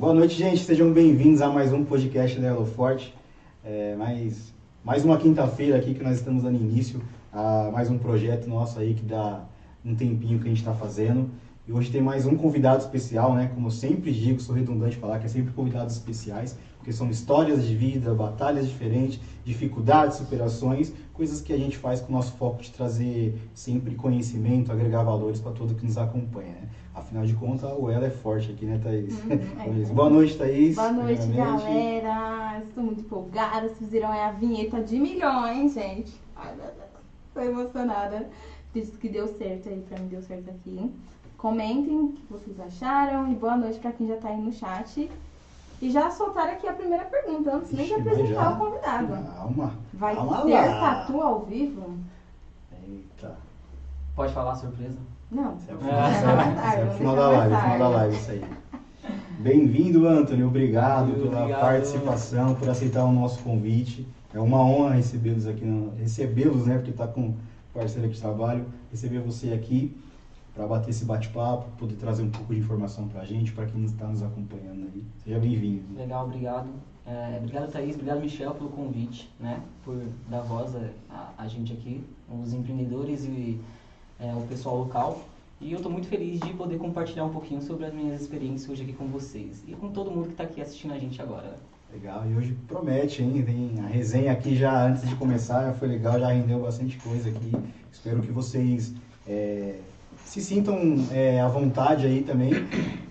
Boa noite, gente. Sejam bem-vindos a mais um podcast da Elo Forte. É, mais, mais uma quinta-feira aqui que nós estamos dando início a mais um projeto nosso aí que dá um tempinho que a gente está fazendo. E hoje tem mais um convidado especial, né? Como sempre digo, sou redundante falar que é sempre convidados especiais, porque são histórias de vida, batalhas diferentes, dificuldades, superações, coisas que a gente faz com o nosso foco de trazer sempre conhecimento, agregar valores para todo que nos acompanha, né? Afinal de contas, o ela é forte aqui, né, Thaís? Uhum, é. Boa noite, Thaís. Boa noite, galera. Estou muito empolgada. Vocês viram é a vinheta de milhões, gente. Ai, meu Deus. Estou emocionada. Isso que deu certo aí, pra mim deu certo aqui. Comentem o que vocês acharam e boa noite para quem já está aí no chat. E já soltaram aqui a primeira pergunta, antes nem de apresentar o convidado. Calma. Vai calma ter lá. tatu ao vivo? Eita. Pode falar surpresa? Não. Isso é o final, é o final da live, final da live, isso aí. Bem-vindo, Anthony. Obrigado Muito pela obrigado. participação, por aceitar o nosso convite. É uma honra recebê-los aqui, no- recebê-los, né? Porque está com parceiro aqui de trabalho, receber você aqui para bater esse bate-papo, poder trazer um pouco de informação para a gente, para quem está nos acompanhando aí. Seja bem-vindo. Legal, obrigado. É, obrigado, Thaís. Obrigado, Michel, pelo convite, né? Por dar voz a, a gente aqui, os empreendedores e é, o pessoal local. E eu estou muito feliz de poder compartilhar um pouquinho sobre as minhas experiências hoje aqui com vocês. E com todo mundo que está aqui assistindo a gente agora. Legal, e hoje promete, hein? Tem a resenha aqui já antes de começar, já foi legal, já rendeu bastante coisa aqui. Espero que vocês é, se sintam é, à vontade aí também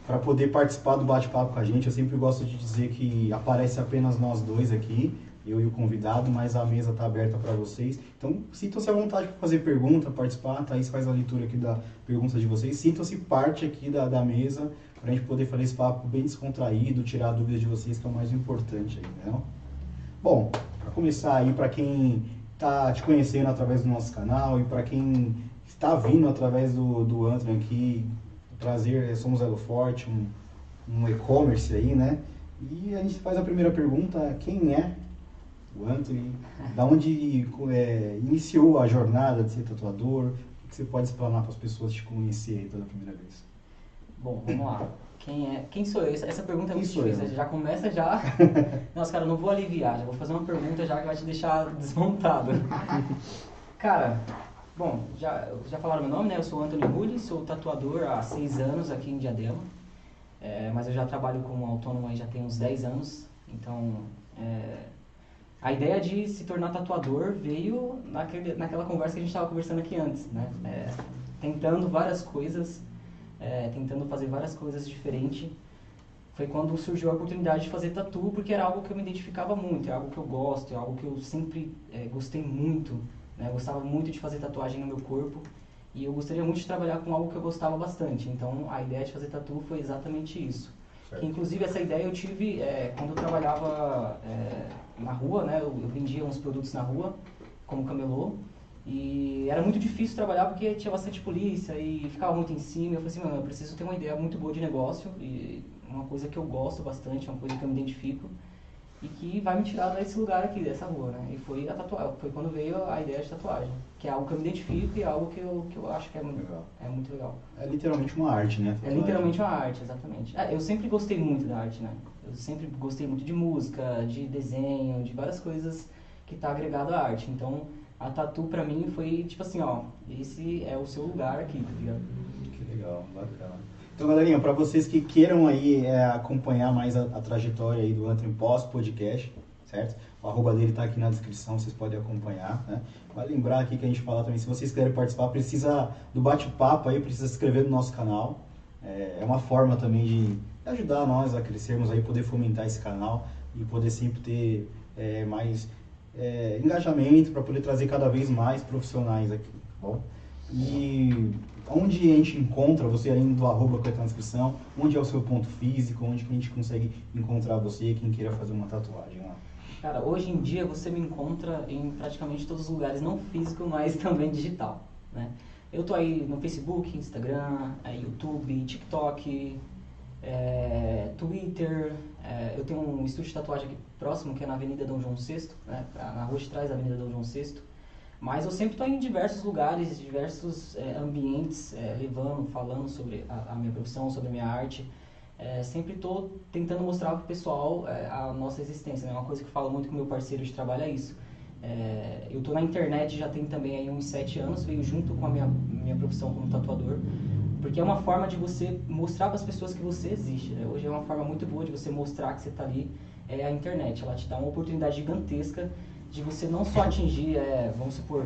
para poder participar do bate-papo com a gente. Eu sempre gosto de dizer que aparece apenas nós dois aqui, eu e o convidado, mas a mesa está aberta para vocês. Então, sintam-se à vontade para fazer pergunta, participar. A Thaís faz a leitura aqui da pergunta de vocês. Sintam-se parte aqui da, da mesa para a gente poder fazer esse papo bem descontraído, tirar dúvidas de vocês, que é o mais importante aí, né? Bom, para começar aí, para quem está te conhecendo através do nosso canal e para quem está vindo através do, do Antron aqui, trazer, somos Elo Forte, um, um e-commerce aí, né? E a gente faz a primeira pergunta, quem é o Anthony? Da onde é, iniciou a jornada de ser tatuador? O que você pode explanar para as pessoas te conhecerem pela primeira vez? Bom, vamos lá. Quem é? Quem sou eu? Essa- pergunta é muito difícil. Já começa já. Nossa, cara, eu não vou aliviar. Já vou fazer uma pergunta já que vai te deixar desmontado. Cara, bom, já, já falaram meu nome, né? Eu sou Anthony Rulli, sou tatuador há seis anos aqui em Diadema. É, mas eu já trabalho como autônomo aí já tem uns 10 anos. Então, é, a ideia de se tornar tatuador veio naquele, naquela conversa que a gente estava conversando aqui antes, né? É, tentando várias coisas, é, tentando fazer várias coisas diferentes. Foi quando surgiu a oportunidade de fazer tatu, porque era algo que eu me identificava muito, é algo que eu gosto, é algo que eu sempre é, gostei muito, né? Eu gostava muito de fazer tatuagem no meu corpo e eu gostaria muito de trabalhar com algo que eu gostava bastante. Então, a ideia de fazer tatu foi exatamente isso. Que, inclusive essa ideia eu tive é, quando eu trabalhava é, na rua, né? Eu, eu vendia uns produtos na rua como camelô e era muito difícil trabalhar porque tinha bastante polícia e ficava muito em cima. Eu falei assim, mano, eu preciso ter uma ideia muito boa de negócio e uma coisa que eu gosto bastante, uma coisa que eu me identifico e que vai me tirar desse lugar aqui, dessa rua, né? E foi a tatuagem, foi quando veio a ideia de tatuagem, que é algo que eu me identifico e é algo que eu, que eu acho que é muito, Legal. é muito legal. É literalmente uma arte, né? É literalmente uma arte, exatamente. É, eu sempre gostei muito da arte, né? Eu sempre gostei muito de música, de desenho, de várias coisas que tá agregado à arte. Então, a tatu pra mim foi tipo assim, ó, esse é o seu lugar aqui, tá ligado? Que legal, bacana. Então, galerinha, para vocês que queiram aí é, acompanhar mais a, a trajetória aí do Antrim Pós Podcast, certo? O arroba dele tá aqui na descrição, vocês podem acompanhar, né? Lembrar aqui que a gente fala também, se vocês querem participar, precisa do bate-papo aí, precisa se inscrever no nosso canal. É, é uma forma também de ajudar nós a crescermos aí, poder fomentar esse canal e poder sempre ter é, mais é, engajamento para poder trazer cada vez mais profissionais aqui, tá bom? E onde a gente encontra você além do arroba que está na descrição, onde é o seu ponto físico, onde que a gente consegue encontrar você, quem queira fazer uma tatuagem lá. Cara, hoje em dia você me encontra em praticamente todos os lugares, não físico, mas também digital, né? Eu tô aí no Facebook, Instagram, é, YouTube, TikTok, é, Twitter. é, eu tenho um estúdio de tatuagem aqui próximo, que é na Avenida Dom João VI, né, na rua de trás da Avenida Dom João VI. Mas eu sempre estou em diversos lugares, diversos é, ambientes, é, levando, falando sobre a, a minha profissão, sobre a minha arte. é, sempre estou tentando mostrar para o pessoal é, a nossa existência. Né? Uma coisa que eu falo muito com meu parceiro de trabalho é isso. É, eu estou na internet já tem também aí uns sete anos, veio junto com a minha, minha profissão como tatuador, porque é uma forma de você mostrar para as pessoas que você existe. Né? Hoje é uma forma muito boa de você mostrar que você está ali, é a internet. Ela te dá uma oportunidade gigantesca de você não só atingir, é, vamos supor,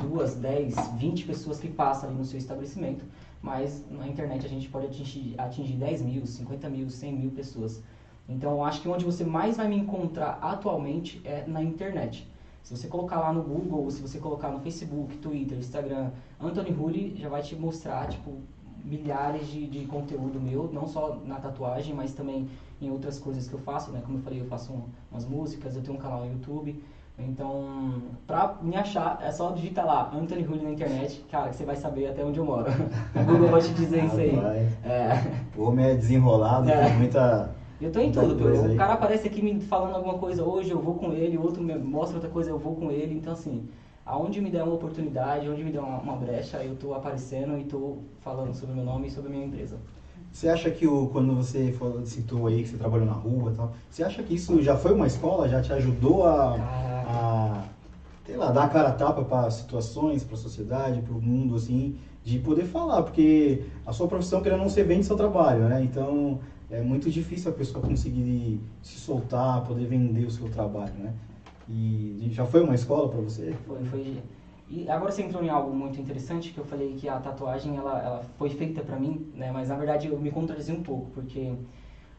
duas, dez, vinte pessoas que passam ali no seu estabelecimento, mas na internet a gente pode atingir, atingir 10 mil, 50 mil, 100 mil pessoas. Então acho que onde você mais vai me encontrar atualmente é na internet. Se você colocar lá no Google, se você colocar no Facebook, Twitter, Instagram, Anthony Hulli já vai te mostrar, tipo, milhares de, de conteúdo meu, não só na tatuagem, mas também em outras coisas que eu faço, né? Como eu falei, eu faço um, umas músicas, eu tenho um canal no YouTube. Então, pra me achar, é só digitar lá, Anthony Hulli na internet, cara, que você vai saber até onde eu moro. o Google vai te dizer isso aí. É. O homem é desenrolado, é. tem muita... Eu tô em tudo, pô. O cara aparece aqui me falando alguma coisa hoje, eu vou com ele, o outro me mostra outra coisa, eu vou com ele. Então, assim, aonde me der uma oportunidade, onde me der uma, uma brecha, eu tô aparecendo e tô falando sobre o meu nome e sobre a minha empresa. Você acha que o, quando você falou, citou aí que você trabalhou na rua e tal, você acha que isso já foi uma escola, já te ajudou a, a sei lá, dar a cara a tapa para situações, para a sociedade, para o mundo, assim, de poder falar, porque a sua profissão, querendo não, você vende seu trabalho, né? Então, é muito difícil a pessoa conseguir se soltar, poder vender o seu trabalho, né? E já foi uma escola para você? Foi, foi e agora você entrou em algo muito interessante, que eu falei que a tatuagem ela, ela foi feita para mim, né? Mas na verdade eu me contradizi um pouco, porque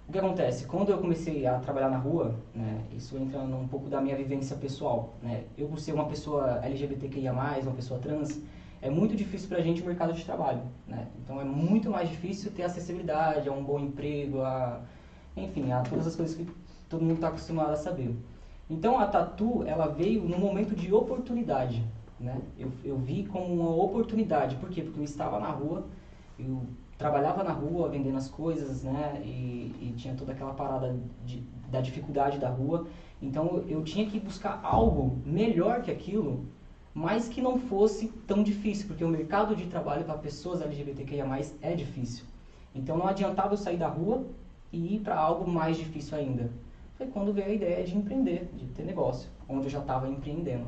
o que acontece? Quando eu comecei a trabalhar na rua, né? Isso entra um pouco da minha vivência pessoal, né? Eu por ser uma pessoa LGBTQIA+, uma pessoa trans, é muito difícil para a gente o mercado de trabalho, né? Então é muito mais difícil ter acessibilidade a um bom emprego, a, enfim, a todas as coisas que todo mundo está acostumado a saber. Então a tatu, ela veio no momento de oportunidade, né? Eu, eu vi como uma oportunidade. Por quê? Porque eu estava na rua, eu trabalhava na rua vendendo as coisas, né? E, e tinha toda aquela parada de, da dificuldade da rua. Então eu tinha que buscar algo melhor que aquilo, mas que não fosse tão difícil, porque o mercado de trabalho para pessoas LGBTQIA+, é difícil. Então não adiantava eu sair da rua e ir para algo mais difícil ainda. Foi quando veio a ideia de empreender, de ter negócio, onde eu já estava empreendendo.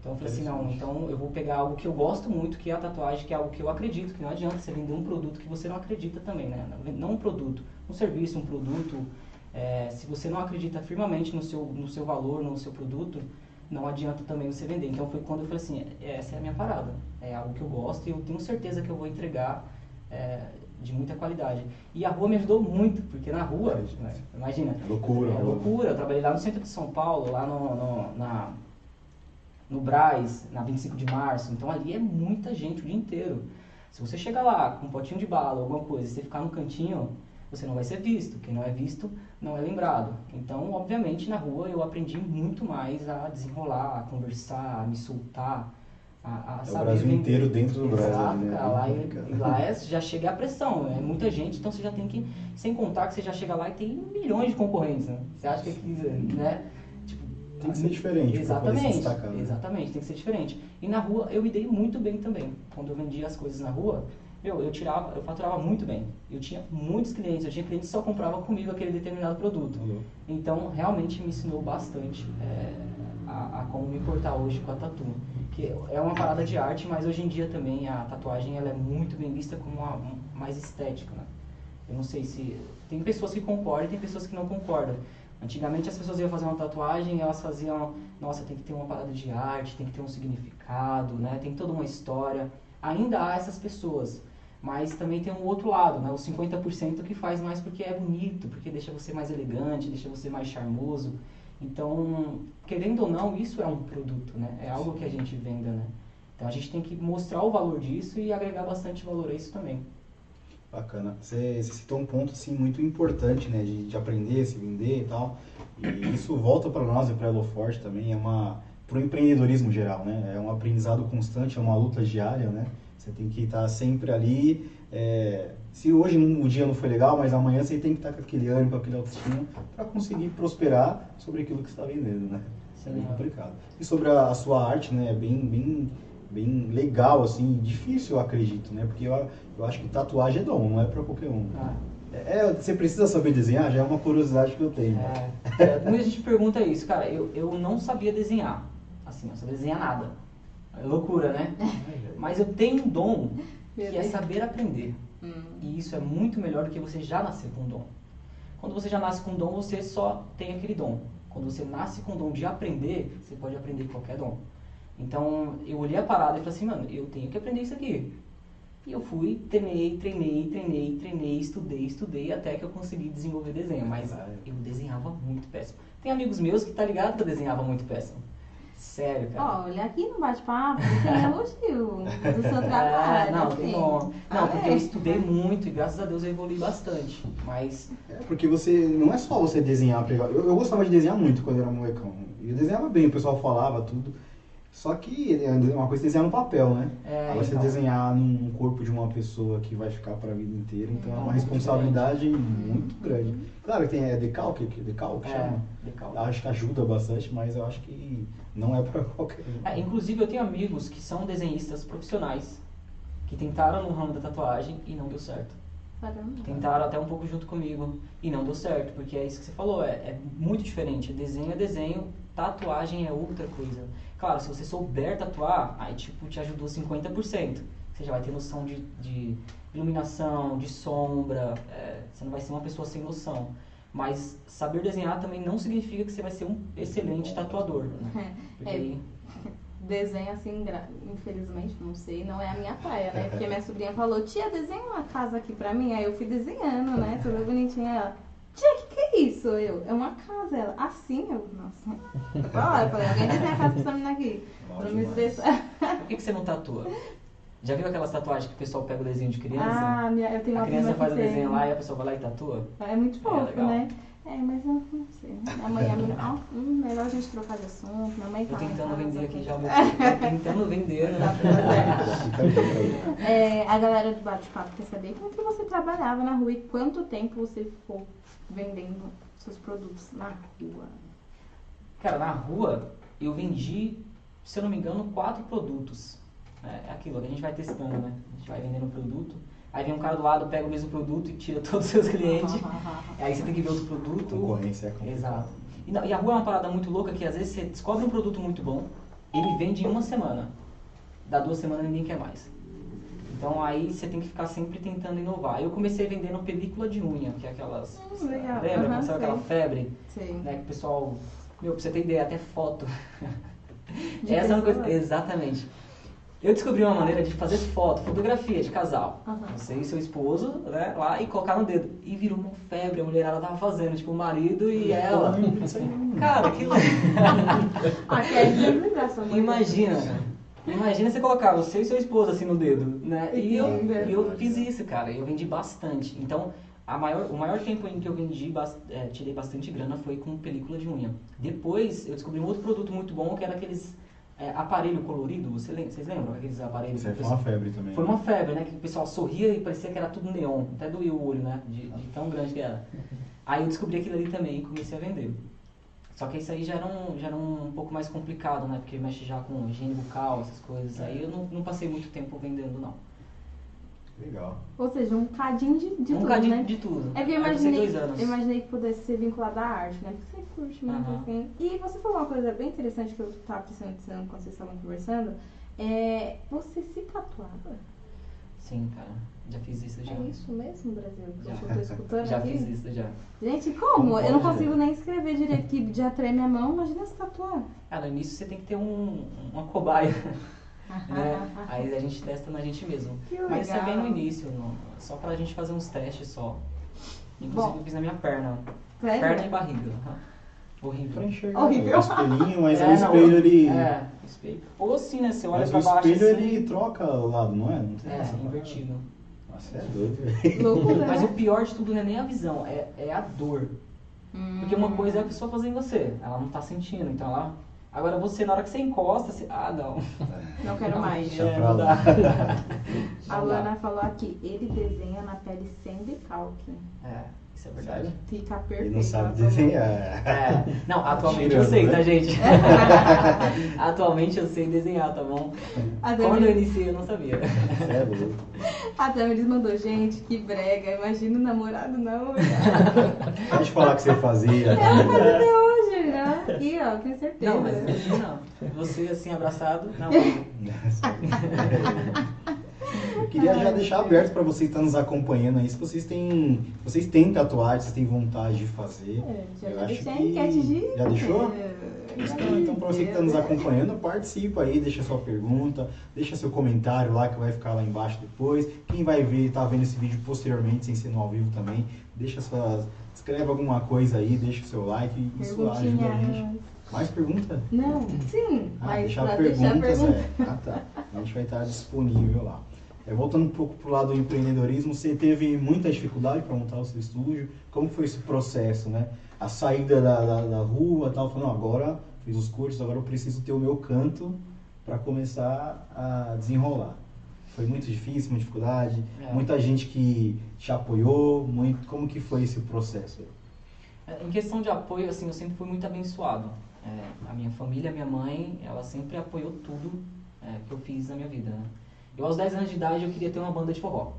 Então eu falei assim, não, então eu vou pegar algo que eu gosto muito, que é a tatuagem, que é algo que eu acredito, que não adianta você vender um produto que você não acredita também, né? Não um produto, um serviço, um produto. É, se você não acredita firmemente no seu, no seu valor, no seu produto, não adianta também você vender. Então foi quando eu falei assim, essa é a minha parada. É algo que eu gosto e eu tenho certeza que eu vou entregar é, de muita qualidade. E a rua me ajudou muito, porque na rua, é, né, imagina. É loucura. É loucura. Eu trabalhei lá no centro de São Paulo, lá no, no na no Braz, na 25 de março. Então ali é muita gente o dia inteiro. Se você chegar lá com um potinho de bala, alguma coisa, e você ficar no cantinho, você não vai ser visto. Quem não é visto não é lembrado. Então, obviamente, na rua eu aprendi muito mais a desenrolar, a conversar, a me soltar. A, a é o Brasil vender. inteiro dentro do Brasil. Exato, né? cara, lá, é, lá é, já chega a pressão, é muita gente, então você já tem que, sem contar que você já chega lá e tem milhões de concorrentes, né? Você acha que, né? Tem que ser diferente. Exatamente. Destacar, né? Exatamente, tem que ser diferente. E na rua eu me dei muito bem também. Quando eu vendia as coisas na rua, meu, eu tirava, eu faturava muito bem. Eu tinha muitos clientes, eu tinha clientes que só compravam comigo aquele determinado produto. Uhum. Então, realmente me ensinou bastante é, a, a, como me portar hoje com a tatu. Que é uma parada de arte, mas hoje em dia também a tatuagem ela é muito bem vista como uma, mais estética, né? Eu não sei se... Tem pessoas que concordam e tem pessoas que não concordam. Antigamente as pessoas iam fazer uma tatuagem e elas faziam, nossa, tem que ter uma parada de arte, tem que ter um significado, né? Tem toda uma história. Ainda há essas pessoas, mas também tem um outro lado, né? Os 50% que faz mais porque é bonito, porque deixa você mais elegante, deixa você mais charmoso. Então, querendo ou não, isso é um produto, né? É algo que a gente venda, né? Então a gente tem que mostrar o valor disso e agregar bastante valor a isso também. Bacana. Você, você citou um ponto assim muito importante, né, de, de aprender, se vender e tal. E isso volta para nós e para a Forte também é uma para o empreendedorismo geral, né? É um aprendizado constante, é uma luta diária, né? Você tem que estar sempre ali. É, se hoje o dia não foi legal, mas amanhã você tem que estar com aquele ânimo, com aquele autoestima para conseguir prosperar sobre aquilo que você está vendendo, né? Isso é bem complicado. E sobre a, a sua arte, né? É bem, bem bem legal, assim, difícil, eu acredito, né? Porque eu, eu acho que tatuagem é dom, não é para qualquer um. Ah. É, você precisa saber desenhar? Já é uma curiosidade que eu tenho. É, é, muita gente pergunta isso, cara. Eu, eu não sabia desenhar. Assim, eu não sabia desenhar nada. É loucura, né? Mas eu tenho um dom que é saber aprender. Hum. E isso é muito melhor do que você já nascer com um dom. Quando você já nasce com um dom, você só tem aquele dom. Quando você nasce com o dom de aprender, você pode aprender qualquer dom. Então, eu olhei a parada e falei assim, mano, eu tenho que aprender isso aqui. E eu fui, treinei, treinei, treinei, treinei, estudei, estudei, até que eu consegui desenvolver desenho. Mas eu desenhava muito péssimo. Tem amigos meus que tá ligado que eu desenhava muito péssimo. Sério, cara. Olha, aqui no bate-papo tem elogio do seu trabalho. É, não, assim. tem bom. Não, Ah, porque é? eu estudei muito e graças a Deus eu evolui bastante. Mas É, porque você não é só você desenhar, pegar. Eu, eu gostava de desenhar muito quando era molecão. E eu desenhava bem, o pessoal falava tudo. Só que é uma coisa é desenhar no papel, né? É, Agora você então. desenhar num corpo de uma pessoa que vai ficar para a vida inteira, então é É uma responsabilidade muito grande. Claro que tem é decalque, que decalque é, chama. decalque. Acho que ajuda bastante, mas eu acho que não é para qualquer um. É, inclusive eu tenho amigos que são desenhistas profissionais que tentaram no ramo da tatuagem e não deu certo. Caramba. Tentaram até um pouco junto comigo e não deu certo, porque é isso que você falou, é, é muito diferente. Desenho é desenho, tatuagem é outra coisa. Claro, se você souber tatuar, aí tipo te ajudou 50%. Você já vai ter noção de, de iluminação, de sombra, é, você não vai ser uma pessoa sem noção. Mas saber desenhar também não significa que você vai ser um excelente tatuador. Né? Porque É. Desenho assim, infelizmente, não sei, não é a minha praia, né? Porque minha sobrinha falou, tia, desenha uma casa aqui pra mim. Aí eu fui desenhando, né? Tudo bonitinho. Ela, que, que é isso? Eu, é uma casa. Ela, assim? Eu, nossa. Olha, eu falei, alguém desenha a casa pra essa menina aqui. Pra me estressar. Por que, que você não tatua? Já viu aquelas tatuagens que o pessoal pega o desenho de criança? Ah, minha, eu tenho a uma criança prima faz o desenho lá e a pessoa vai lá e tatua? É muito fofo, legal. né? É, mas eu não sei. Amanhã, a menina, ó, hum, melhor a gente trocar de assunto. Minha mãe Tô tá tentando casa, vender aqui tá- já meu Tô tentando vender, né? A aí. É, a galera do bate-papo quer saber como que você trabalhava na rua e quanto tempo você ficou vendendo seus produtos na rua. Cara, na rua eu vendi, se eu não me engano, quatro produtos. É aquilo que a gente vai testando, né? A gente vai vendendo um produto. Aí vem um cara do lado, pega o mesmo produto e tira todos os seus clientes. Aí você tem que ver outro produto. Concorrência é complicado. Exato. E, na- e a rua é uma parada muito louca que às vezes você descobre um produto muito bom, ele vende em uma semana. Dá duas semanas ninguém quer mais. Então aí você tem que ficar sempre tentando inovar. Eu comecei vendendo película de unha, que é aquelas. Hum, legal. Lembra? Aham, Sabe aquela febre? Sei. Né, que o pessoal. Meu, pra você ter ideia, até foto. De Essa é uma coisa. Exatamente. Eu descobri uma maneira de fazer foto, fotografia de casal. Aham. Você e seu esposo, né, lá e colocar no dedo. E virou uma febre, a mulherada tava fazendo, tipo, o marido e ela. Cara, aquilo. Aqui é desligação. Imagina, imagina você colocar você e seu esposo assim no dedo, né? E eu, eu fiz isso, cara. Eu vendi bastante. Então, a maior, o maior tempo em que eu vendi, é, tirei bastante grana foi com película de unha. Depois, eu descobri um outro produto muito bom que era aqueles é, aparelho colorido. Você lem- vocês lembram? Aqueles aparelhos Isso foi uma pessoal- febre também. foi uma febre, né? Que o pessoal sorria e parecia que era tudo neon. Até doía o olho, né? De, de tão grande que era. Aí eu descobri aquilo ali também e comecei a vender. Só que isso aí já era um, já era um pouco mais complicado, né? Porque mexe já com higiene bucal, essas coisas. Aí eu não, não passei muito tempo vendendo, não. Legal. Ou seja, um cadinho de, de um tudo, bocadinho né? de tudo. É que eu imaginei, dois anos. eu imaginei que pudesse ser vinculado à arte, né? Porque você curte muito, Aham. assim. E você falou uma coisa bem interessante que eu tava prestando atenção quando vocês estavam conversando. É, você se tatuava? Sim, cara. Já fiz isso já. É isso mesmo, Brasil? Que Já. eu tô escutando Já aqui? fiz isso já. Gente, como? Como eu não consigo nem escrever direito, que já treme a mão. Imagina se tatuar. Ah, no início você tem que ter um, uma cobaia, né? Aí a gente testa na gente mesmo. Que Mas isso é bem legal. no início, não- só pra gente fazer uns testes só. Inclusive Bom. eu fiz na minha perna. Sério? Perna e barriga. Horrível. Pra enxergar Horrível. o espelhinho, mas É, o não, espelho ele. É, espelho. Ou assim, né? Você olha Mas pra o baixo espelho assim. ele troca o lado, não é? Não tem É, essa invertido. Nossa, é doido, Mas o pior de tudo não é nem a visão, é, é a dor. Porque uma Hum. coisa é a pessoa fazer em você, ela não tá sentindo, então ela. Agora você, na hora que você encosta, você... ah, não. Não quero mais. Deixa É, pra não lá. A. Lana falou aqui, ele desenha na pele sem decalque. É, isso é verdade. Fica perfeito. Ele não sabe desenhar. É, não, atualmente Tirando, eu sei, né? tá, gente? atualmente eu sei desenhar, tá bom? A Quando eu iniciei, eu não sabia. É louco. a Damiris mandou, gente, que brega. Imagina o namorado não. Pode falar o que você fazia. Até hoje, né? Aqui, ó, tenho certeza. Não, mas imagina, você assim, abraçado, não. Eu queria já deixar aberto para vocês que estão nos acompanhando aí, se vocês têm, vocês têm tatuagem, vocês têm vontade de fazer. É, Já, Eu acho deixei a que- enquete de... Já deixou? Então, então para você que está nos acompanhando, participa aí, deixa sua pergunta, deixa seu comentário lá que vai ficar lá embaixo depois. Quem vai ver, tá vendo esse vídeo posteriormente, sem ser no ao vivo também, deixa suas. Escreve alguma coisa aí, deixa o seu like, isso ajuda a gente. Mais pergunta? Não, sim, Ah, deixar perguntas, deixar pergunta. é. Ah, tá. A gente vai estar disponível lá. É, voltando um pouco pro lado do empreendedorismo, você teve muita dificuldade para montar o seu estúdio. Como foi esse processo, né? A saída da, da, da rua, tal, falando, "Não, agora fiz os cursos, agora eu preciso ter o meu canto para começar a desenrolar. Foi muito difícil, muita dificuldade, É. muita gente que te apoiou, muito, como que foi esse processo? É, Em questão de apoio, assim, eu sempre fui muito abençoado. É, a minha família, a minha mãe, ela sempre apoiou tudo é, que eu fiz na minha vida. Né? Eu, aos 10 anos de idade, eu queria ter uma banda de forró.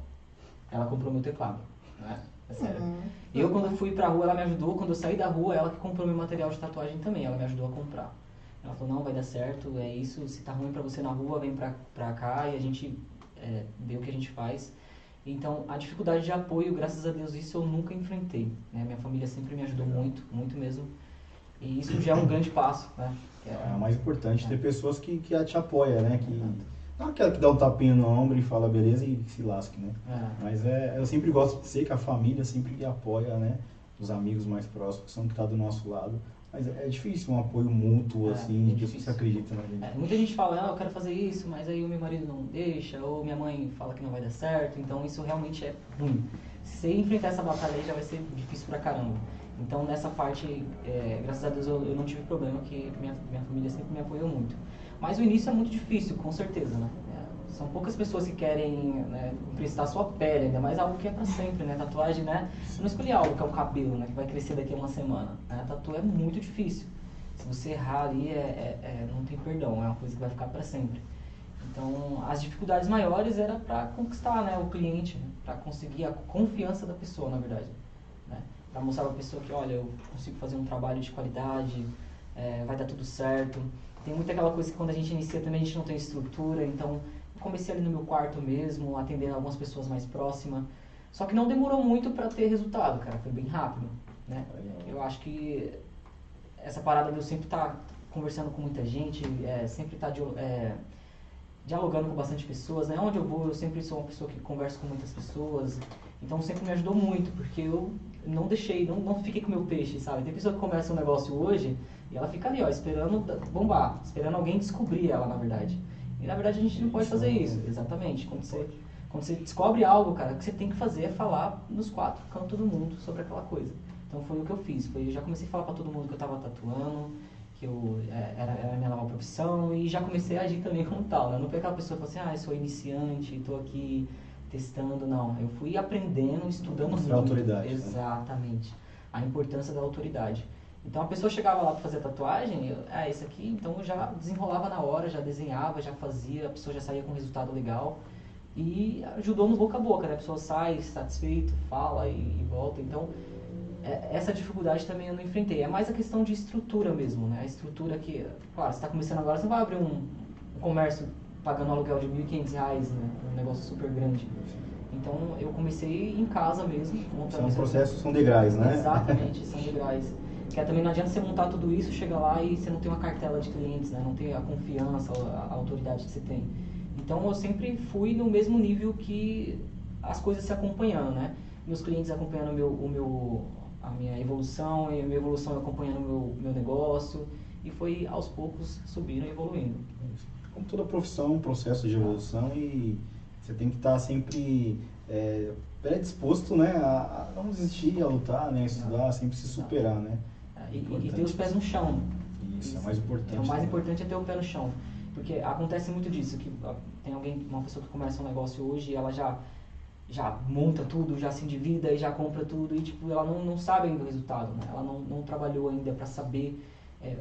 Ela comprou meu teclado. Né? É sério. Uhum. Eu, quando fui pra rua, ela me ajudou. Quando eu saí da rua, ela que comprou meu material de tatuagem também. Ela me ajudou a comprar. Ela falou, não, vai dar certo, é isso. Se tá ruim pra você na rua, vem pra, pra cá e a gente é, vê o que a gente faz. Então, a dificuldade de apoio, graças a Deus, isso eu nunca enfrentei. Né? Minha família sempre me ajudou muito, muito mesmo. E isso já é um grande passo, né? Que É o mais importante, É. ter pessoas que, que te apoiam, né? Que, não aquela que dá um tapinha no ombro e fala beleza e se lasque, né? É. Mas é, eu sempre gosto de ser que a família sempre apoia, né? Os amigos mais próximos que são que tá do nosso lado. Mas é, é difícil um apoio mútuo, É, assim, é que difícil. você acredita, né, gente? É, muita gente fala, ah, eu quero fazer isso, mas aí o meu marido não deixa, ou minha mãe fala que não vai dar certo, então isso realmente é ruim. Se você enfrentar essa batalha aí já vai ser difícil pra caramba. Então nessa parte, é, graças a Deus eu, eu não tive problema, que minha, minha família sempre me apoiou muito. Mas o início é muito difícil, com certeza, né? É, são poucas pessoas que querem né, emprestar sua pele, ainda mais algo que é pra sempre, né? Tatuagem, né? Eu não escolhi algo que é o cabelo, né? Que vai crescer daqui a uma semana. Né? Tatu é muito difícil. Se você errar ali, é, é- é- não tem perdão, é uma coisa que vai ficar para sempre. Então, as dificuldades maiores era para conquistar né, o cliente, né, para conseguir a confiança da pessoa, na verdade. Né, para mostrar para a pessoa que, olha, eu consigo fazer um trabalho de qualidade, é, vai dar tudo certo. Tem muita aquela coisa que quando a gente inicia também a gente não tem estrutura, então eu comecei ali no meu quarto mesmo, atendendo algumas pessoas mais próximas. Só que não demorou muito para ter resultado, cara, foi bem rápido. Né? Eu acho que essa parada de eu sempre estar conversando com muita gente, é, sempre estar dialogando com bastante pessoas, né? Onde eu vou, eu sempre sou uma pessoa que conversa com muitas pessoas, então sempre me ajudou muito, porque eu não deixei, não, não fiquei com meu peixe, sabe? Tem pessoa que começa um negócio hoje e ela fica ali, ó, esperando bombar, esperando alguém descobrir ela, na verdade. E na verdade a gente não pode fazer isso, exatamente. Quando você, quando você descobre algo, cara, o que você tem que fazer é falar nos quatro cantos do mundo sobre aquela coisa. Então foi o que eu fiz. Foi, eu já comecei a falar pra todo mundo que eu tava tatuando, que eu, é, era, era a minha nova profissão e já comecei a agir também como tal. Né? Não foi aquela pessoa que falou assim, ah, eu sou iniciante, tô aqui testando, não. Eu fui aprendendo, estudando Mostrar muito. autoridade, né? Exatamente. A importância da autoridade. Então a pessoa chegava lá para fazer tatuagem, eu, ah, esse aqui, então eu já desenrolava na hora, já desenhava, já fazia, a pessoa já saía com um resultado legal. E ajudou no boca a boca, né? A pessoa sai satisfeito, fala e, e volta. Então, é- essa dificuldade também eu não enfrentei. É mais a questão de estrutura mesmo, né? A estrutura que, claro, você está começando agora, você não vai abrir um, um comércio pagando aluguel de 1.500 reais, né? Um negócio super grande. Então, eu comecei em casa mesmo, São processos, são degraus, né? Exatamente, são degraus. Que é, também não adianta você montar tudo isso, chega lá e você não tem uma cartela de clientes, né? Não tem a confiança, a, a autoridade que você tem. Então eu sempre fui no mesmo nível que as coisas se acompanhando, né? Meus clientes acompanhando meu, o meu, a minha evolução, e a minha evolução acompanhando o meu, meu negócio. E foi aos poucos subindo e evoluindo. Como toda profissão, um processo de evolução e você tem que estar sempre é, predisposto, né, a, a não desistir, a lutar, né, a estudar, sempre se superar, né? E, ter os pés no chão. Isso, é o mais importante. É, o mais né? importante é ter o pé no chão. Porque acontece muito disso, que tem alguém, uma pessoa que começa um negócio hoje e ela já, já monta tudo, já se endivida e já compra tudo e tipo, ela não, não sabe ainda o resultado, né? Ela não, não trabalhou ainda para saber, é,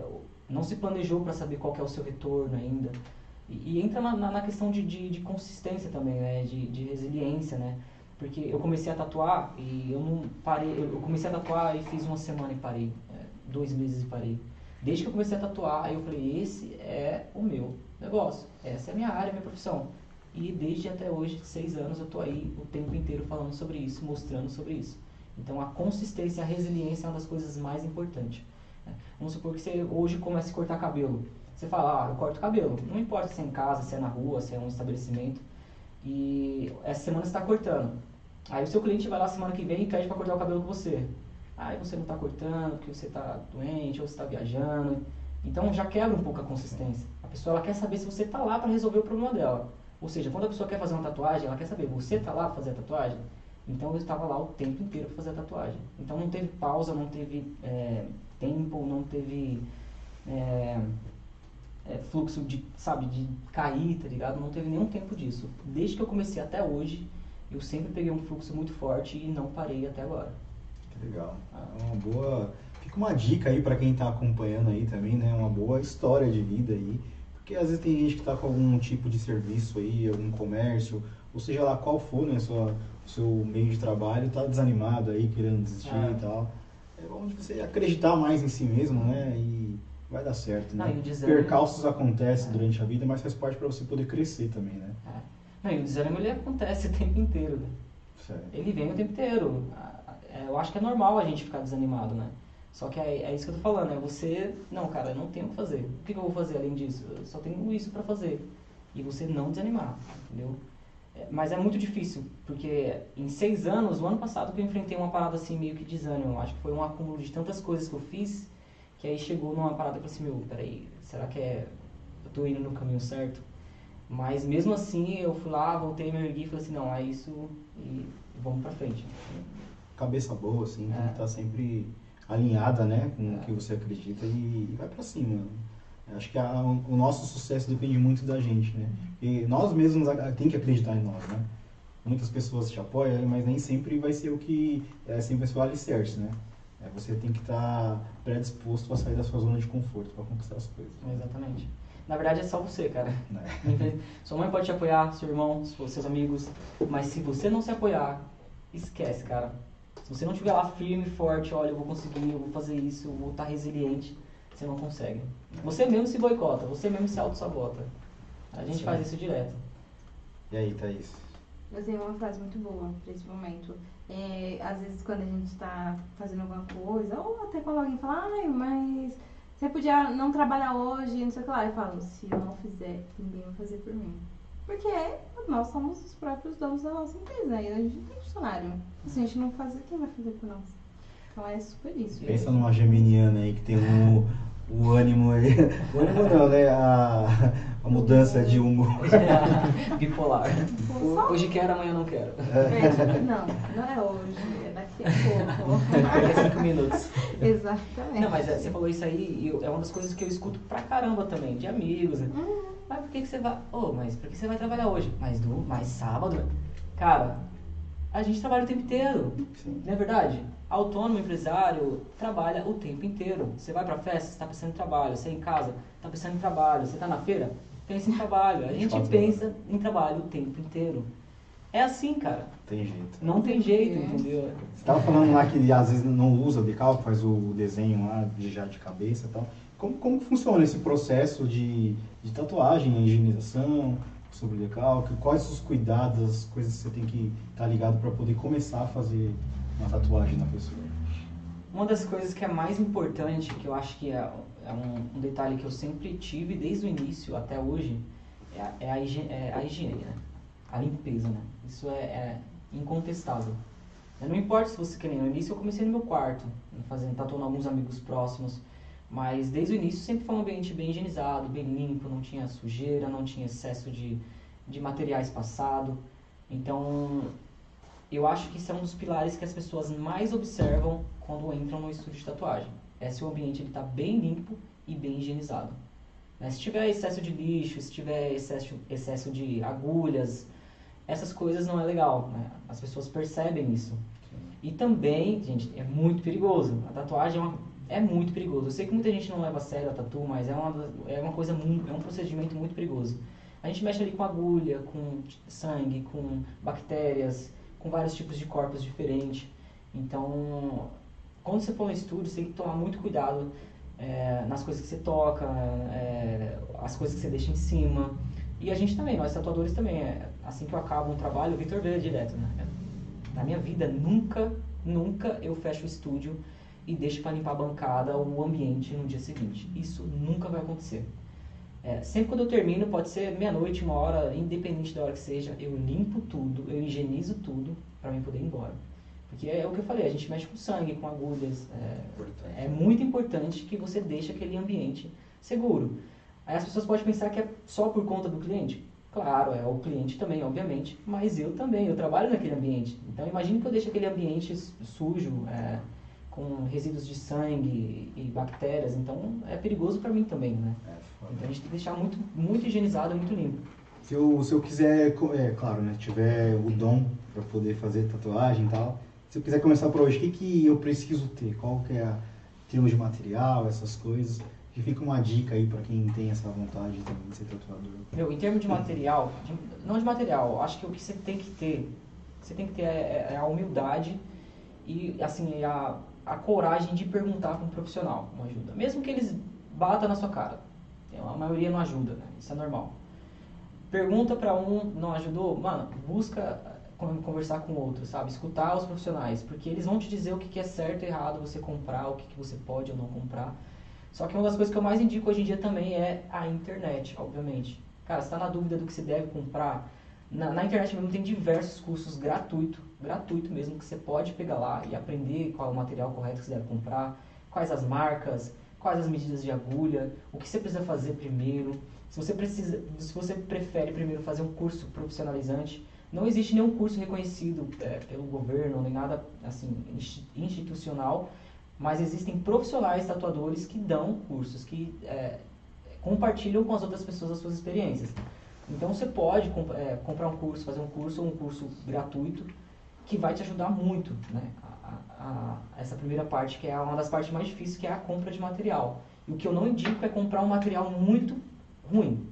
não se planejou para saber qual é o seu retorno ainda. E, e entra na, na, questão de, de, de, consistência também, né? De, de resiliência, né? Porque eu comecei a tatuar e eu não parei, eu comecei a tatuar e fiz uma semana e parei, dois meses e parei. Desde que eu comecei a tatuar, eu falei, esse é o meu negócio, essa é a minha área, a minha profissão. E desde até hoje, seis anos, eu tô aí o tempo inteiro falando sobre isso, mostrando sobre isso. Então a consistência, a resiliência é uma das coisas mais importantes. Né? Vamos supor que você hoje comece a cortar cabelo. Você fala, ah, eu corto cabelo. Não importa se é em casa, se é na rua, se é um estabelecimento. E essa semana você está cortando. Aí o seu cliente vai lá semana que vem e pede para cortar o cabelo com você. Aí você não está cortando porque você está doente ou você está viajando. Então já quebra um pouco a consistência. A pessoa ela quer saber se você está lá para resolver o problema dela. Ou seja, quando a pessoa quer fazer uma tatuagem, ela quer saber, você está lá para fazer a tatuagem? Então eu estava lá o tempo inteiro para fazer a tatuagem. Então não teve pausa, não teve é, tempo, não teve é, é, fluxo de, sabe, de cair, tá ligado? Não teve nenhum tempo disso. Desde que eu comecei até hoje, eu sempre peguei um fluxo muito forte e não parei até agora. Legal. É uma boa. Fica uma dica aí para quem está acompanhando aí também, né? Uma boa história de vida aí. Porque às vezes tem gente que está com algum tipo de serviço aí, algum comércio, ou seja lá qual for, né? Sua, o seu meio de trabalho, está desanimado aí, querendo desistir é. e tal. É bom você acreditar mais em si mesmo, né? E vai dar certo, né? Não, desânimo... Percalços acontecem é. durante a vida, mas faz parte para você poder crescer também, né? É. Não, e o desânimo ele acontece o tempo inteiro, né? Ele vem o tempo inteiro. Eu acho que é normal a gente ficar desanimado, né? Só que é, é isso que eu tô falando, é você, não, cara, eu não tenho o que fazer. O que, eu vou fazer além disso? Eu só tenho isso para fazer. E você não desanimar, entendeu? É, mas é muito difícil, porque em seis anos, o ano passado que eu enfrentei uma parada assim meio que desânimo, acho que foi um acúmulo de tantas coisas que eu fiz, que aí chegou numa parada e falei assim, meu, peraí, será que é, eu tô indo no caminho certo? Mas mesmo assim, eu fui lá, voltei, me ergui e falei assim, não, é isso e vamos pra frente cabeça boa, assim, é. que tá sempre alinhada, né, com é. o que você acredita e, vai para cima. Acho que a, o nosso sucesso depende muito da gente, né? E nós mesmos tem que acreditar em nós, né? Muitas pessoas te apoiam, mas nem sempre vai ser o que é sempre vai o alicerce, né? É, você tem que estar tá predisposto a sair da sua zona de conforto para conquistar as coisas. Exatamente. Na verdade é só você, cara. É. Sua mãe pode te apoiar, seu irmão, seus amigos, mas se você não se apoiar, esquece, cara. Se você não estiver lá firme, forte, olha, eu vou conseguir, eu vou fazer isso, eu vou estar resiliente, você não consegue. Você mesmo se boicota, você mesmo se auto-sabota. A gente Sim. faz isso direto. E aí, Thaís? Eu tenho uma frase muito boa para esse momento. É, às vezes, quando a gente está fazendo alguma coisa, ou até quando alguém fala, ai, mas você podia não trabalhar hoje, não sei o que lá. Eu falo, se eu não fizer, ninguém vai fazer por mim. Porque nós somos os próprios donos da nossa empresa e a gente não tem funcionário. Se a gente não fazer, quem vai fazer por nós? Então é super isso. Pensa numa geminiana aí que tem um, o ânimo aí. O ânimo não, né? A, a mudança de humor. Bipolar. Hoje quero, amanhã não quero. É, não, não é hoje, é daqui a pouco. Daqui a cinco minutos. Exatamente. Não, mas é, você falou isso aí e é uma das coisas que eu escuto pra caramba também, de amigos. Né? Uhum. Mas por que, que você vai. Ô, oh, mas por que você vai trabalhar hoje? Mas do mais sábado? Cara, a gente trabalha o tempo inteiro. Sim. Não é verdade? Autônomo, empresário, trabalha o tempo inteiro. Você vai pra festa, você está pensando em trabalho. Você é em casa, está pensando em trabalho. Você está na feira, pensa em trabalho. A gente pensa em trabalho o tempo inteiro. É assim, cara. Tem jeito. Não tem jeito, é. entendeu? Você estava falando lá que às vezes não usa o decalque, faz o desenho lá de já de cabeça e tal. Como, como funciona esse processo de, de tatuagem, higienização? sobre decalque? Quais os cuidados, as coisas que você tem que estar tá ligado para poder começar a fazer uma tatuagem na pessoa? Uma das coisas que é mais importante, que eu acho que é, é um, um, detalhe que eu sempre tive desde o início até hoje, é a, é a, higiene, é a higiene, né? A limpeza, né? Isso é, é incontestável. Não importa se você quer no início eu comecei no meu quarto, fazendo tatuando alguns amigos próximos, mas desde o início sempre foi um ambiente bem higienizado, bem limpo, não tinha sujeira, não tinha excesso de, de materiais passado. Então, eu acho que isso é um dos pilares que as pessoas mais observam quando entram no estúdio de tatuagem. É se o ambiente está bem limpo e bem higienizado. Né? Se tiver excesso de lixo, se tiver excesso, excesso de agulhas, essas coisas não é legal. Né? As pessoas percebem isso. E também, gente, é muito perigoso. A tatuagem é, uma, é muito perigoso. Eu sei que muita gente não leva a sério a tatu, mas é uma, é uma coisa, é um procedimento muito perigoso. A gente mexe ali com agulha, com sangue, com bactérias, com vários tipos de corpos diferentes. Então, quando você for no estúdio, você tem que tomar muito cuidado é, nas coisas que você toca, é, as coisas que você deixa em cima. E a gente também, nós tatuadores também. É, assim que eu acabo um trabalho, o Victor vê direto, né? Na minha vida, nunca, nunca eu fecho o estúdio e deixo para limpar a bancada ou o ambiente no dia seguinte. Isso nunca vai acontecer. É, sempre quando eu termino, pode ser meia-noite, uma hora, independente da hora que seja, eu limpo tudo, eu higienizo tudo para mim poder ir embora. Porque é o que eu falei, a gente mexe com sangue, com agulhas. É, é muito importante que você deixe aquele ambiente seguro. Aí as pessoas podem pensar que é só por conta do cliente. Claro, é o cliente também, obviamente, mas eu também, eu trabalho naquele ambiente. Então imagine que eu deixo aquele ambiente sujo, é, com resíduos de sangue e bactérias, então é perigoso para mim também, né? É, então a gente tem que deixar muito, muito higienizado, muito limpo. Se eu, se eu quiser, é claro, né, tiver o dom para poder fazer tatuagem e tal, se eu quiser começar por hoje, o que, que eu preciso ter? Qual que é a termos de material, essas coisas? que fica uma dica aí para quem tem essa vontade também de ser tatuador. Meu, em termos de material, de, não de material, acho que o que você tem que ter, você tem que ter é, é a humildade e assim a, a coragem de perguntar para um profissional uma ajuda, mesmo que eles batam na sua cara. A maioria não ajuda, né? Isso é normal. Pergunta para um, não ajudou, mano, busca conversar com outro, sabe? Escutar os profissionais, porque eles vão te dizer o que é certo e errado você comprar, o que você pode ou não comprar. Só que uma das coisas que eu mais indico hoje em dia também é a internet, obviamente. Cara, está na dúvida do que você deve comprar, na, na, internet mesmo tem diversos cursos gratuito, gratuito mesmo, que você pode pegar lá e aprender qual é o material correto que você deve comprar, quais as marcas, quais as medidas de agulha, o que você precisa fazer primeiro. Se você precisa, se você prefere primeiro fazer um curso profissionalizante, não existe nenhum curso reconhecido é, pelo governo nem nada assim institucional mas existem profissionais tatuadores que dão cursos, que é, compartilham com as outras pessoas as suas experiências. Então você pode comp é, comprar um curso, fazer um curso ou um curso gratuito que vai te ajudar muito, né? A, a, a, essa primeira parte, que é uma das partes mais difíceis, que é a compra de material. E o que eu não indico é comprar um material muito ruim.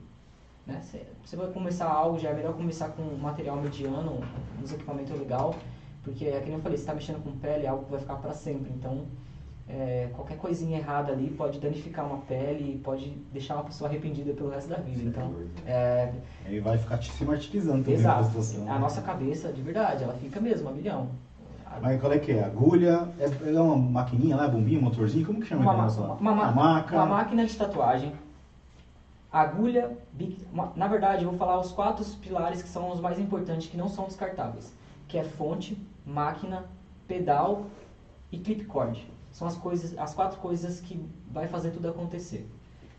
Né? Você vai começar algo, já é melhor começar com um material mediano, uns equipamentos legal, porque, é que eu falei, você está mexendo com pele, é algo que vai ficar para sempre. Então, é, qualquer coisinha errada ali pode danificar uma pele e pode deixar uma pessoa arrependida pelo resto da vida. Então, é, Ele vai ficar se martirizando também Exato. Situação, a nossa cabeça, de verdade, ela fica mesmo a milhão. Mas qual é que é? Agulha? É, é uma maquininha lá, bombinha, motorzinho? Como que chama uma, uma, uma, uma, maca. uma máquina de tatuagem. Agulha, uma, na verdade, eu vou falar os quatro pilares que são os mais importantes, que não são descartáveis. Que é fonte, máquina, pedal e clip cord. São as coisas, as quatro coisas que vai fazer tudo acontecer.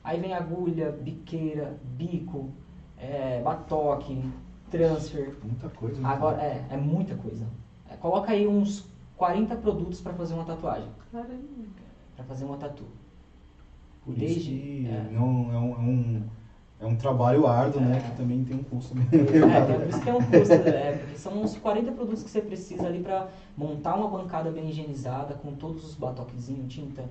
Aí vem agulha, biqueira, bico, é, batoque, transfer. Muita coisa. Né? Agora, é, é muita coisa. É, coloca aí uns 40 produtos para fazer uma tatuagem. Para fazer uma tatu. Por Desde, isso que é. não é um, é um é um trabalho árduo, né, é. né? Que também tem um custo. É, por isso que tem um custo, né? Porque são uns 40 produtos que você precisa ali para montar uma bancada bem higienizada, com todos os batoquezinhos, tinta,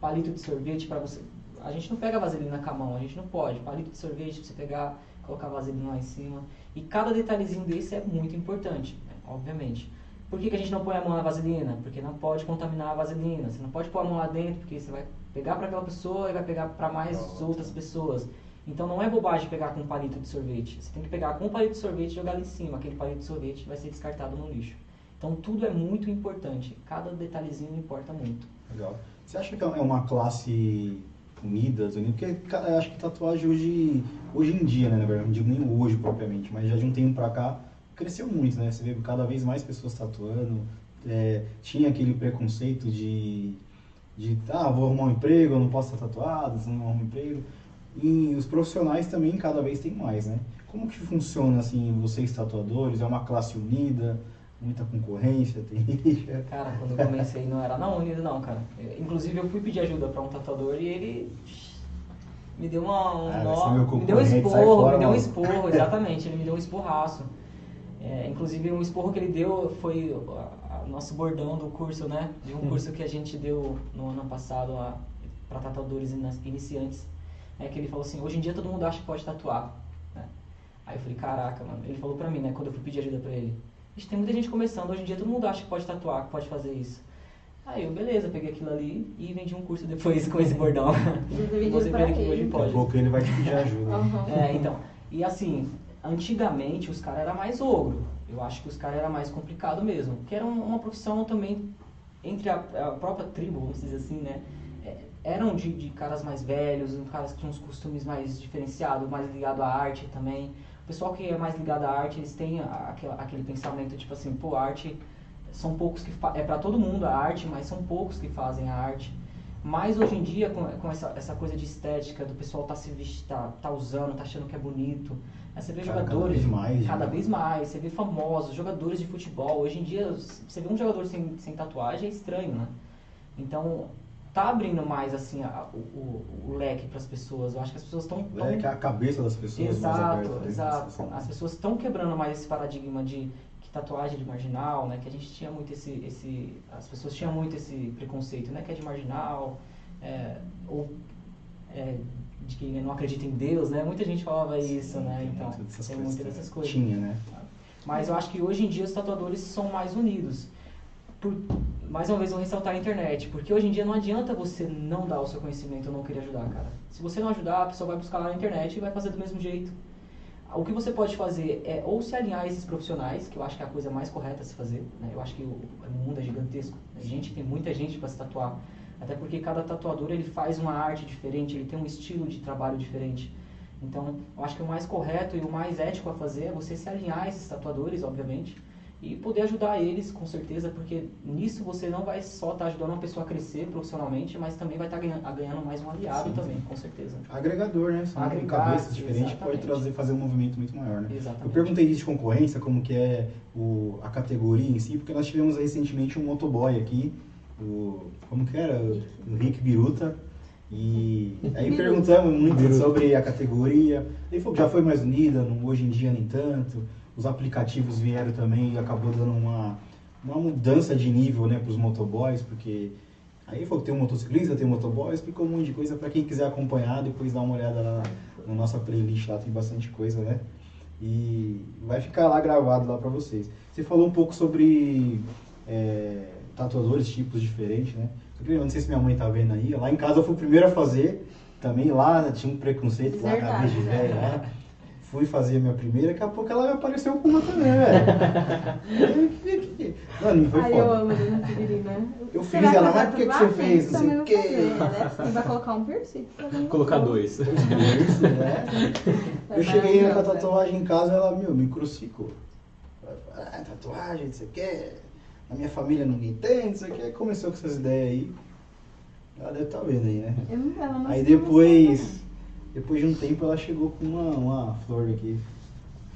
palito de sorvete para você. A gente não pega vaselina com a mão, a gente não pode. Palito de sorvete pra você pegar, colocar vaselina lá em cima. E cada detalhezinho desse é muito importante, né? obviamente. Por que, que a gente não põe a mão na vaselina? Porque não pode contaminar a vaselina. Você não pode pôr a mão lá dentro, porque você vai pegar para aquela pessoa e vai pegar para mais outras pessoas. Então não é bobagem pegar com um palito de sorvete. Você tem que pegar com um palito de sorvete e jogar ali em cima. Aquele palito de sorvete vai ser descartado no lixo. Então tudo é muito importante. Cada detalhezinho importa muito. Legal. Você acha que é uma classe unida, Porque acho que tatuagem hoje, hoje em dia, né, na verdade, não digo nem hoje propriamente, mas já de um tempo pra cá, cresceu muito, né? Você vê cada vez mais pessoas tatuando. É, tinha aquele preconceito de, de, ah, vou arrumar um emprego, eu não posso estar tatuado, não vou arrumar um emprego. E os profissionais também cada vez tem mais, né? Como que funciona, assim, vocês tatuadores? É uma classe unida? Muita concorrência? Tem Cara, quando eu comecei não era não unido não, cara. Inclusive eu fui pedir ajuda para um tatuador e ele me deu uma, um Ah, nó, meu me deu um esporro, fora, me deu um esporro, exatamente, ele me deu um esporraço. É, inclusive, um esporro que ele deu foi o nosso bordão do curso, né? De um Hum. curso que a gente deu no ano passado para tatuadores iniciantes. É que ele falou assim, hoje em dia todo mundo acha que pode tatuar. né? Aí eu falei, caraca, mano. Ele falou pra mim, né, quando eu fui pedir ajuda pra ele. Tem muita gente começando, hoje em dia todo mundo acha que pode tatuar, que pode fazer isso. Aí eu, beleza, peguei aquilo ali e vendi um curso depois com esse bordão. Você pra vê que hoje ele. Daqui a pode. pouco ele vai te pedir ajuda. Aham. É, então. E assim, antigamente os caras eram mais ogro. Eu acho que os caras eram mais complicado mesmo. Que era um- uma profissão também entre a, a própria tribo, vamos dizer assim, né? Eram de, de caras mais velhos, caras que tinham uns costumes mais diferenciados, mais ligado à arte também. O pessoal que é mais ligado à arte, eles têm a- aquela- aquele pensamento tipo assim, pô, arte são poucos que é para todo mundo a arte, mas são poucos que fazem a arte. Mas hoje em dia, com, com essa, essa coisa de estética, do pessoal tá se vestindo, tá, tá usando, tá achando que é bonito. Aí você vê Cada- cada jogadores. vez mais, Cada né? vez mais. Você vê famosos, jogadores de futebol. Hoje em dia, você vê um jogador sem, sem tatuagem é estranho, né? Então, tá abrindo mais, assim, a- o, o, leque para as pessoas. Eu acho que as pessoas estão. É que a cabeça das pessoas Exato, aberta, né? exato. As pessoas estão quebrando mais esse paradigma de que tatuagem é de marginal, né? Que a gente tinha muito esse, esse as pessoas tinham muito esse preconceito, né? Que é de marginal, é, ou é, de que não acredita em Deus, né? Muita gente falava isso, né? Tem Então, muito dessas tem muitas dessas também. coisas. Tinha, né? Mas eu acho que hoje em dia os tatuadores são mais unidos. Por, mais uma vez, vou ressaltar a internet, porque hoje em dia não adianta você não dar o seu conhecimento ou não querer ajudar, cara. Se você não ajudar, a pessoa vai buscar lá na internet e vai fazer do mesmo jeito. O que você pode fazer é ou se alinhar a esses profissionais, que eu acho que é a coisa mais correta a se fazer. Né? Eu acho que o, mundo é gigantesco. A gente tem muita gente para se tatuar. Até porque cada tatuador ele faz uma arte diferente, ele tem um estilo de trabalho diferente. Então, eu acho que o mais correto e o mais ético a fazer é você se alinhar a esses tatuadores, obviamente, e poder ajudar eles, com certeza, porque nisso você não vai só estar ajudando uma pessoa a crescer profissionalmente, mas também vai estar ganhando, ganhando mais um aliado Sim, também, sim. com certeza. Agregador, né? São Agregar, cabeças diferentes que pode exatamente. trazer, fazer um movimento muito maior, né? Exatamente. Eu perguntei isso de concorrência, como que é o, a categoria em si, porque nós tivemos recentemente um motoboy aqui, o, como que era? O, Rick Biruta. E aí perguntamos muito sobre a categoria. Ele falou que já foi mais unida, hoje em dia nem tanto. Os aplicativos vieram também e acabou dando uma, uma mudança de nível né, para os motoboys, porque aí que tem um motociclista, tem um motoboy, explicou um monte de coisa para quem quiser acompanhar, depois dá uma olhada lá na nossa playlist, lá tem bastante coisa, né? E vai ficar lá gravado lá para vocês. Você falou um pouco sobre é, tatuadores, tipos diferentes, né? Eu não sei se minha mãe tá vendo aí. Lá em casa eu fui o primeiro a fazer. Também lá tinha um preconceito lá, Verdade, cabeça de né? velho lá. Fui fazer a minha primeira, daqui a pouco ela apareceu com uma também, velho. Mano, foi Ai, eu foda. amo Dona Severina. Eu Você fiz, ela, mas por que que você fez? Não sei o quê. né? Você vai colocar um piercing? Colocar dois. Isso, né? Eu cheguei com a tatuagem em casa ela, meu, me crucificou. Ah, tatuagem, não sei o quê. Na minha família ninguém tem, não sei o quê. Começou com essas ideias aí. Ela deve estar vendo aí, né? Eu não, ela não Aí depois, depois de um tempo ela chegou com uma, uma flor aqui.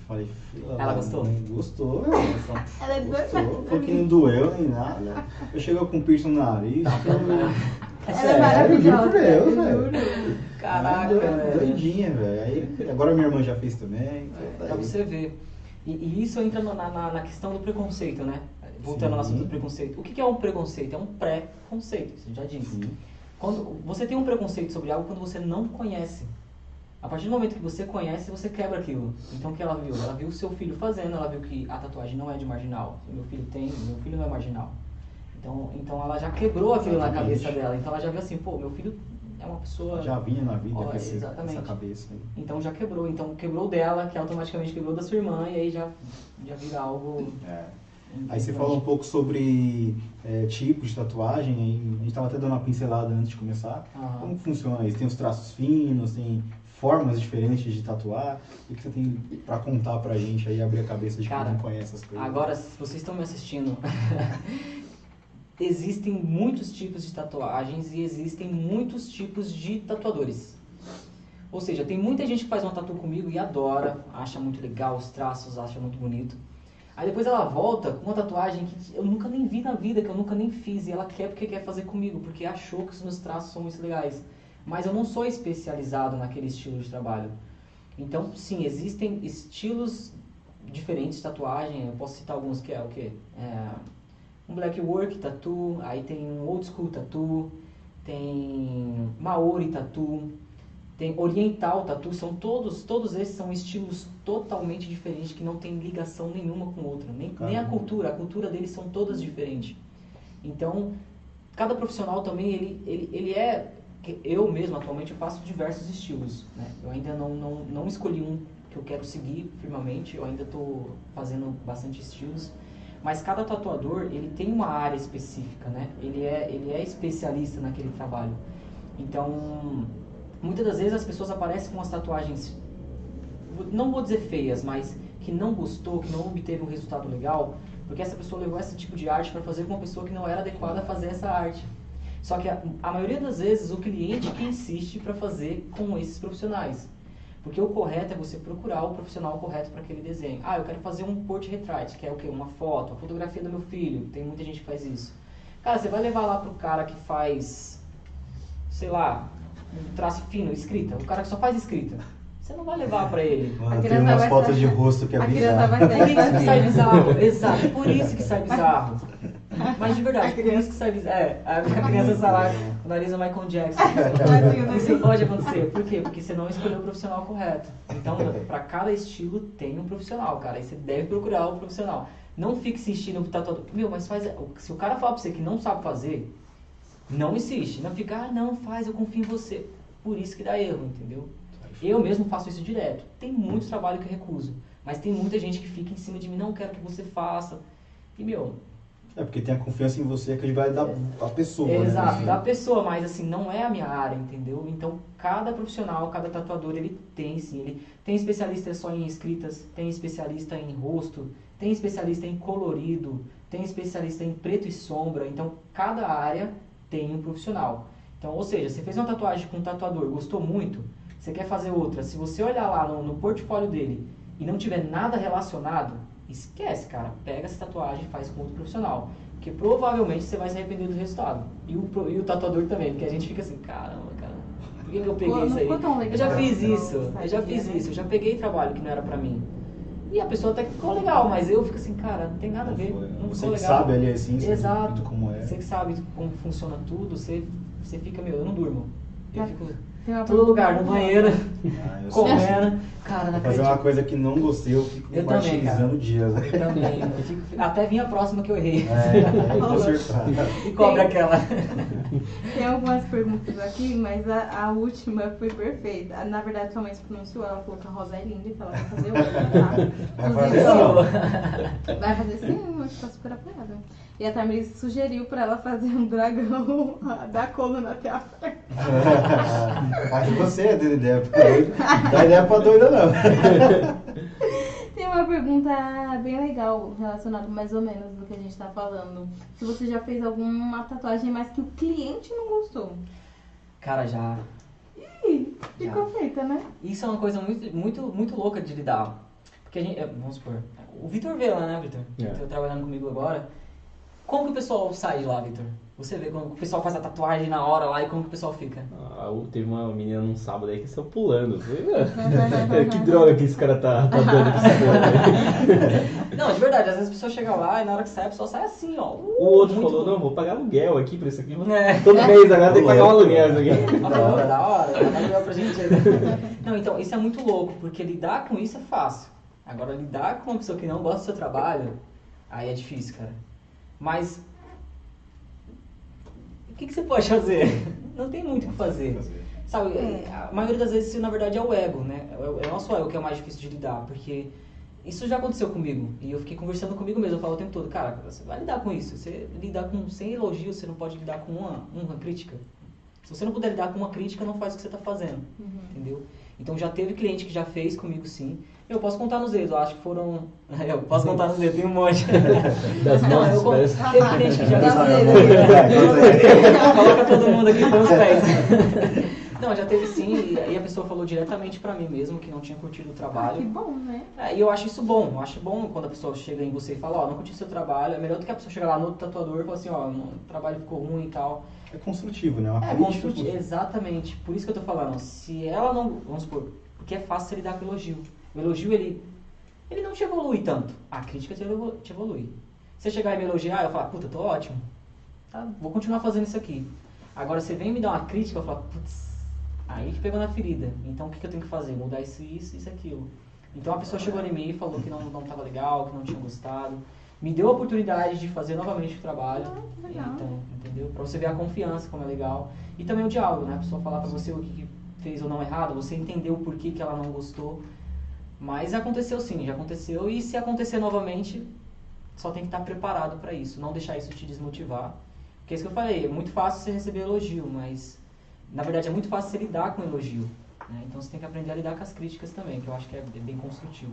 Falei, filha Ela gostou? mãe, Gostou, velho. Ela é. Gostou. Falou que não doeu nem nada. Eu chegou com piercing no nariz. Ela é Sério, maravilhosa. juro por Deus, eu velho. Caraca, Doi- velho. Doidinha, velho. Aí, agora minha irmã já fez também. então tá Pra você ver. E, e isso entra no- na, na, na questão do preconceito, né? Voltando ao assunto do preconceito. O que que é um preconceito? É um pré-conceito, você já disse. Sim. Quando você tem um preconceito sobre algo quando você não conhece. A partir do momento que você conhece, você quebra aquilo. Então o que ela viu? Ela viu o seu filho fazendo, ela viu que a tatuagem não é de marginal. Meu filho tem, meu filho não é marginal. Então, então ela já quebrou aquilo na Exatamente. cabeça dela. Então ela já viu assim, pô, meu filho é uma pessoa. Já vinha na vida Ó, com esse- exatamente. essa cabeça. aí. Então já quebrou. Então quebrou dela, que automaticamente quebrou da sua irmã, e aí já, já vira algo. É. Aí você falou um pouco sobre é, tipos de tatuagem, a gente estava até dando uma pincelada antes de começar. Como funciona isso? Tem os traços finos, tem formas diferentes de tatuar. O que você tem pra contar pra gente aí, abrir a cabeça de Cara, quem não conhece essas coisas? Agora, se vocês estão me assistindo, existem muitos tipos de tatuagens e existem muitos tipos de tatuadores. Ou seja, tem muita gente que faz uma tatu comigo e adora, acha muito legal os traços, acha muito bonito. Aí depois ela volta com uma tatuagem que eu nunca nem vi na vida, que eu nunca nem fiz, e ela quer porque quer fazer comigo, porque achou que os meus traços são muito legais. Mas eu não sou especializado naquele estilo de trabalho. Então, sim, existem estilos diferentes de tatuagem. Eu posso citar alguns que é o quê? É, um black work tattoo, aí tem um old school tattoo, tem maori tattoo, tem oriental tattoo, são todos, todos esses são estilos totalmente diferentes que não tem ligação nenhuma com outra, nem, nem a cultura, a cultura deles são todas diferentes. Então, cada profissional também ele, ele, ele é eu mesmo atualmente faço diversos estilos, né? Eu ainda não, não, não escolhi um que eu quero seguir firmemente, eu ainda estou fazendo bastante estilos, mas cada tatuador ele tem uma área específica, né? Ele é ele é especialista naquele trabalho. Então, muitas das vezes as pessoas aparecem com as tatuagens não vou dizer feias, mas que não gostou, que não obteve um resultado legal, porque essa pessoa levou esse tipo de arte para fazer com uma pessoa que não era adequada a fazer essa arte. Só que a, a maioria das vezes o cliente que insiste para fazer com esses profissionais. Porque o correto é você procurar o profissional correto para aquele desenho. Ah, eu quero fazer um portrait, que é o quê? Uma foto, a fotografia do meu filho. Tem muita gente que faz isso. Cara, você vai levar lá pro cara que faz, sei lá, um traço fino, escrita. O cara que só faz escrita. Você não vai levar para ele. Mano, tem umas fotos de rosto que é a bizarro. Vai por isso que sai bizarro. Exato, por isso que sai bizarro. Mas de verdade, isso que bizarro. É, a criança nariz é Michael Jackson. Isso pode acontecer. Por quê? Porque você não escolheu o profissional correto. Então, para cada estilo tem um profissional, cara. E você deve procurar o profissional. Não fique insistindo no tatuador. Meu, mas faz. Se o cara falar pra você que não sabe fazer, não insiste. Não fica, ah, não, faz, eu confio em você. Por isso que dá erro, entendeu? Eu mesmo faço isso direto. Tem muito trabalho que eu recuso. Mas tem muita gente que fica em cima de mim, não quero que você faça. E, meu. É porque tem a confiança em você que ele vai dar a pessoa. Né? Exato, da pessoa, mas assim, não é a minha área, entendeu? Então, cada profissional, cada tatuador, ele tem sim. Ele tem especialista só em escritas, tem especialista em rosto, tem especialista em colorido, tem especialista em preto e sombra. Então, cada área tem um profissional. Então, ou seja, você fez uma tatuagem com um tatuador, gostou muito, você quer fazer outra, se você olhar lá no, no portfólio dele e não tiver nada relacionado, esquece, cara. Pega essa tatuagem e faz com outro profissional. Porque provavelmente você vai se arrepender do resultado. E o, e o tatuador também, porque a gente fica assim, caramba, cara, por que eu peguei Pô, isso aí? legal, eu já fiz não, isso, eu já fiz né? isso, eu já peguei trabalho que não era pra mim. E a pessoa até que ficou legal, mas eu fico assim, cara, não tem nada a ver, Não Você ficou que legal. sabe ali a essência Exato. como é. Você que sabe como funciona tudo, você, você fica, meu, eu não durmo. Eu Mas fico todo lugar, no banheiro, Ah, eu comendo. Cara, não fazer uma coisa que não gostei, eu fico Eu também, martirizando dias. né? Eu também. Eu fico, até vir a próxima que eu errei. É, aí consertar. E cobra aquela. Tem algumas perguntas aqui, mas a, a última foi perfeita. Na verdade, sua mãe se pronunciou, ela falou que a Rosa é linda e que ela vai fazer outra, tá? Vai fazer ó, Vai fazer sim, acho que tá super apoiada. E a Tamiris sugeriu pra ela fazer um dragão da coluna até a perna. Acho que você é dando ideia. Dá ideia pra doida, não. Tem uma pergunta bem legal relacionada mais ou menos do que a gente tá falando. Se você já fez alguma tatuagem, mas que o cliente não gostou. Cara, já. Ih, ficou feita, né? Isso é uma coisa muito, muito, muito louca de lidar. Porque a gente. é, Vamos supor. O Vitor vê lá, né, Vitor? É. Tá trabalhando comigo agora. Como que o pessoal sai de lá, Vitor? Você vê quando o pessoal faz a tatuagem na hora lá e como que o pessoal fica? Ah, teve uma menina num sábado aí que saiu pulando. Eu falei, "Ah, que droga que esse cara tá, tá dando pra esse povo aí?" Não, de verdade, às vezes a pessoa chega lá e na hora que sai, a pessoa sai assim, ó. Uh, O outro falou, bom. não, vou pagar aluguel aqui pra isso aqui. É. Todo mês agora tem que pagar um aluguel isso aqui. Ah, da hora, da hora, dá melhor pra gente. Não, então, isso é muito louco, porque lidar com isso é fácil. Agora, lidar com uma pessoa que não gosta do seu trabalho, aí é difícil, cara. Mas, o que, que você pode fazer? Não tem muito o que fazer. Sabe, a maioria das vezes, isso, na verdade, é o ego, né? É o é o nosso ego que é o mais difícil de lidar, porque isso já aconteceu comigo. E eu fiquei conversando comigo mesmo, eu falo o tempo todo, cara, você vai lidar com isso. Você lidar com sem elogio, você não pode lidar com uma, uma crítica. Se você não puder lidar com uma crítica, não faz o que você está fazendo. Entendeu? Então já teve cliente que já fez comigo sim. Eu posso contar nos dedos, eu acho que foram. Eu posso contar nos dedos, tem um monte. Das Não, mãos, eu parece. Teve cliente que já. Coloca todo mundo aqui pelos pés. Não, já teve sim, e aí a pessoa falou diretamente pra mim mesmo que não tinha curtido o Ah, que trabalho. bom, né? É, e eu acho isso bom, eu acho bom quando a pessoa chega em você e fala, ó, não curti seu trabalho, é melhor do que a pessoa chegar lá no outro tatuador e falar assim, ó, o trabalho ficou ruim e tal. É construtivo, né? Uma É, construtivo, exatamente. Por isso que eu tô falando. Se ela não. Vamos supor, porque é fácil você lidar com elogio. O elogio, ele, ele não te evolui tanto. A crítica te evolu- te evolui. Você chegar e me elogiar, eu falar, puta, tô ótimo. Tá, vou continuar fazendo isso aqui. Agora você vem me dar uma crítica, eu falo, putz, aí que pegou na ferida. Então o que, que eu tenho que fazer? Mudar isso, isso, isso, aquilo. Então a pessoa chegou em mim e falou que não, não tava legal, que não tinha gostado. Me deu a oportunidade de fazer novamente o trabalho. Ah. Então, entendeu? Pra você ver a confiança, como é legal. E também o diálogo, né? A pessoa falar pra você o que que fez ou não errado, você entender o porquê que ela não gostou. Mas aconteceu sim, já aconteceu. E se acontecer novamente, só tem que estar preparado pra isso. Não deixar isso te desmotivar. Porque é isso que eu falei, é muito fácil você receber elogio, mas na verdade é muito fácil você lidar com elogio. né? Então você tem que aprender a lidar com as críticas também, que eu acho que é é bem construtivo.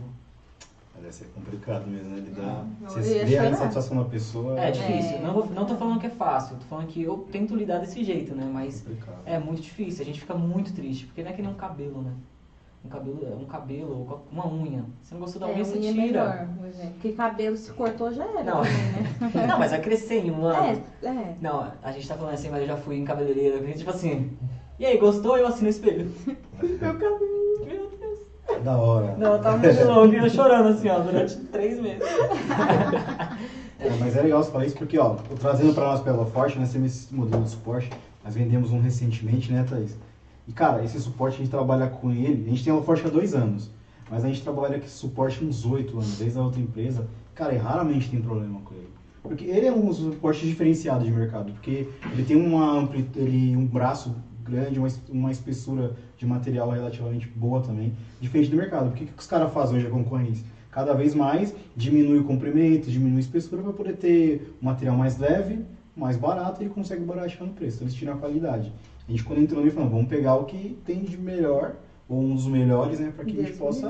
Deve ser complicado mesmo, né? Lidar. Não, Você vê a insatisfação da pessoa. É difícil. É. Não, vou, não tô falando que é fácil, tô falando que eu tento lidar desse jeito, né? Mas complicado. É muito difícil, a gente fica muito triste, porque não é que nem um cabelo, né? Um cabelo, um cabelo ou uma unha. Você não gostou da É, unha, você unha é tira. melhor, por exemplo. Porque cabelo se cortou já era. Não. também, né? Não, mas vai crescer em um ano. É, é. Não, a gente tá falando assim, mas eu já fui em cabeleireira, tipo assim. E aí, gostou? Eu assino o espelho. Meu cabelo, meu Deus. Da hora. Não, tava muito longo e eu chorando assim, ó, durante três meses. É, mas é legal você falar isso porque, ó, trazendo pra nós pela Forte, nós temos esse modelo de suporte, nós vendemos um recentemente, né, Thaís? E, cara, esse suporte a gente trabalha com ele, a gente tem a Forte há dois anos, mas a gente trabalha com esse suporte uns oito anos, desde a outra empresa, cara, e raramente tem problema com ele. Porque ele é um suporte diferenciado de mercado, porque ele tem uma ele, um braço grande, uma, uma espessura de material relativamente boa também, diferente do mercado. Porque o que que os caras fazem hoje a concorrência? Cada vez mais diminui o comprimento, diminui a espessura para poder ter um material mais leve, mais barato e ele consegue baratear no preço. Então eles tiram a qualidade. A gente quando entrou nele falou, vamos pegar o que tem de melhor, ou um dos melhores, né, para que a gente Deus possa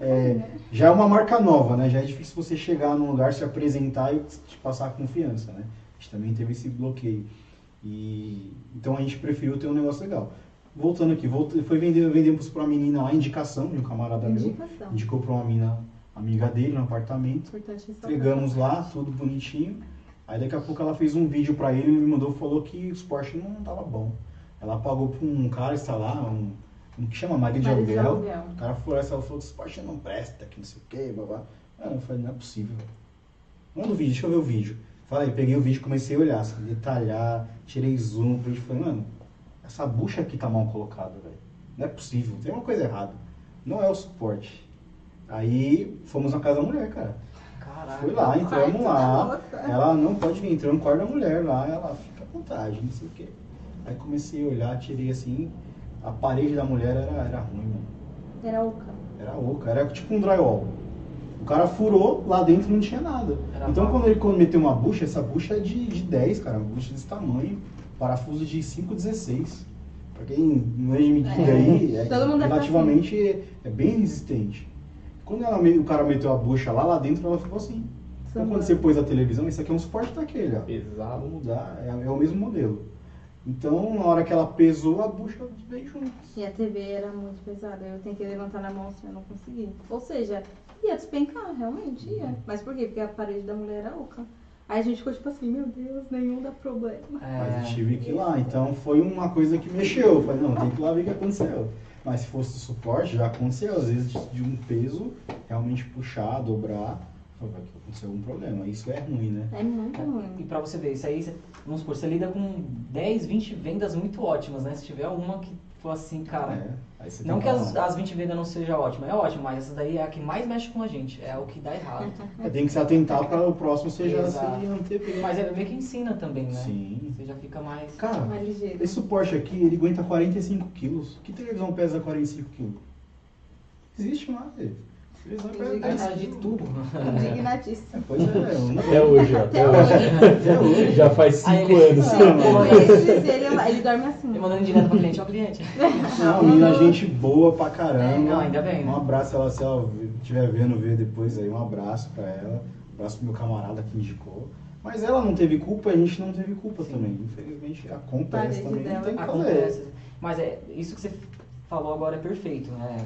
é, né? já é uma marca nova, né? Já é difícil você chegar num lugar, se apresentar e te passar confiança, né? A gente também teve esse bloqueio. E então a gente preferiu ter um negócio legal. Voltando aqui, volta, foi vender, vendemos para uma menina lá, indicação de um camarada meu. Indicação. Indicou para uma mina amiga dele no apartamento. Importante. Entregamos lá, tudo bonitinho. Aí daqui a pouco ela fez um vídeo pra ele e me mandou falou que o suporte não tava bom. Ela pagou pra um cara instalar, um, um que chama marido de aluguel. O cara foi essa, ela falou que o suporte não presta, que não sei o que, babá. Ah, eu falei, não é possível. Manda o vídeo, deixa eu ver o vídeo. Falei, peguei o vídeo, comecei a olhar, assim, detalhar, tirei zoom pro vídeo. Falei, mano, essa bucha aqui tá mal colocada, velho. Não é possível, tem uma coisa errada. Não é o suporte. Aí fomos na casa da mulher, cara. Caraca. Fui lá, entramos lá. Ela não pode vir, entrou no quarto da mulher lá, ela fica à vontade, não sei o quê. Aí comecei a olhar, tirei assim, a parede da mulher era, era ruim, mano. Era oca. Era oca, era tipo um drywall. O cara furou, lá dentro não tinha nada. Era então quando ele quando meteu uma bucha, essa bucha é de, de 10, cara, uma bucha desse tamanho, parafuso de 5,16. Pra quem não é de medida É. aí, é é relativamente é, bem resistente. Quando ela o cara meteu a bucha lá, lá dentro ela ficou assim. Então quando você pôs a televisão, isso aqui é um suporte daquele, ó. Pesado. Vamos mudar, é, é o mesmo modelo. Então, na hora que ela pesou, a bucha veio junto. E a TV era muito pesada. Eu tentei levantar na mão, assim, eu não consegui. Ou seja, ia despencar, realmente ia. Mas por quê? Porque a parede da mulher era oca. Aí a gente ficou tipo assim, meu Deus, nenhum dá problema. Mas eu É, tive que ir lá. Então foi uma coisa que mexeu. Eu falei, não, tem que ir lá ver o que aconteceu. Mas se fosse suporte, já aconteceu. Às vezes de, de um peso realmente puxar, dobrar. Falei, "Vai, aconteceu algum problema. Isso é ruim, né? É muito E ruim. pra você ver, isso aí, vamos supor, você lida com 10, 20 vendas muito ótimas, né? Se tiver uma que for assim, cara. É. Aí você Não que as, as 20 vendas não sejam ótimas, é ótimo, mas essa daí é a que mais mexe com a gente, é o que dá errado. É, tem que se atentar para o próximo você já Exato. se antever. Mas é meio que ensina também, né? Sim. Você já fica mais. Cara, Mais ligeiro. esse suporte aqui, ele aguenta 45 quilos. Que televisão pesa 45 quilos? Existe mais. Televisão pesa Tem Aí 45 faz de tudo. Indignadíssima. Pois é, eu não- Até hoje, Até até hoje. Até hoje. Já faz cinco ele- anos. Conheço ele, ele dorme assim. E mandando direto pro cliente, ó, cliente. Não, menina, gente boa pra caramba. É, não, ainda bem, né? Um abraço, ela, se ela estiver vendo, ver depois aí, um abraço pra ela. Um abraço pro meu camarada que indicou. Mas ela não teve culpa, a gente não teve culpa Sim. também. Infelizmente, acontece Parede também, não tem. Acontece. Mas é, isso que você falou agora é perfeito, né?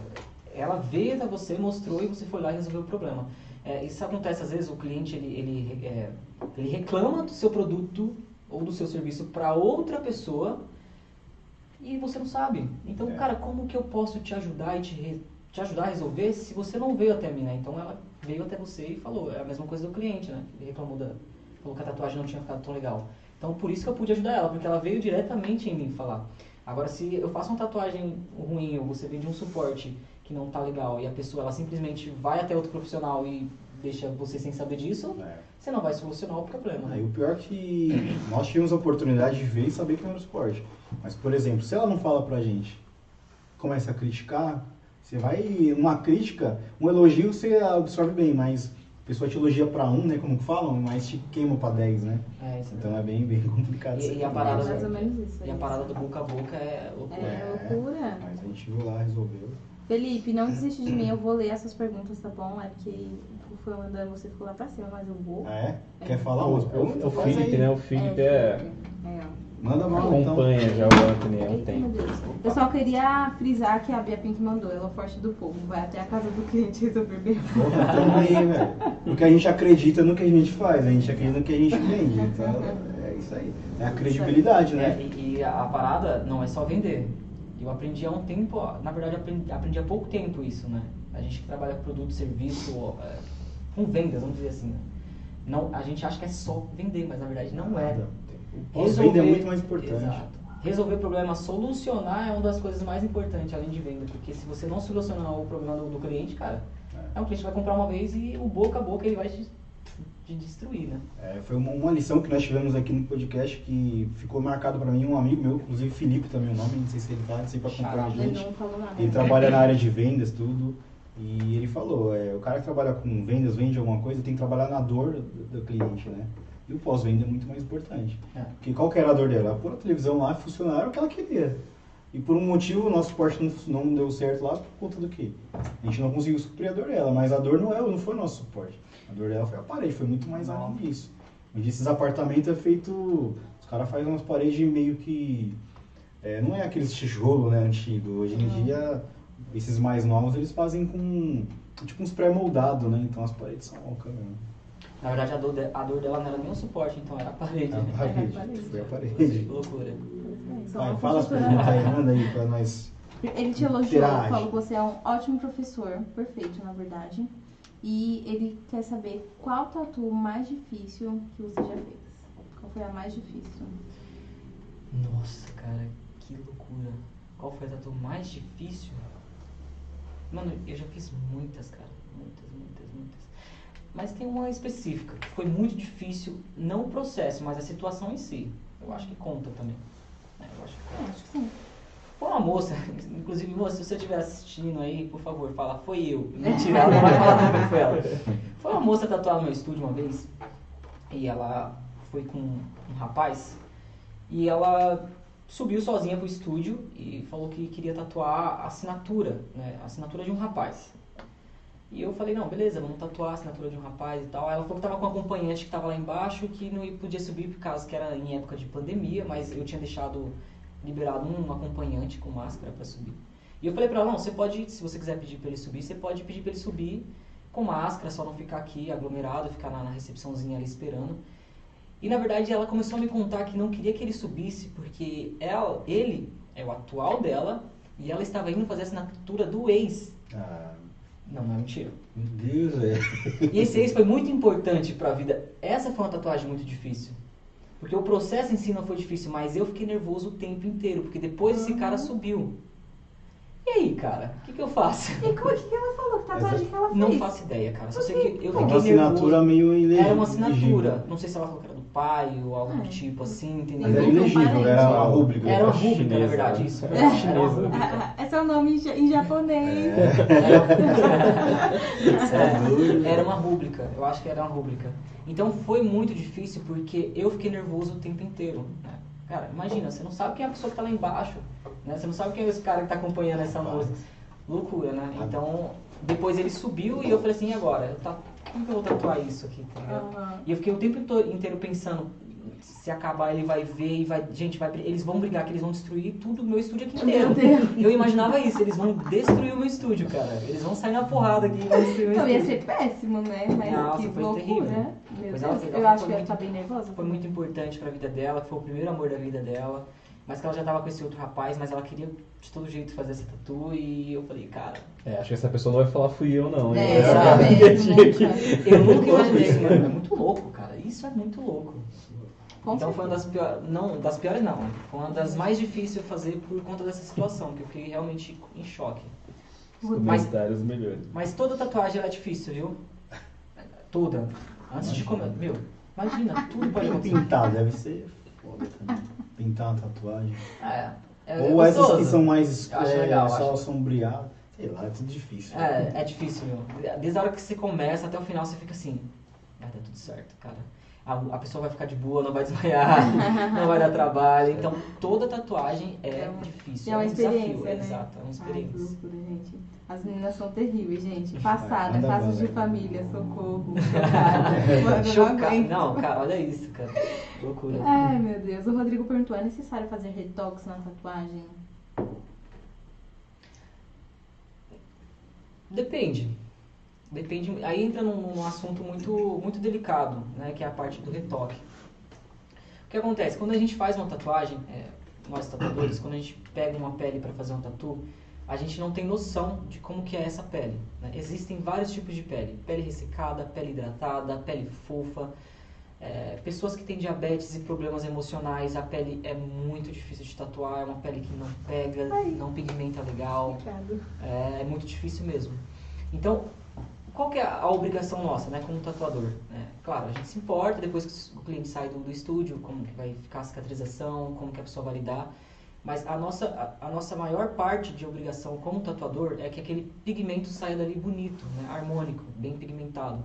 Ela veio até você, mostrou e você foi lá e resolveu o problema. É, isso acontece às vezes, o cliente ele, ele, é, ele reclama do seu produto ou do seu serviço para outra pessoa e você não sabe. Então, É. cara, como que eu posso te ajudar e te, te ajudar a resolver se você não veio até mim, né? Então ela veio até você e falou, é a mesma coisa do cliente, né? Ele reclamou da, falou que a tatuagem não tinha ficado tão legal. Então por isso que eu pude ajudar ela, porque ela veio diretamente em mim falar. Agora se eu faço uma tatuagem ruim ou você vem de um suporte que não tá legal e a pessoa ela simplesmente vai até outro profissional e deixa você sem saber disso, É. você não vai solucionar o problema, Aí né? o pior é que nós tivemos a oportunidade de ver e saber que não era o esporte. Mas, por exemplo, se ela não fala pra gente, começa a criticar, você vai. Uma crítica, um elogio você absorve bem, mas a pessoa te elogia pra um, né? Como que falam, mas te queima pra 10, né? É, isso Então é bem, bem complicado. E- isso e a parada- mais ou menos isso. E a é parada isso. do boca a boca é loucura. É loucura. Mas a gente viu lá, resolveu. Felipe, não desiste de mim, eu vou ler essas perguntas, tá bom? É porque foi mandando você ficou lá pra cima, mas eu vou. Ah, é? Quer falar umas O, perguntas? o Faz Felipe, né? O Felipe é, É, Manda mal então. acompanha já o Anthony há um tempo. Deus. Eu só queria frisar que a Bia Pink mandou, ela é forte do povo, vai até a casa do cliente resolver bem. Também, velho. Porque a gente acredita no que a gente faz, a gente acredita no que a gente vende. Então, é isso aí. É a credibilidade, É, né? e, e a, a parada não é só vender. Eu aprendi há um tempo, na verdade aprendi, aprendi há pouco tempo isso, né? A gente que trabalha com produto, serviço, é, com vendas, vamos dizer assim. Né? Não, a gente acha que é só vender, mas na verdade não é. O pós-venda é muito mais importante. Exato. Resolver problema, solucionar é uma das coisas mais importantes além de venda, porque se você não solucionar o problema do, do cliente, cara, é um cliente vai comprar uma vez e o boca a boca ele vai te, te destruir, né? É, foi uma, uma lição que nós tivemos aqui no podcast que ficou marcado pra mim, um amigo meu, inclusive Felipe também o nome, não sei se ele tá, sempre acompanha a gente. não falou nada. Ele trabalha na área de vendas, tudo. E ele falou, é, o cara que trabalha com vendas, vende alguma coisa, tem que trabalhar na dor do, do cliente, né? E o pós-venda é muito mais importante. É. Porque qual que era a dor dela? Ela pôr a televisão lá, funcionar era o que ela queria. E por um motivo o nosso suporte não, não deu certo lá por conta do quê? A gente não conseguiu suprir a dor dela, mas a dor não, é, não foi o nosso suporte. A dor dela foi a parede, foi muito mais além disso. E esses apartamentos é feito. Os caras fazem umas paredes meio que. é, não é aqueles tijolo né, antigo. Hoje em dia, esses mais novos eles fazem com. Tipo uns pré-moldados, né? Então as paredes são ocas mesmo. Na verdade, a dor, de- a dor dela não era nem o suporte, então era a parede. A parede, parede. foi a Que parede. loucura. Só Vai, fala as perguntas aí, manda aí pra nós. Ele te elogiou, falou que você é um ótimo professor, perfeito na verdade. E ele quer saber qual tatu mais difícil que você já fez. Qual foi a mais difícil? Nossa, cara, que loucura. Qual foi a tatu mais difícil? Mano, eu já fiz muitas, cara. Mas tem uma específica, que foi muito difícil, não o processo, mas a situação em si. Eu acho que conta também. É, eu acho que É, acho que sim. Foi uma moça, inclusive, moça, se você estiver assistindo aí, por favor, fala, foi eu. Mentira, ela não vai falar nunca que foi ela. Foi uma moça tatuar no meu estúdio uma vez, e ela foi com um rapaz, e ela subiu sozinha pro estúdio e falou que queria tatuar a assinatura, né, a assinatura de um rapaz. E eu falei, não, beleza, vamos tatuar a assinatura de um rapaz e tal. Aí ela falou que tava com um acompanhante que tava lá embaixo, que não podia subir por causa que era em época de pandemia, mas eu tinha deixado liberado um acompanhante com máscara para subir. E eu falei pra ela, não, você pode, se você quiser pedir pra ele subir, você pode pedir pra ele subir com máscara, só não ficar aqui aglomerado, ficar na, na recepçãozinha ali esperando. E na verdade ela começou a me contar que não queria que ele subisse porque ela, ele é o atual dela e ela estava indo fazer a assinatura do ex. Ah, Não, não é mentira. meu Deus, velho. E esse ex foi muito importante pra vida. Essa foi uma tatuagem muito difícil. Porque o processo em si não foi difícil, mas eu fiquei nervoso o tempo inteiro, porque depois esse cara subiu. E aí, cara, o que, que eu faço? E como que ela falou? Que tatuagem que ela fez? Não faço ideia, cara. Só sei que eu É uma fiquei assinatura nervoso. meio ilegível. Era uma assinatura. Não sei se ela falou que era pai ou algo do Ah. tipo assim, entendeu? Mas era ilegível, era uma rúbrica. Era uma rúbrica, na Chinesa, verdade, né? isso. É, Era uma chinesa. rúbrica. Ah, ah, Esse é o nome em ja- em japonês. É, era uma rúbrica, eu acho que era uma rúbrica. Então foi muito difícil porque eu fiquei nervoso o tempo inteiro. né? Cara, imagina, você não sabe quem é a pessoa que tá lá embaixo, né? Você não sabe quem é esse cara que tá acompanhando essa música. Loucura, né? Então, depois ele subiu e eu falei assim, e agora? Eu tá, como que eu vou tatuar isso aqui, tá? Aham. E eu fiquei o tempo inteiro pensando, se acabar ele vai ver e vai. Gente, vai, eles vão brigar que eles vão destruir tudo o meu estúdio aqui inteiro. Eu imaginava isso, eles vão destruir o meu estúdio, cara. Eles vão sair na porrada aqui e vão destruir o meu Não, ia ser péssimo, né? Mas Nossa, que foi loucura. terrível. Meu Deus, ela- eu ela acho que ela muito- tá bem nervosa. Foi muito importante pra vida dela, foi o primeiro amor da vida dela. Mas que ela já tava com esse outro rapaz, mas ela queria de todo jeito fazer essa tatu e eu falei, cara, É, acho que essa pessoa não vai falar fui eu, não. hein? É, que- eu nunca imaginei, mano. É muito louco, cara. Isso é muito louco. Com então foi uma das certeza. piores, não, das piores não, foi uma das mais difíceis de fazer por conta dessa situação, que eu fiquei realmente em choque. Os Mas- melhores. Mas toda tatuagem é difícil, viu? Toda. Antes de comer, meu, imagina, tudo pode acontecer. Pintar deve ser foda também. Pintar uma tatuagem. É, é Ou essas que são mais acho é, legal, só acho. sombreadas. Sei lá, é tudo difícil. É, é difícil, meu. Desde a hora que você começa até o final, você fica assim, vai dar tudo certo, cara. A, a pessoa vai ficar de boa, não vai desmaiar, não vai dar trabalho. Então, toda tatuagem é, É difícil. É uma um desafio, experiência, né? Exato, é uma Ai, experiência. loucura, gente. As meninas são terríveis, gente. Passada, Manda casos de bala. família, socorro. chocada. Não, cara, olha isso, cara. Loucura. Ai, meu Deus. O Rodrigo perguntou, é necessário fazer retox na tatuagem? Depende. Depende. Aí entra num, num assunto muito, muito delicado, né? Que é a parte do retoque. O que acontece? Quando a gente faz uma tatuagem, é, nós tatuadores, quando a gente pega uma pele para fazer um tatu, a gente não tem noção de como que é essa pele. né? Existem vários tipos de pele. Pele ressecada, pele hidratada, pele fofa. É, pessoas que têm diabetes e problemas emocionais, a pele é muito difícil de tatuar, é uma pele que não pega, Ai. não pigmenta legal. É, é muito difícil mesmo. Então, qual que é a obrigação nossa, né, como tatuador? né? Claro, a gente se importa depois que o cliente sai do, do estúdio, como que vai ficar a cicatrização, como que a pessoa vai lidar. Mas a nossa, a, a nossa maior parte de obrigação como tatuador é que aquele pigmento saia dali bonito, né, harmônico, bem pigmentado.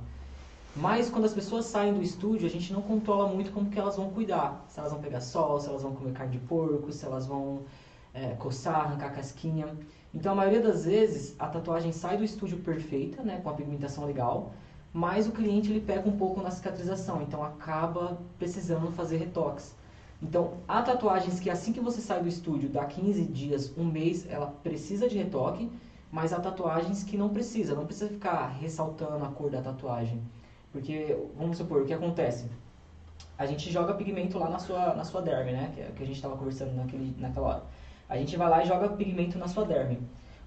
Mas quando as pessoas saem do estúdio, a gente não controla muito como que elas vão cuidar. Se elas vão pegar sol, se elas vão comer carne de porco, se elas vão é, coçar, arrancar casquinha. Então, a maioria das vezes, a tatuagem sai do estúdio perfeita, né, com a pigmentação legal, mas o cliente ele pega um pouco na cicatrização, então acaba precisando fazer retoques. Então, há tatuagens que assim que você sai do estúdio, dá 15 dias, um mês, ela precisa de retoque, mas há tatuagens que não precisa, não precisa ficar ressaltando a cor da tatuagem. Porque, vamos supor, o que acontece? A gente joga pigmento lá na sua, na sua derme, né? Que, é o que a gente estava conversando naquele, naquela hora. A gente vai lá e joga pigmento na sua derme.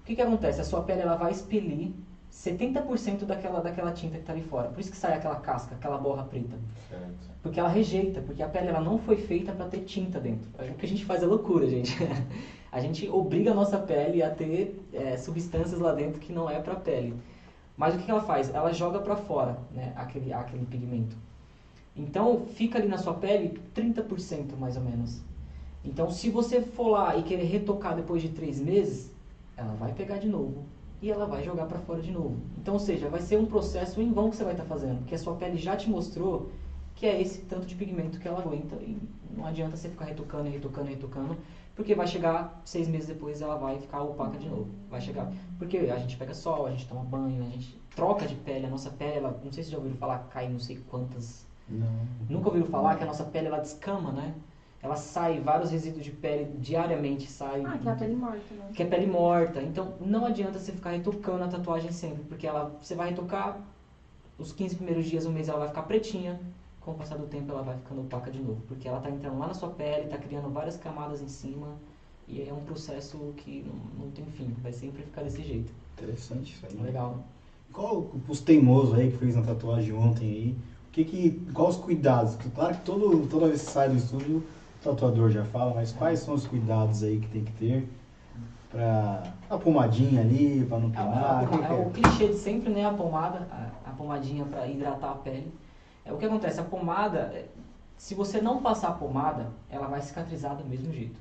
O que, que acontece? A sua pele ela vai expelir 70% daquela, daquela tinta que está ali fora. Por isso que sai aquela casca, aquela borra preta. Certo. Porque ela rejeita, porque a pele ela não foi feita para ter tinta dentro. O que a gente faz é loucura, gente. A gente obriga a nossa pele a ter é, substâncias lá dentro que não é para a pele. Mas o que ela faz? Ela joga para fora né, aquele, aquele pigmento. Então fica ali na sua pele 30% mais ou menos. Então se você for lá e querer retocar depois de três meses, ela vai pegar de novo e ela vai jogar para fora de novo. Então, ou seja, vai ser um processo em vão que você vai estar fazendo, porque a sua pele já te mostrou que é esse tanto de pigmento que ela aguenta e não adianta você ficar retocando, retocando, retocando, porque vai chegar seis meses depois ela vai ficar opaca de novo. Vai chegar, porque a gente pega sol, a gente toma banho, a gente troca de pele, a nossa pele, ela, não sei se já ouviram falar, cai não sei quantas Não. Nunca ouviram falar que a nossa pele ela descama, né? Ela sai, vários resíduos de pele diariamente saem. Ah, que é a pele morta, né? Que é pele morta. Então não adianta você ficar retocando a tatuagem sempre, porque ela, você vai retocar os 15 primeiros dias, um mês ela vai ficar pretinha, com o passar do tempo ela vai ficando opaca de novo, porque ela está entrando lá na sua pele, está criando várias camadas em cima, e é um processo que não, não tem fim, vai sempre ficar desse jeito. Interessante isso aí. Legal. Qual os teimosos aí que fez na tatuagem ontem aí? O que que, quais os cuidados? Porque Claro que todo, toda vez que sai do estúdio, tatuador já fala, mas quais são os cuidados aí que tem que ter pra a pomadinha ali, pra não É, queimar? que é, é? o clichê de sempre, né? A pomada, a, a pomadinha para hidratar a pele. É, o que acontece? A pomada, é, se você não passar a pomada, ela vai cicatrizar do mesmo jeito.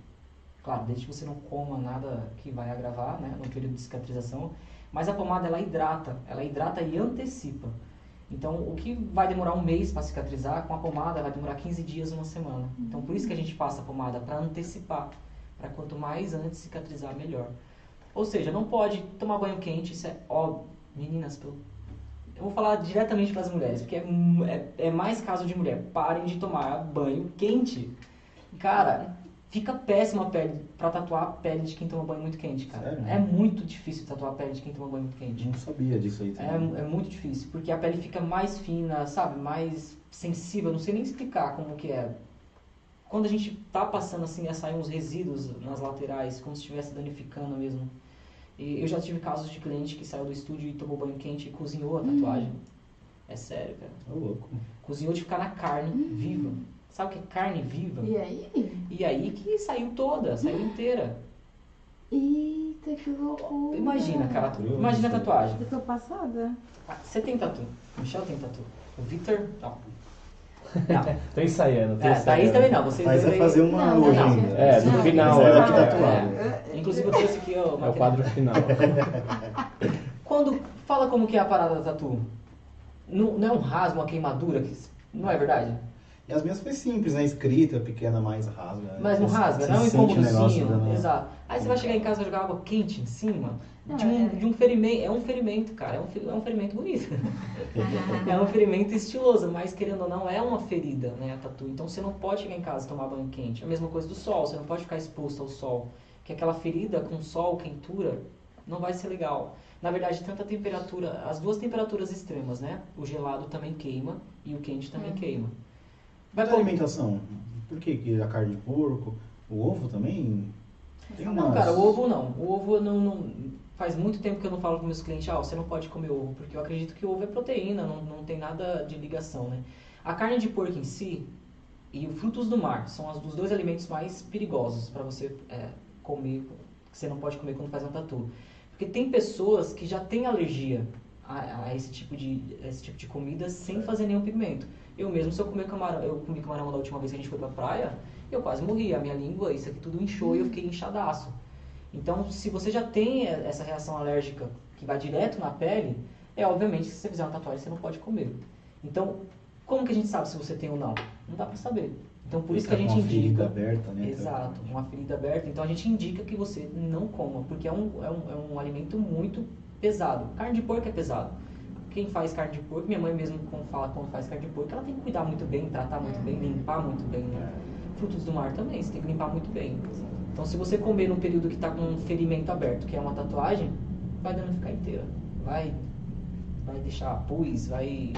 Claro, desde que você não coma nada que vai agravar, né? No período de cicatrização. Mas a pomada, ela hidrata. Ela hidrata e antecipa. Então, o que vai demorar um mês para cicatrizar, com a pomada vai demorar 15 dias, uma semana. Então, por isso que a gente passa a pomada, para antecipar. Para quanto mais antes cicatrizar, melhor. Ou seja, não pode tomar banho quente, isso é óbvio. Meninas, pelo- eu vou falar diretamente para as mulheres, porque é, é, é mais caso de mulher. Parem de tomar banho quente. Cara, Fica péssima a pele pra tatuar a pele de quem toma banho muito quente, cara. Sério? É muito difícil tatuar a pele de quem toma banho muito quente. Não sabia disso aí também. É, é muito difícil, porque a pele fica mais fina, sabe? Mais sensível, não sei nem explicar como que é. Quando a gente tá passando assim, a sair uns resíduos nas laterais, como se estivesse danificando mesmo. E eu já tive casos de cliente que saiu do estúdio e tomou banho quente e cozinhou a tatuagem. É sério, cara. Ô, louco. Cozinhou de ficar na carne viva. Sabe o que é carne viva? E aí? E aí que saiu toda, saiu inteira. Eita, que loucura. Imagina, cara. Curioso Imagina a tatuagem. Eu tô passada. Ah, Você tem tatu. O Michel tem tatu. O Victor, não. Não. Tô ensaiando, tô É, ensaiando. Thaís também não. Vocês Mas dois vai aí- fazer uma Não, hoje não. ainda. É, no Não, final, Mas é, aqui é, tatuado. é. Inclusive eu trouxe aqui ó, É o quadro final. Quando fala como que é a parada da tatu, não, não é um rasgo, uma queimadura, que, não é verdade? E as minhas foi simples, né? Escrita, pequena, mais rasga. Mas não rasga, não é um incômodozinho. Exato. Aí você vai chegar em casa e jogar água quente em cima de um, é. de um ferimento. É um ferimento, cara. É um, é um ferimento bonito. é um ferimento estiloso, mas querendo ou não, é uma ferida, né? A tatu. Então você não pode chegar em casa e tomar banho quente. A mesma coisa do sol, você não pode ficar exposto ao sol. Que aquela ferida com sol, quentura, não vai ser legal. Na verdade, tanta temperatura, as duas temperaturas extremas, né? O gelado também queima e o quente também Uhum. queima. Mas a alimentação, por que, que a carne de porco, o ovo também? Tem Não, umas- cara, o ovo não. O ovo não, não- Faz muito tempo que eu não falo com meus clientes, ah, você não pode comer ovo, porque eu acredito que o ovo é proteína, não, não tem nada de ligação, né? A carne de porco em si e os frutos do mar são os dois alimentos mais perigosos para você é, comer, que você não pode comer quando faz um tatu. Porque tem pessoas que já têm alergia a, a esse, tipo de, a esse tipo de comida sem fazer nenhum pigmento. Eu mesmo, se eu comer camarão, eu comi camarão da última vez que a gente foi pra praia, eu quase morri. A minha língua, isso aqui tudo inchou e eu fiquei inchadaço. Então, se você já tem essa reação alérgica que vai direto na pele, é obviamente que se você fizer uma tatuagem você não pode comer. Então, como que a gente sabe se você tem ou não? Não dá pra saber. Então, por isso que a Tá gente uma ferida indica. aberta, né? Exato, uma ferida aberta. Então a gente indica que você não coma, porque é um, é um, é um alimento muito pesado. Carne de porco é pesado. Quem faz carne de porco, minha mãe mesmo quando fala quando faz carne de porco, ela tem que cuidar muito bem, tratar muito bem, limpar muito bem. Né? Frutos do mar também, você tem que limpar muito bem. Então se você comer no período que está com um ferimento aberto, que é uma tatuagem, vai danificar inteira. Vai, vai deixar pus, vai.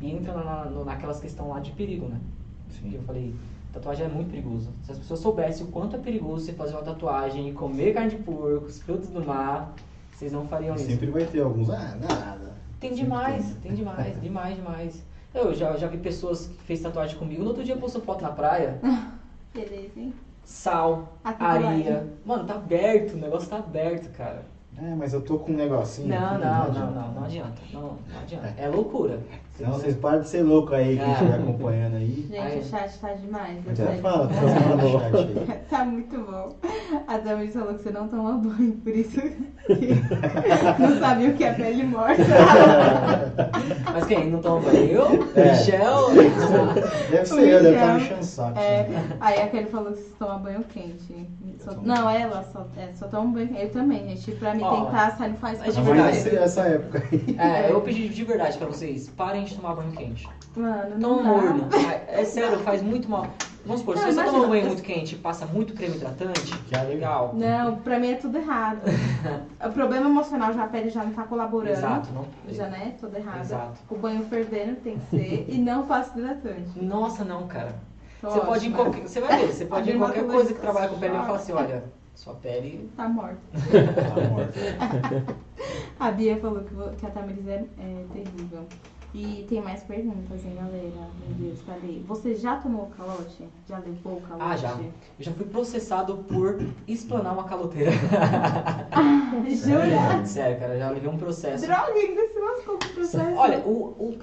E entra na, na, naquelas questões lá de perigo, né? Sim. Que eu falei, tatuagem é muito perigoso. Se as pessoas soubessem o quanto é perigoso você fazer uma tatuagem e comer carne de porco, os frutos do mar, vocês não fariam isso. Sempre vai ter alguns, ah, nada. Tem demais, tem. tem demais, demais, demais. Eu já, já vi pessoas que fez tatuagem comigo, no outro dia postou foto na praia, Beleza, hein? sal, A tatuagem. areia. Mano, tá aberto, o negócio tá aberto, cara. É, mas eu tô com um negocinho. Não, aqui, não, adianta. não, não, não adianta. Não, não adianta. É loucura. Não, vocês param de ser louco aí, quem Ah. estiver acompanhando aí. Gente, Ai. o chat tá demais. Então sério. fala, tá aí. Tá muito bom. A Dami falou que você não toma banho, por isso que não sabia o que é pele morta. Mas quem não toma banho? Eu? É. Michel? Deve ser eu, deve estar me Michel. enchendo o saco. É, aí aquele falou que você toma banho quente. Só- não, ela só, é, só toma banho. Eu também, gente. Pra me Ó, tentar, sai não faz mas Mas de verdade. ser essa época aí. É, eu pedi de verdade pra vocês, parem de tomar banho quente. Mano, não Toma dá. morno. É sério, faz muito mal. Vamos supor, se Não, você imagina, toma um banho muito quente e passa muito creme hidratante, Já legal. Não, pra mim é tudo errado. o problema emocional já a pele já não tá colaborando. Exato, não. Já né, toda errada. Exato. O banho fervendo tem que ser e não faço hidratante. Nossa, não, cara. Tô Você pode ir em qualquer. Você vai ver, você pode ir em qualquer coisa que trabalha com pele e falar assim, olha, sua pele. Tá morta. Tá morto. A Bia falou que, que a Tamiris é, é terrível. E tem mais perguntas, hein, galera? Meu Deus, cadê? Você já tomou calote? Já levou o calote? Ah, já. Eu já fui processado por explanar uma caloteira. Jura? Sério, cara, já levei um processo. Droga, ainda se lascou com o processo. Olha, o, o,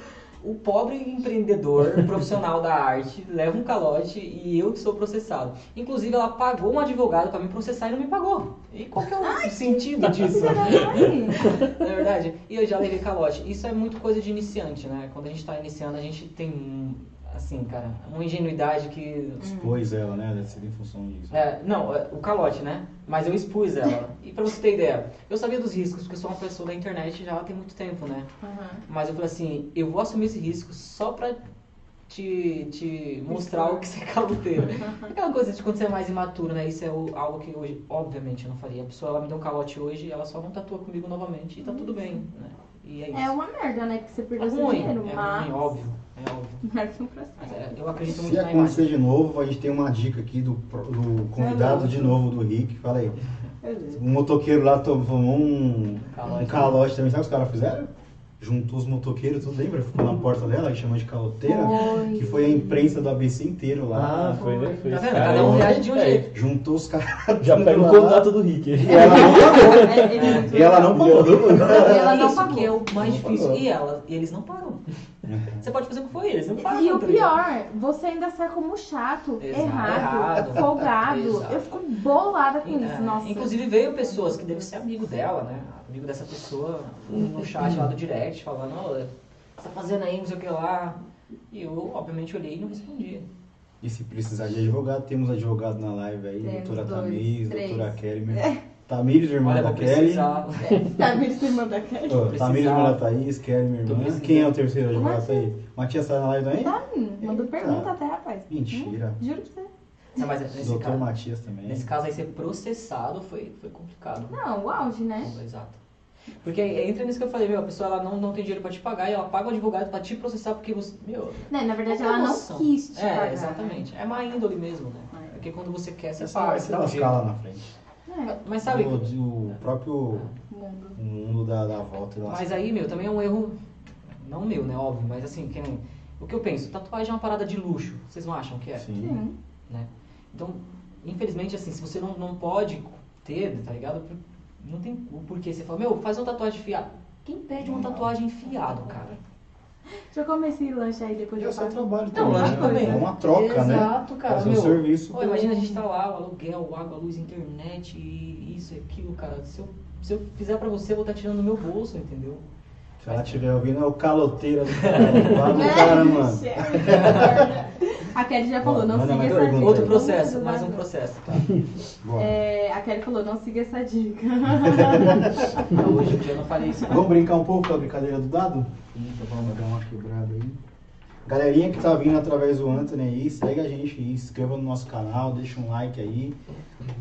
o pobre empreendedor profissional da arte leva um calote e eu que sou processado. Inclusive, ela pagou um advogado pra me processar e não me pagou. E qual que é o sentido disso? Não é verdade? E eu já levei calote. Isso é muito coisa de iniciante, né? Quando a gente tá iniciando, a gente tem, assim, cara, uma ingenuidade que. Expôs ela, né? Deve ser em função disso. É, não, é, o calote, né? Mas eu expus ela. E pra você ter ideia, eu sabia dos riscos, porque eu sou uma pessoa da internet já tem muito tempo, né? Aham. Mas eu falei assim, eu vou assumir esse risco só pra te, te mostrar o que você é caloteiro. Aquela coisa de quando você é mais imaturo, né? Isso é o- algo que hoje, obviamente, eu não faria. A pessoa ela me deu um calote hoje e ela só não tatua comigo novamente e tá tudo bem, né? E é isso. É uma merda, né? Que você É perdeu seu ruim, dinheiro, é mas. ruim, óbvio. É óbvio. Mas um processo. Mas é, eu acredito muito Se acontecer imagem. de novo, a gente tem uma dica aqui do, do convidado de novo do Rick. Fala aí. Um motoqueiro lá tomou um Calote. um calote também. Sabe o que os caras fizeram? Juntou os motoqueiros, tudo lembra? Ficou na porta dela, que chama de caloteira. Foi. Que foi a imprensa do ABC inteiro lá. Ah, foi, né? Foi Tá vendo? Cada um reage de um É, jeito. Juntou os caras. Já pega o contato do Rick. E ela não pagou. É, é E ela não pagou. ela não pagou. é difícil. E, ela, e eles não pagam. Você pode fazer o que for eles, não pagam. E o ligado? pior, você ainda sai como chato, Exato, errado, errado. folgado. Exato. Eu fico bolada com É, isso, nossa. Inclusive veio pessoas que devem ser amigo dela, né? Amigo dessa pessoa no chat lá do direct, falando, ó, o que tá fazendo aí, não sei o que lá. E eu, obviamente, olhei e não respondia. E se precisar de advogado, temos advogado na live aí, Temos doutora dois, Tamires, três. doutora Kelly. meu- Tamires, irmã Olha, da Kelly. me irmã da Kelly. Precisar. Tamires, irmã da Thaís, Kelly, minha irmã. Quem é o terceiro Como advogado assim? aí? Matias tá na live também? Tá, mandou pergunta até, rapaz. Mentira. Hum, juro pra você. Não, mas nesse Doutor caso, Matias também. nesse caso aí ser processado foi, foi complicado. Não, o auge, né? Exato. Porque entra nisso que eu falei, meu, a pessoa ela não, não tem dinheiro pra te pagar e ela paga o advogado pra te processar porque você. Meu, Né, na verdade, que é ela não quis te É, pagar. exatamente. É má índole mesmo, né? É. Porque quando você quer, você Essa paga, vai você se dá um jeito. lá na frente. É, Mas sabe, O, o próprio mundo. mundo da, da volta. lá. mas aí, meu, também é um erro, não meu, né, óbvio, mas assim, que nem, o que eu penso, tatuagem é uma parada de luxo, vocês não acham que é? Sim. Sim. Né? Então, infelizmente, assim, se você não, não pode ter, tá ligado? Não tem o porquê. Você fala, meu, faz uma tatuagem fiada. Quem pede uma tatuagem fiado, cara? Deixa eu comer esse lanche aí depois E é eu o seu trabalho Não, também. lanche né? também. É uma troca, né? Exato, cara. Fazer um meu, serviço. Pô, imagina a gente tá lá, o aluguel, água, luz, internet, e isso e aquilo, cara. Se eu, se eu fizer pra você, eu vou estar tirando do meu bolso, entendeu? Se ela estiver ouvindo, é o caloteiro do cara. Do cara, mano. A Kelly já falou, não Manda siga essa dica. Outro processo, mais um processo. Tá. É, a Kelly falou, não siga essa dica. Ah, hoje em dia eu não falei isso. Vamos brincar um pouco com a brincadeira do dado? Eita, Vamos dar uma quebrada aí. Galerinha que tá vindo através do Anthony aí, segue a gente aí, inscreva no nosso canal, deixa um like aí,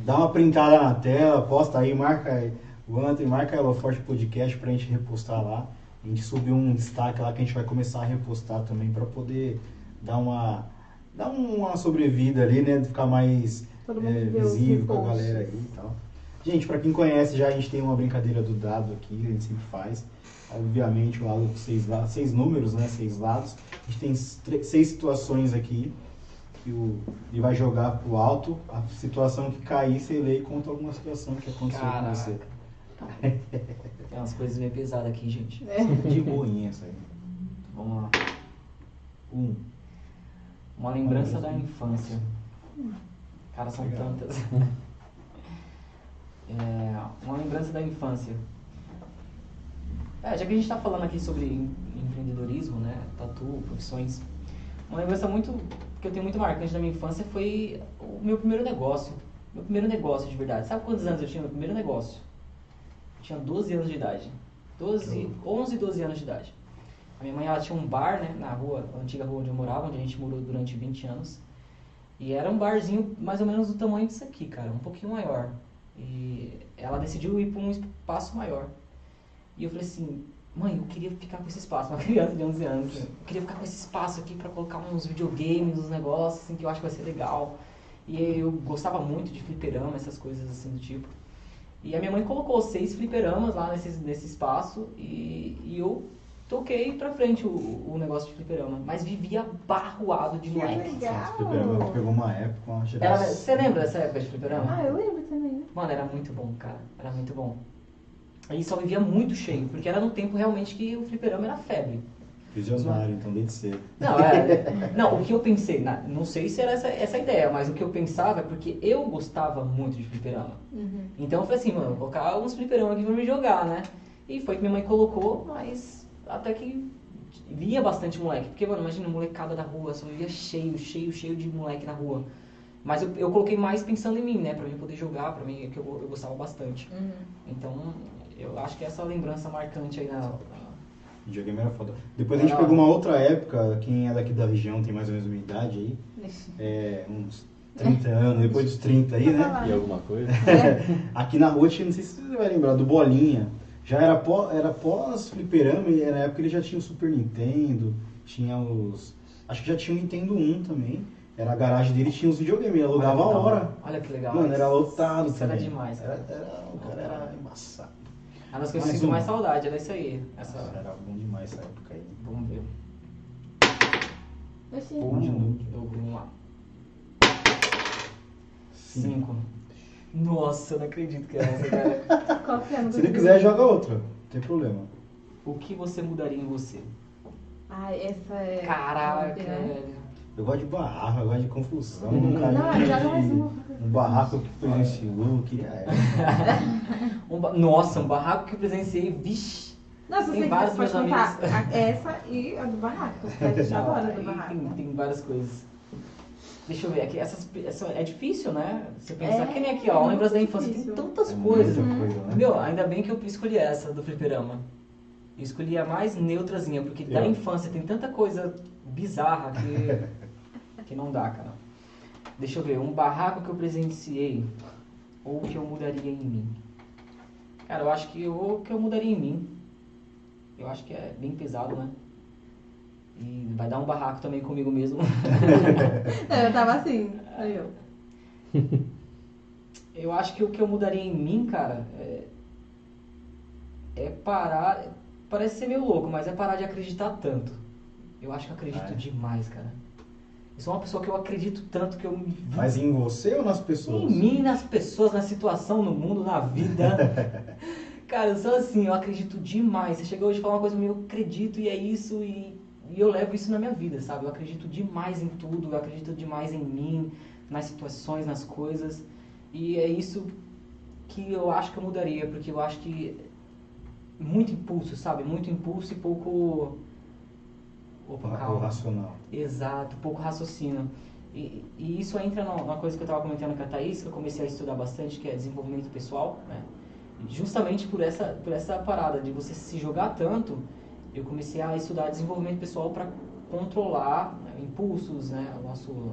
dá uma printada na tela, posta aí, marca aí o Anthony, marca o Forte Podcast pra gente repostar lá. A gente subiu um destaque lá que a gente vai começar a repostar também pra poder dar uma, dar uma sobrevida ali, né? Ficar mais é, visível com a galera aí e tal. Gente, pra quem conhece já, a gente tem uma brincadeira do dado aqui, a gente sempre faz. Obviamente, o lado com seis, lados, seis números, né? Seis lados. A gente tem seis situações aqui que o, ele vai jogar pro alto. A situação que cair, você lê e conta alguma situação que aconteceu com você. Tem umas coisas meio pesadas aqui, gente. É. De boinha essa aí. Vamos lá. Um. Uma lembrança da infância. Cara, são Legal. tantas. É, uma lembrança da infância. É, já que a gente está falando aqui sobre em- empreendedorismo, né, tatu, profissões, uma lembrança muito que eu tenho muito marcante da minha infância foi o meu primeiro negócio. Meu primeiro negócio de verdade. Sabe quantos anos eu tinha no primeiro negócio? Tinha 12 anos de idade. 12, 11, 12 anos de idade. A minha mãe ela tinha um bar, né, na rua, a antiga rua onde eu morava, onde a gente morou durante 20 anos. E era um barzinho mais ou menos do tamanho disso aqui, cara, um pouquinho maior. E ela decidiu ir para um espaço maior. E eu falei assim, mãe, eu queria ficar com esse espaço, uma criança de 11 anos. Eu queria ficar com esse espaço aqui para colocar uns videogames, uns negócios assim que eu acho que vai ser legal. E eu gostava muito de fliperama, essas coisas assim do tipo. E a minha mãe colocou seis fliperamas lá nesse, nesse espaço e, e eu toquei pra frente o, o negócio de fliperama. Mas vivia barroado de Que moleque. legal. Fliperama pegou uma época, uma Era, geração. você lembra dessa época de fliperama? Ah, eu lembro também, né? Mano, era muito bom, cara. Era muito bom. Aí só vivia muito cheio, porque era no tempo realmente que o fliperama era febre. Visionário, então, desde cedo. Não, é, não, o que eu pensei, não sei se era essa, essa ideia, mas o que eu pensava é porque eu gostava muito de fliperama. Uhum. Então eu falei assim, mano, vou colocar uns fliperama aqui pra me jogar, né? E foi que minha mãe colocou, mas até que via bastante moleque. Porque, mano, imagina, molecada da rua, só via cheio, cheio, cheio de moleque na rua. Mas eu, eu coloquei mais pensando em mim, né? Pra mim poder jogar, pra mim, que eu, eu gostava bastante. Uhum. Então, eu acho que essa lembrança marcante aí na, Videogame era foda. Depois a gente Era- pegou uma outra época, quem é daqui da região tem mais ou menos a minha idade aí, é, uns 30 anos, depois dos 30 aí, né? E alguma coisa? Aqui na rua tinha, não sei se você vai lembrar, do Bolinha. Já era, pó, era pós fliperama e na época ele já tinha o Super Nintendo, tinha os. Acho que já tinha o Nintendo 1 também. Era a garagem dele tinha os videogames, ele alugava a hora. Olha que legal. Mano, era lotado Isso era também. demais, Era, cara. era, o cara era embaçado. Ah, mas que eu Mais sinto uma. mais saudade, era isso aí. Essa... Nossa, era bom demais essa época aí. Vamos ver. Oxi. Bom de novo. Eu, vamos lá. Sim. Cinco. Nossa, eu não acredito que é essa, cara. Qual que é? Se ele quiser, joga outra. Não tem problema. o que você mudaria em você? Ai, essa é. Caraca, né? velho. Eu gosto de barraco, eu gosto de confusão. Hum. Um, cara Não, mais uma. um barraco que presenciou, que é. Um ba- Nossa, um barraco que eu presenciei, vixe. Não, se Tem vários pode meus amigos. essa e a do barraco. Não, adora do barraco. tem, tem várias coisas. Deixa eu ver, aqui, essas, essa, é difícil, né? Você pensar, É, que nem aqui, ó, é lembrança da infância, tem tantas É coisas. coisa, né? Meu, ainda bem que eu escolhi essa do fliperama. Eu escolhi a mais neutrazinha, porque da Eu. infância tem tanta coisa bizarra que não dá, cara. Deixa eu ver, um barraco que eu presenciei ou que eu mudaria em mim. Cara, eu acho que o que eu mudaria em mim. Eu acho que é bem pesado, né? E vai dar um barraco também comigo mesmo. É, eu tava assim. Aí eu. Eu acho que o que eu mudaria em mim, cara, é, é parar. Parece ser meio louco, mas é parar de acreditar tanto. Eu acho que eu acredito Ah, é? demais, cara. Eu sou uma pessoa que eu acredito tanto que eu me. Mas em você ou nas pessoas? Em mim, nas pessoas, na situação, no mundo, na vida. Cara, eu sou assim, eu acredito demais. Você chegou hoje e falou uma coisa, eu acredito e é isso e, e eu levo isso na minha vida, sabe? Eu acredito demais em tudo, eu acredito demais em mim, nas situações, nas coisas. E é isso que eu acho que eu mudaria, porque eu acho que muito impulso, sabe? Muito impulso e pouco. Opa, O calma. racional. Exato, pouco raciocínio. E, e isso entra numa coisa que eu estava comentando com a Thaís, que eu comecei a estudar bastante, que é desenvolvimento pessoal, né? Justamente por essa, por essa parada de você se jogar tanto, eu comecei a estudar desenvolvimento pessoal para controlar né, impulsos, né? O nosso,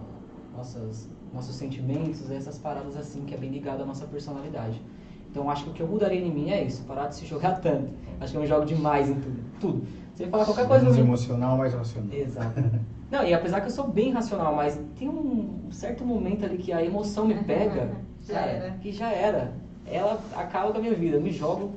nossas, nossos sentimentos, essas paradas assim, que é bem ligado à nossa personalidade. Então acho que o que eu mudaria em mim é isso, parar de se jogar tanto. Acho que eu me jogo demais em tudo. Tudo. Você falar qualquer coisa Menos no emocional, mais racional. Exato. Não, e apesar que eu sou bem racional, mas tem um certo momento ali que a emoção me pega, Já cara, era. que já era. Ela acaba com a minha vida, eu me jogo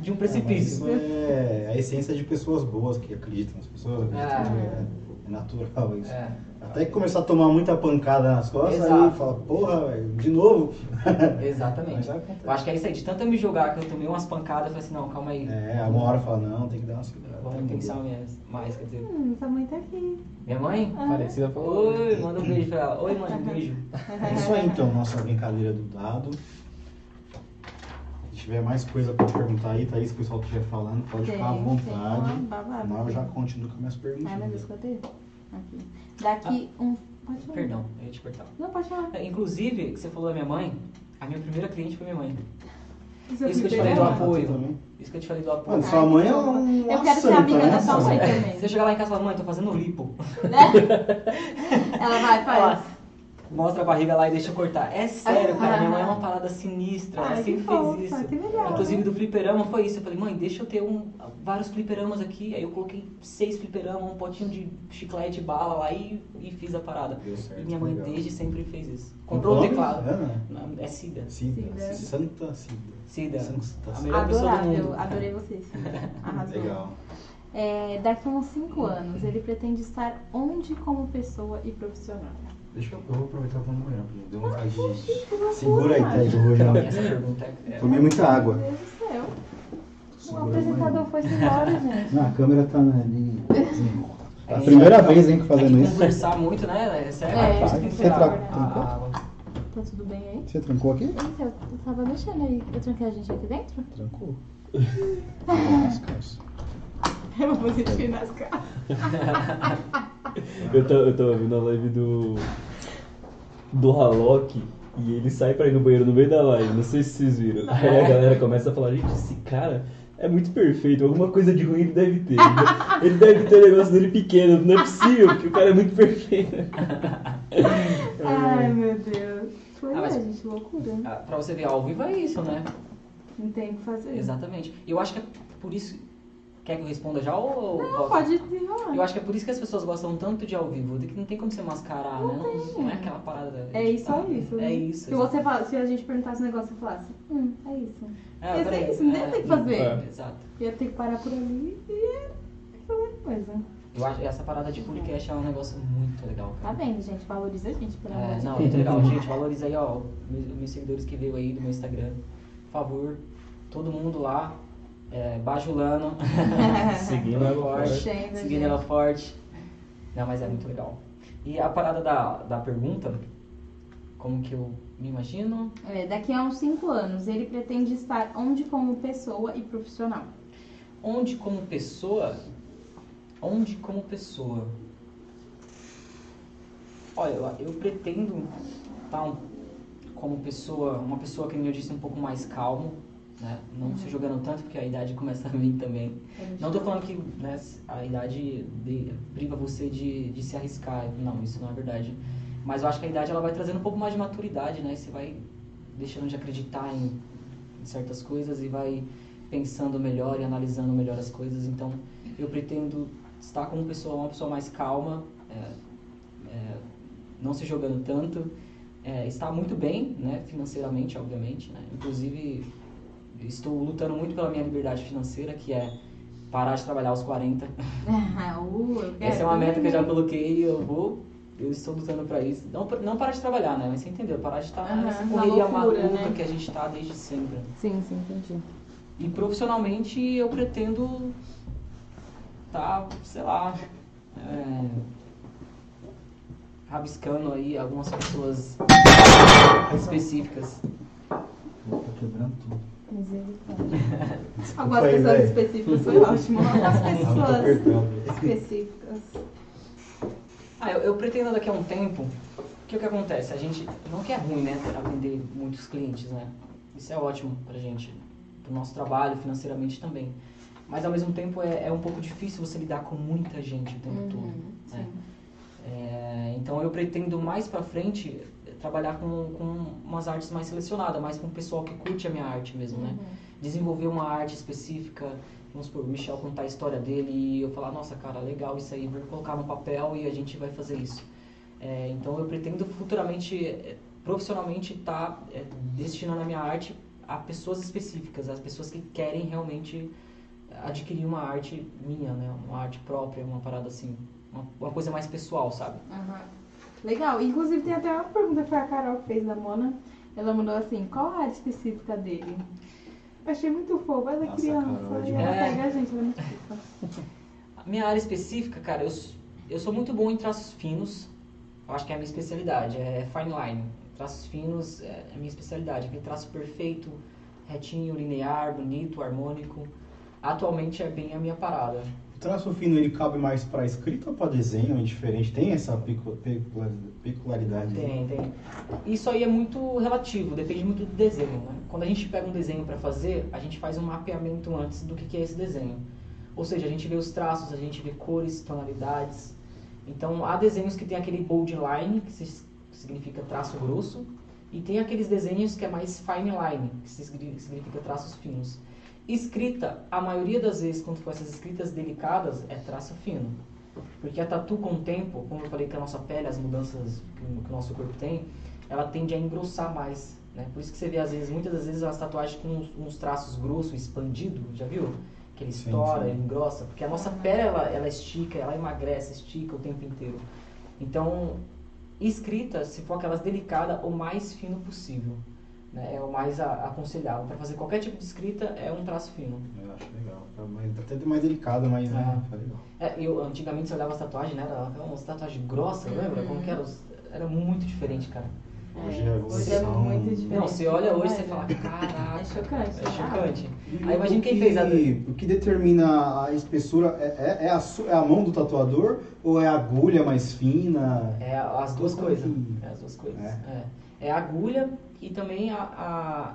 de um É, precipício. isso é a essência de pessoas boas que acreditam nas pessoas. acreditam Ah. que é, é natural isso. É. Até que começar a tomar muita pancada nas costas, aí Exato. fala, porra, velho, de novo. Exatamente. Mas. Eu acho que é isso aí, de tanto eu me jogar que eu tomei umas pancadas, eu falei assim, não, calma aí. É, a uma hora fala, não, tem que dar uma segurada. Vamos pensar mais, mais, quer dizer. Hum, sua mãe tá aqui. Minha mãe? Parecida falou. Oi, manda um beijo pra ela. Oi, mãe, um beijo. É isso aí então, nossa brincadeira do dado. Se tiver mais coisa pra perguntar aí, Thaís, se o pessoal estiver falando, pode ficar à Tem, vontade. tem. Senão eu já continuo com minhas perguntas. Ai, meu Deus, cadê? Aqui. Daqui um. Pode falar. Perdão, eu ia te cortar. Não, pode falar. É, Inclusive, que você falou da minha mãe, a minha primeira cliente foi minha mãe. Seu Isso que eu te falei do é? apoio. Também. Isso que eu te falei do apoio. Mano, sua mãe é um. Eu quero ser amiga da sua mãe também. Você chegar lá em casa e falar, mãe, tô fazendo lipo. Ela vai, faz. Mostra a barriga lá e deixa eu cortar. É sério, cara, minha mãe é uma parada sinistra, ela sempre fofa, fez isso. Inclusive né? do fliperama foi isso. Eu falei, mãe, deixa eu ter um, vários fliperamas aqui. Aí eu coloquei seis fliperamas, um potinho de chiclete, bala lá e, e fiz a parada. Deu certo, e minha mãe legal. desde sempre fez isso. Comprou o teclado. Ana? Não, É Cida. Cida. Cida. Santa Cida. Cida. Santa A melhor pessoa do mundo. adorei vocês. Arrasou. Legal. É, daqui a uns 5 anos, ele pretende estar onde como pessoa e profissional? Deixa eu, eu vou aproveitar pra não banheiro, porque deu vontade de. loucura, Segura aí. Ted. Essa pergunta é. Tomei muita água. Meu Deus do céu. O apresentador foi embora, gente. Não, a câmera tá ali. É, A primeira vez, hein, que Tem fazendo que isso. conversar muito, né? Essa é É, que tem que você a- tra- trancou? a água. Tá tudo bem aí? Você trancou aqui? Eita, eu tava mexendo aí. Eu tranquei a gente aqui dentro? Trancou. Nas vou sentir nas caras. Eu tô, eu tô ouvindo a live do. do Halok e ele sai pra ir no banheiro no meio da live. Não sei se vocês viram. Aí a galera começa a falar, gente, esse cara é muito perfeito. Alguma coisa de ruim ele deve ter. Ele deve ter o negócio dele pequeno. Não é possível, porque o cara é muito perfeito. Ai, meu Deus. Foi, Ah, mas- é, gente, loucura. Ah, Pra você ver, ao vivo é isso, né? Não tem o que fazer. Exatamente. Eu acho que é por isso. Quer que eu responda já ou. Não, pode desenrolar. Eu acho que é por isso que as pessoas gostam tanto de ao vivo, que não tem como você mascarar, né? Não, não é aquela parada. É isso, só isso. É né? isso. Se, você fala, se a gente perguntasse um negócio e falasse, hum, é isso. É, peraí, ser isso, não ia ter que fazer. É. Exato. Ia ter que parar por ali e fazer coisa. Eu acho que essa parada de podcast é um negócio muito legal, Tá cara. vendo, gente? Valoriza a gente, pelo amor É, não, muito legal. Gente, valoriza aí, ó, meus, meus seguidores que veio aí do meu Instagram. Por favor, todo mundo lá, é, bajulando, Seguindo ela forte, seguindo gente. ela forte. Não, mas é muito legal. E a parada da, da pergunta, como que eu me imagino? É, daqui a uns 5 anos, ele pretende estar onde como pessoa e profissional? Onde como pessoa. Onde como pessoa. Olha, eu, eu pretendo estar um- como pessoa, uma pessoa que eu disse, um pouco mais calmo, né? Não se jogando tanto, porque a idade começa a vir também. Não tô falando que né, a idade de, priva você de, de se arriscar. Não, isso não é verdade. Mas eu acho que a idade ela vai trazendo um pouco mais de maturidade, né? Você vai deixando de acreditar em, em certas coisas e vai pensando melhor e analisando melhor as coisas. Então, eu pretendo estar como pessoa, uma pessoa mais calma, é, é, não se jogando tanto, é, estar muito bem, né? Financeiramente, obviamente, né? Inclusive, estou lutando muito pela minha liberdade financeira, que é parar de trabalhar aos 40. Uh, Essa é uma meta que eu já coloquei e eu vou. Eu estou lutando para isso. Não, não parar de trabalhar, né? Mas você entendeu? Parar de estar Aham, nessa na correria loucura, maluca né? que a gente está desde sempre. Sim, sim, entendi. E profissionalmente eu pretendo tá, sei lá, é, rabiscando aí algumas pessoas específicas. Tô quebrando tudo. Misericórdia. Algumas pessoas velho. específicas foi ótimo. Algumas pessoas específicas. Ah, eu, eu pretendo daqui a um tempo, o que, que acontece? A gente, não que é ruim, né, atender muitos clientes, né? Isso é ótimo pra gente, pro nosso trabalho, financeiramente também. Mas ao mesmo tempo é, é um pouco difícil você lidar com muita gente o tempo todo. Uhum, né? sim. É, então eu pretendo mais pra frente trabalhar com, com umas artes mais selecionadas, mais com o pessoal que curte a minha arte mesmo, né? Uhum. Desenvolver uma arte específica, vamos supor, o Michel contar a história dele e eu falar, nossa cara, legal isso aí, vou colocar no papel e a gente vai fazer isso. É, então eu pretendo futuramente, eh, profissionalmente, estar destinando a minha arte a pessoas específicas, as pessoas que querem realmente adquirir uma arte minha, né? Uma arte própria, uma parada assim, uma, uma coisa mais pessoal, sabe? Aham. Legal. Inclusive tem até uma pergunta que foi a Carol que fez da Mona. Ela mandou assim, qual a área específica dele? Eu achei muito fofo, ela é Nossa, criança. Carol é e ela demais. pega a gente, ela é muito fofa. A minha área específica, cara, eu, eu sou muito bom em traços finos. Eu acho que é a minha especialidade, é fine line. Traços finos é a minha especialidade. Aquele traço perfeito, retinho, linear, bonito, harmônico. Atualmente é bem a minha parada. Traço fino ele cabe mais pra escrita ou pra desenho? É diferente? Tem essa pecu- pecu- peculiaridade? Tem, tem. Isso aí é muito relativo, depende muito do desenho. Né? Quando a gente pega um desenho para fazer, a gente faz um mapeamento antes do que é esse desenho. Ou seja, a gente vê os traços, a gente vê cores, tonalidades. Então, há desenhos que tem aquele bold line, que significa traço grosso, e tem aqueles desenhos que é mais fine line, que significa traços finos. Escrita, a maioria das vezes, quando for essas escritas delicadas, é traço fino. Porque a tatu com o tempo, como eu falei que a nossa pele, as mudanças que o, que o nosso corpo tem, ela tende a engrossar mais. Né? Por isso que você vê, às vezes, muitas das vezes, as tatuagens com uns, uns traços grossos, expandido, já viu? Que ele Sim, estoura, sim. ele engrossa. Porque a nossa pele, ela, ela estica, ela emagrece, estica o tempo inteiro. Então, escrita, se for aquelas delicadas, o mais fino possível. Né? É o mais a- aconselhável. Para fazer qualquer tipo de escrita, é um traço fino. Eu acho legal. Tá mais- Até mais delicado, mas né, Ah. fica legal. É, eu, antigamente você olhava as tatuagens, né? Era umas tatuagens grossas, lembra? Como que era? Era muito diferente, cara. Hoje é hoje é muito diferente. Não, você olha hoje e você fala, é- caraca. É chocante. É né? chocante. E Aí imagina quem que- fez a. O que determina a espessura é, é, é a, su- é a mão do tatuador ou é a agulha mais fina? É as duas coisas. É as duas coisas. É. É. A agulha e também a,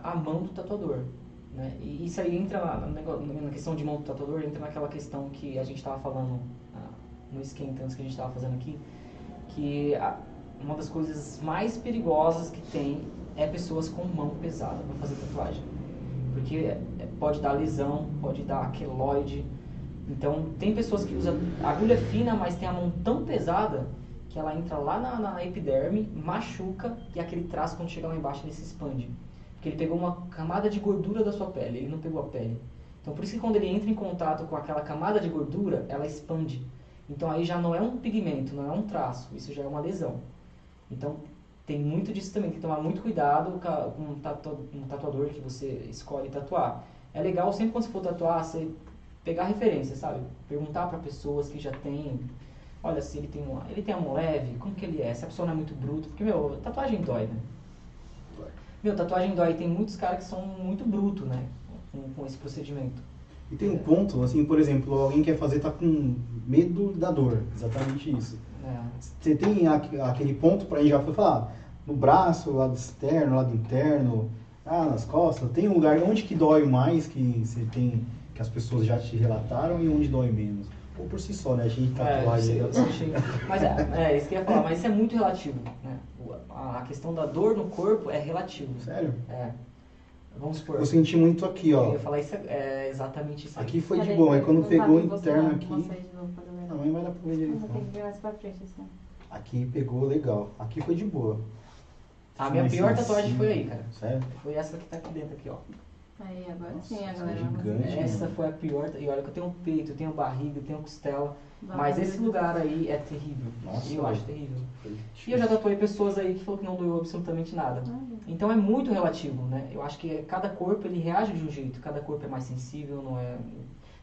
a, a mão do tatuador. Né? E isso aí entra na, na questão de monta tatuador, entra naquela questão que a gente estava falando ah, no antes que a gente estava fazendo aqui, que a- uma das coisas mais perigosas que tem é pessoas com mão pesada para fazer tatuagem. Porque pode dar lesão, pode dar queloide. Então, tem pessoas que usam agulha fina, mas tem a mão tão pesada que ela entra lá na, na epiderme, machuca e aquele traço, quando chega lá embaixo, ele se expande. Porque ele pegou uma camada de gordura da sua pele, ele não pegou a pele. Então, por isso que quando ele entra em contato com aquela camada de gordura, ela expande. Então, aí já não é um pigmento, não é um traço, isso já é uma lesão. Então, tem muito disso também, tem que tomar muito cuidado com um, tatu- um tatuador que você escolhe tatuar. É legal sempre quando você for tatuar, você pegar referência, sabe? Perguntar para pessoas que já têm, olha, se ele tem uma, ele tem a mão leve, como que ele é? Se a pessoa não é muito bruta, porque meu, tatuagem dói, né? Meu, tatuagem dói, tem muitos caras que são muito brutos, né? Com, com esse procedimento. E tem um ponto, assim, por exemplo, alguém quer fazer, tá com medo da dor, exatamente isso. É. Você tem aque- aquele ponto pra gente já foi falar, no braço, lado externo, lado interno, ah, nas costas, tem um lugar onde que dói mais, que você tem, que as pessoas já te relataram e onde dói menos. Ou por si só, né? A gente É, tatuagem. eu- eu achei- Mas é, é, isso que eu ia falar, mas isso é muito relativo, né? A questão da dor no corpo é relativo. Sério? É. Vamos supor. Eu senti muito aqui, Eu ó. ia falar isso é, é exatamente isso aí. Aqui foi de Peraí, boa, mas eu quando pegou o interno aqui. mostrar de novo pra galera. Não, vai dar pra ver Eu direito. que ver mais pra frente, assim. Aqui pegou legal. Aqui foi de boa. A minha pior tatuagem foi aí, cara. Sério? Foi essa que tá aqui dentro, aqui, ó. Aí, agora Nossa, sim, a é galera gigante, conseguir. Essa foi a pior. E olha que eu tenho peito, eu tenho barriga, eu tenho costela. Vai Mas fazer esse lugar aí é terrível. Nossa, eu acho terrível. E eu já tatuei pessoas aí que falou que não doeu absolutamente nada. Então é muito relativo, né? Eu acho que cada corpo ele reage de um jeito, cada corpo é mais sensível, não é.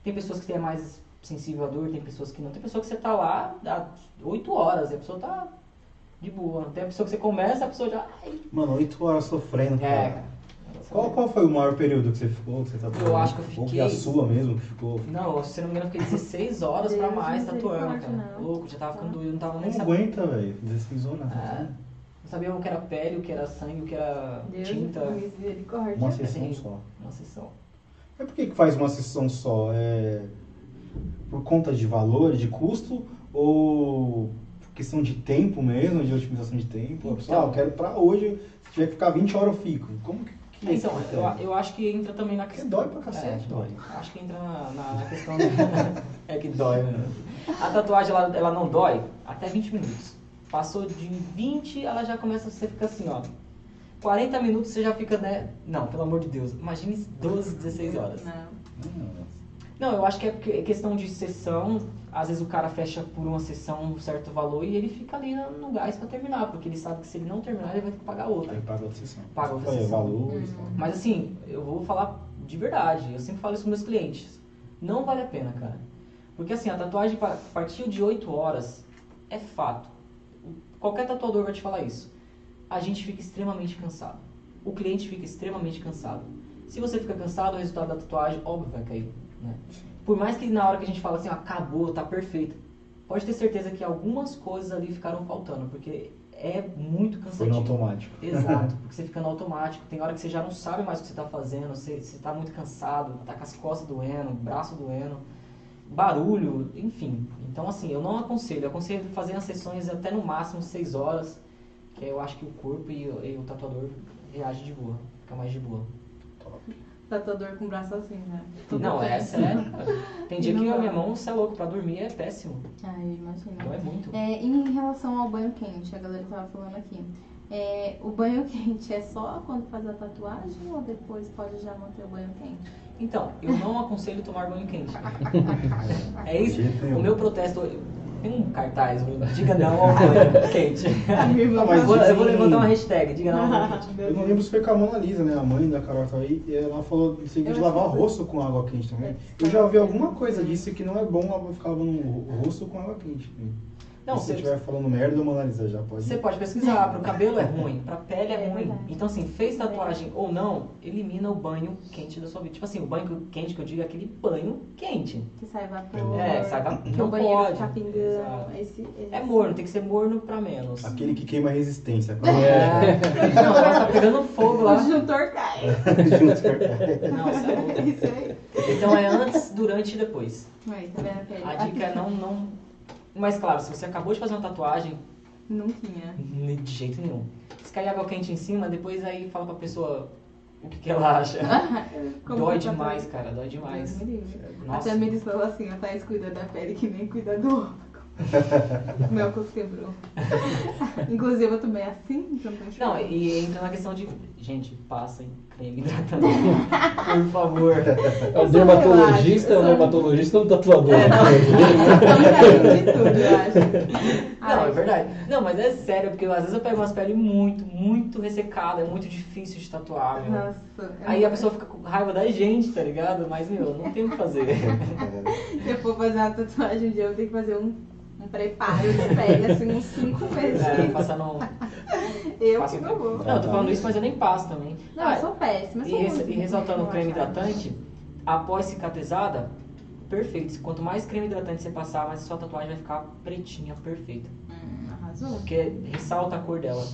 Tem pessoas que é mais sensível à dor, tem pessoas que não. Tem pessoa que você tá lá há 8 horas e a pessoa tá de boa. Tem a pessoa que você começa, a pessoa já. Ai, Mano, oito horas sofrendo, É, cara. cara. Qual, qual foi o maior período que você ficou? Que você tatuou? Eu acho que eu Ou que fiquei- a sua mesmo que ficou. Não, se não me engano, eu fiquei 16 horas pra Deus mais tatuando, cara. não. Louco, já tava ficando doido, não tava nem Não sabendo. aguenta, velho. 16 horas. É. tá Não sabia o que era pele, o que era sangue, o que era Deus tinta. misericórdia. Uma sessão Sim. só. Uma sessão. Mas por que, que faz uma sessão só? É por conta de valor, de custo? Ou por questão de tempo mesmo, de otimização de tempo? Pessoa, ah, eu quero pra hoje, se tiver que ficar 20 horas eu fico. Como que, é Então, esse eu, eu acho que entra também na Porque questão. dói pra cacete, É, dói. Acho que entra na, na- na questão. do- é que dói, né? A tatuagem ela, ela não dói até 20 minutos. Passou de 20, ela já começa, você fica assim, ó. 40 minutos você já fica, né? Não, pelo amor de Deus. Imagine 12, 16 horas. Não. Hum, Não, eu acho que é porque- é questão de sessão. Às vezes o cara fecha por uma sessão um certo valor e ele fica ali no, no gás pra terminar, porque ele sabe que se ele não terminar, ele vai ter que pagar outra. Aí paga outra sessão. Paga outra Foi, sessão. valores. Uhum. Mas assim, eu vou falar de verdade, eu sempre falo isso com meus clientes. Não vale a pena, cara. Porque assim, a tatuagem pa- a partir de 8 horas é fato. Qualquer tatuador vai te falar isso. A gente fica extremamente cansado. O cliente fica extremamente cansado. Se você fica cansado, o resultado da tatuagem, óbvio, vai cair. Né? Por mais que na hora que a gente fala assim, ó, acabou, tá perfeito. Pode ter certeza que algumas coisas ali ficaram faltando, porque é muito Foi no cansativo. automático. Exato, porque você fica no automático. Tem hora que você já não sabe mais o que você está fazendo, você, você tá muito cansado, tá com as costas doendo, braço doendo, barulho, enfim. Então, assim, eu não aconselho. Eu aconselho fazer as sessões até no máximo 6 horas, que aí eu acho que o corpo e, o- e o tatuador reagem de boa, fica mais de boa. Tatuador com o braço assim, né? Não, é tenso. sério. Tem dia que a minha mão, você é louco, pra dormir é péssimo. Ai, imagina. Não é muito. É, em relação ao banho quente, a galera tava falando aqui. É, o banho quente é só quando faz a tatuagem ou depois pode já manter o banho quente? Então, eu não aconselho tomar banho quente. É isso. O meu protesto. Tem um cartaz, diga não ao banho quente. Não, mas eu, vou, eu vou levantar uma hashtag, diga não ao banho quente. Eu não lembro se foi com a Mona Lisa, né? A mãe da Carol tava aí, e ela falou Eu de lavar o rosto com água quente também. Eu já ouvi alguma coisa disso que não é bom ficar lavando o rosto com água quente. Não, se você, estiver falando merda, a Mona Lisa já pode. você pode pesquisar, pro cabelo é ruim, pra pele é, É ruim. verdade. Então, assim, fez tatuagem ou não, elimina o banho quente da sua vida. Tipo assim, o banho quente que eu digo é aquele banho quente. Que sai vapor. É, sai vapor. Que Não o banheiro pode. fica pingando. Esse, esse... É morno, tem que ser morno pra menos. Aquele que queima a resistência. É. Não, tá pegando fogo O lá. disjuntor cai. Juntos com a- Não, isso é. Isso aí. Então é antes, durante e depois. Aí, tá vendo a pele? A dica é não, não. Mas claro, se você acabou de fazer uma tatuagem, Não tinha. de jeito nenhum. Se cair água quente em cima, depois aí fala pra pessoa o que, que ela acha. Como dói demais, cara, dói demais. Me. Nossa. Até me disse falou assim, a Thaís cuida da pele que nem cuida do órgão. Meu corpo quebrou. Inclusive eu tomei assim, então Não, e entra na questão de. Gente, passem creme hidratante. Por favor. É o dermatologista, é o dermatologista ou o tatuador? É, não. De tudo, eu acho. Não, é verdade. Não, mas é sério, porque às vezes eu pego umas peles muito, muito ressecadas, é muito difícil de tatuar, meu. Nossa. eu Aí a pessoa fica com raiva da gente, tá ligado? Mas, meu, não tem o que fazer. Se eu for fazer uma tatuagem um dia, eu ter que fazer um, um preparo de pele, assim, uns 5 meses. É, passar no. eu passa que não vou. Não, eu tô falando isso, mas eu nem passo também. Não, eu sou péssima. eu E, sou res- muito e ressaltando o creme hidratante, após cicatrizada, perfeito. Quanto mais creme hidratante você passar, mais a sua tatuagem vai ficar pretinha, perfeita. Hum, arrasou. Porque ressalta a cor dela.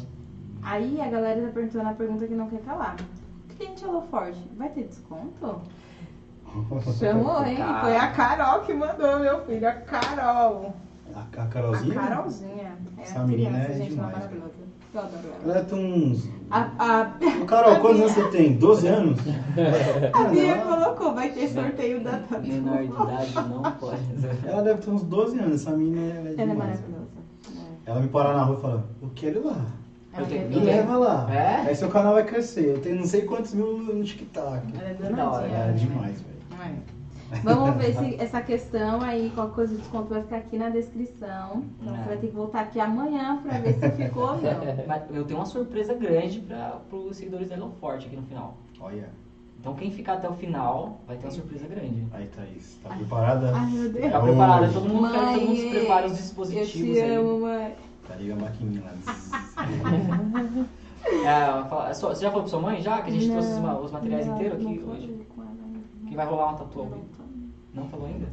Aí a galera tá perguntando a pergunta que não quer calar. Cliente Hello Forte, vai ter desconto? Chamou, hein? Foi a Carol que mandou, meu filho. A Carol. A, a Carolzinha? A Carolzinha. É Essa a menina criança, é gente, ela demais, maravilhosa. Eu adoro ela. Ela tem uns. A, a, Carol, a quantos anos você tem? 12 anos? A Bia Ela- colocou, vai ter sorteio da Tatu. Menor de idade não pode. Ela deve ter uns 12 anos, essa menina ela é Ela é demais. maravilhosa. Ela me parar na rua e fala, eu quero ir lá. Ela Eu tenho- é Me eu bem- leva lá. É? Aí seu canal vai crescer. Eu tenho não sei quantos mil no TikTok. Ela é Da hora, danadinha. É né? demais, velho. Vamos ver se essa questão aí, qualquer coisa de desconto vai ficar aqui na descrição. Então É. você vai ter que voltar aqui amanhã pra ver se ficou ou não. Mas eu tenho uma surpresa grande para os seguidores da Elon Forte aqui no final. Olha. Então quem ficar até o final vai ter uma surpresa grande. Aí, Thaís. Tá preparada? Ai, meu Deus. Tá preparado? hoje. Todo mundo quer que todo mundo se Mãe, prepare os Eu dispositivos te aí. amo, mãe. Tá a maquininha lá. É, é você já falou pra sua mãe já? Que a gente Não, trouxe os, ma- os materiais inteiros aqui hoje? Que vai rolar uma tatu ao Não falou ainda?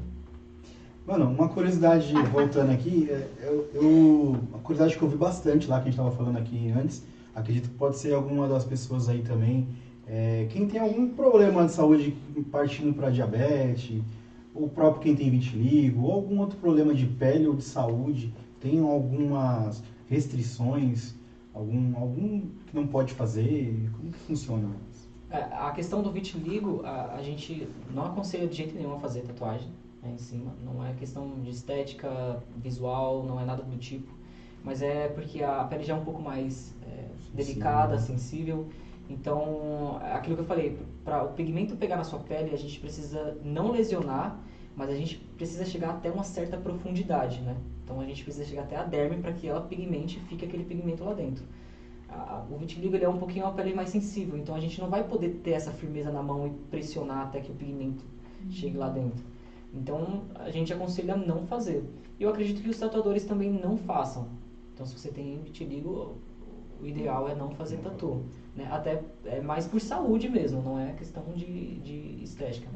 Mano, uma curiosidade, voltando aqui, é, eu, eu- uma curiosidade que eu vi bastante lá, que a gente tava falando aqui antes, acredito que pode ser alguma das pessoas aí também, é, quem tem algum problema de saúde partindo para diabetes, ou próprio quem tem vitiligo, ou algum outro problema de pele ou de saúde, tem algumas restrições, algum, algum que não pode fazer, como que funciona? É, A questão do vitiligo, a, a gente não aconselha de jeito nenhum a fazer tatuagem né, em cima. Não é questão de estética visual, não é nada do tipo. Mas é porque a pele já é um pouco mais é, delicada, sensível. Então, aquilo que eu falei, para o pigmento pegar na sua pele, a gente precisa não lesionar, mas a gente precisa chegar até uma certa profundidade, né? Então a gente precisa chegar até a derme para que ela pigmente e fique aquele pigmento lá dentro. A- o vitiligo ele é um pouquinho uma pele mais sensível, então a gente não vai poder ter essa firmeza na mão e pressionar até que o pigmento chegue lá dentro. Então a gente aconselha não fazer. E eu acredito que os tatuadores também não façam. Então se você tem vitiligo, o ideal é não fazer tatu. Né? Até é mais por saúde mesmo, não é questão de, de estética.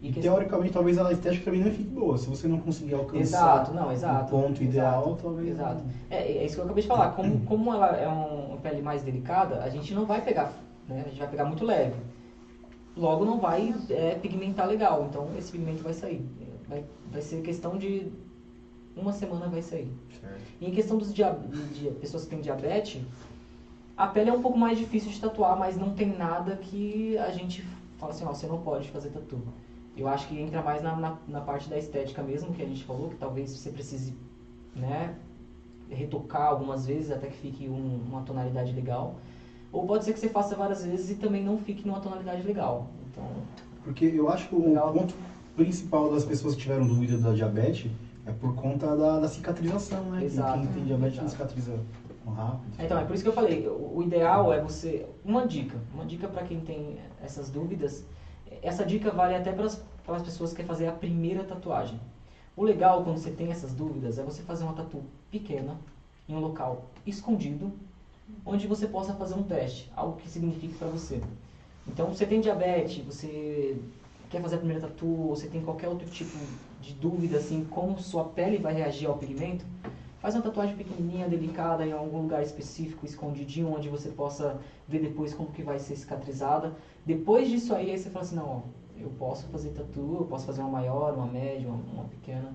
E questão- teoricamente, talvez a estética também não fique boa, se você não conseguir alcançar Exato, não, exato. o ponto ideal, exato, talvez... Exato. É, é isso que eu acabei de falar. Como, como ela é um- uma pele mais delicada, a gente não vai pegar, né? A gente vai pegar muito leve. Logo não vai é, pigmentar legal, então esse pigmento vai sair. Vai, vai ser questão de uma semana vai sair. Certo. E em questão dos dia, de, de pessoas que têm diabetes, a pele é um pouco mais difícil de tatuar, mas não tem nada que a gente fala assim, ó, você não pode fazer tatu. Eu acho que entra mais na, na, na parte da estética mesmo, que a gente falou, que talvez você precise, né, retocar algumas vezes até que fique um- uma tonalidade legal. Ou pode ser que você faça várias vezes e também não fique numa tonalidade legal. Então, Porque eu acho que o Legal. ponto principal das pessoas que tiveram dúvida da diabetes é por conta da, da cicatrização, né? Exato. Quem tem diabetes não cicatriza rápido. Então, é por isso que eu falei, o o ideal é você. Uma dica, uma dica para quem tem essas dúvidas. Essa dica vale até para as pessoas que querem fazer a primeira tatuagem. O legal quando você tem essas dúvidas é você fazer uma tatu pequena, em um local escondido, onde você possa fazer um teste, algo que signifique para você. Então, você tem diabetes, você quer fazer a primeira tatu, ou você tem qualquer outro tipo de dúvida, assim, como sua pele vai reagir ao pigmento, Faz uma tatuagem pequenininha, delicada, em algum lugar específico, escondidinho, onde você possa ver depois como que vai ser cicatrizada. Depois disso aí, aí você fala assim, não, ó, eu posso fazer tatu, eu posso fazer uma maior, uma média, uma, uma pequena.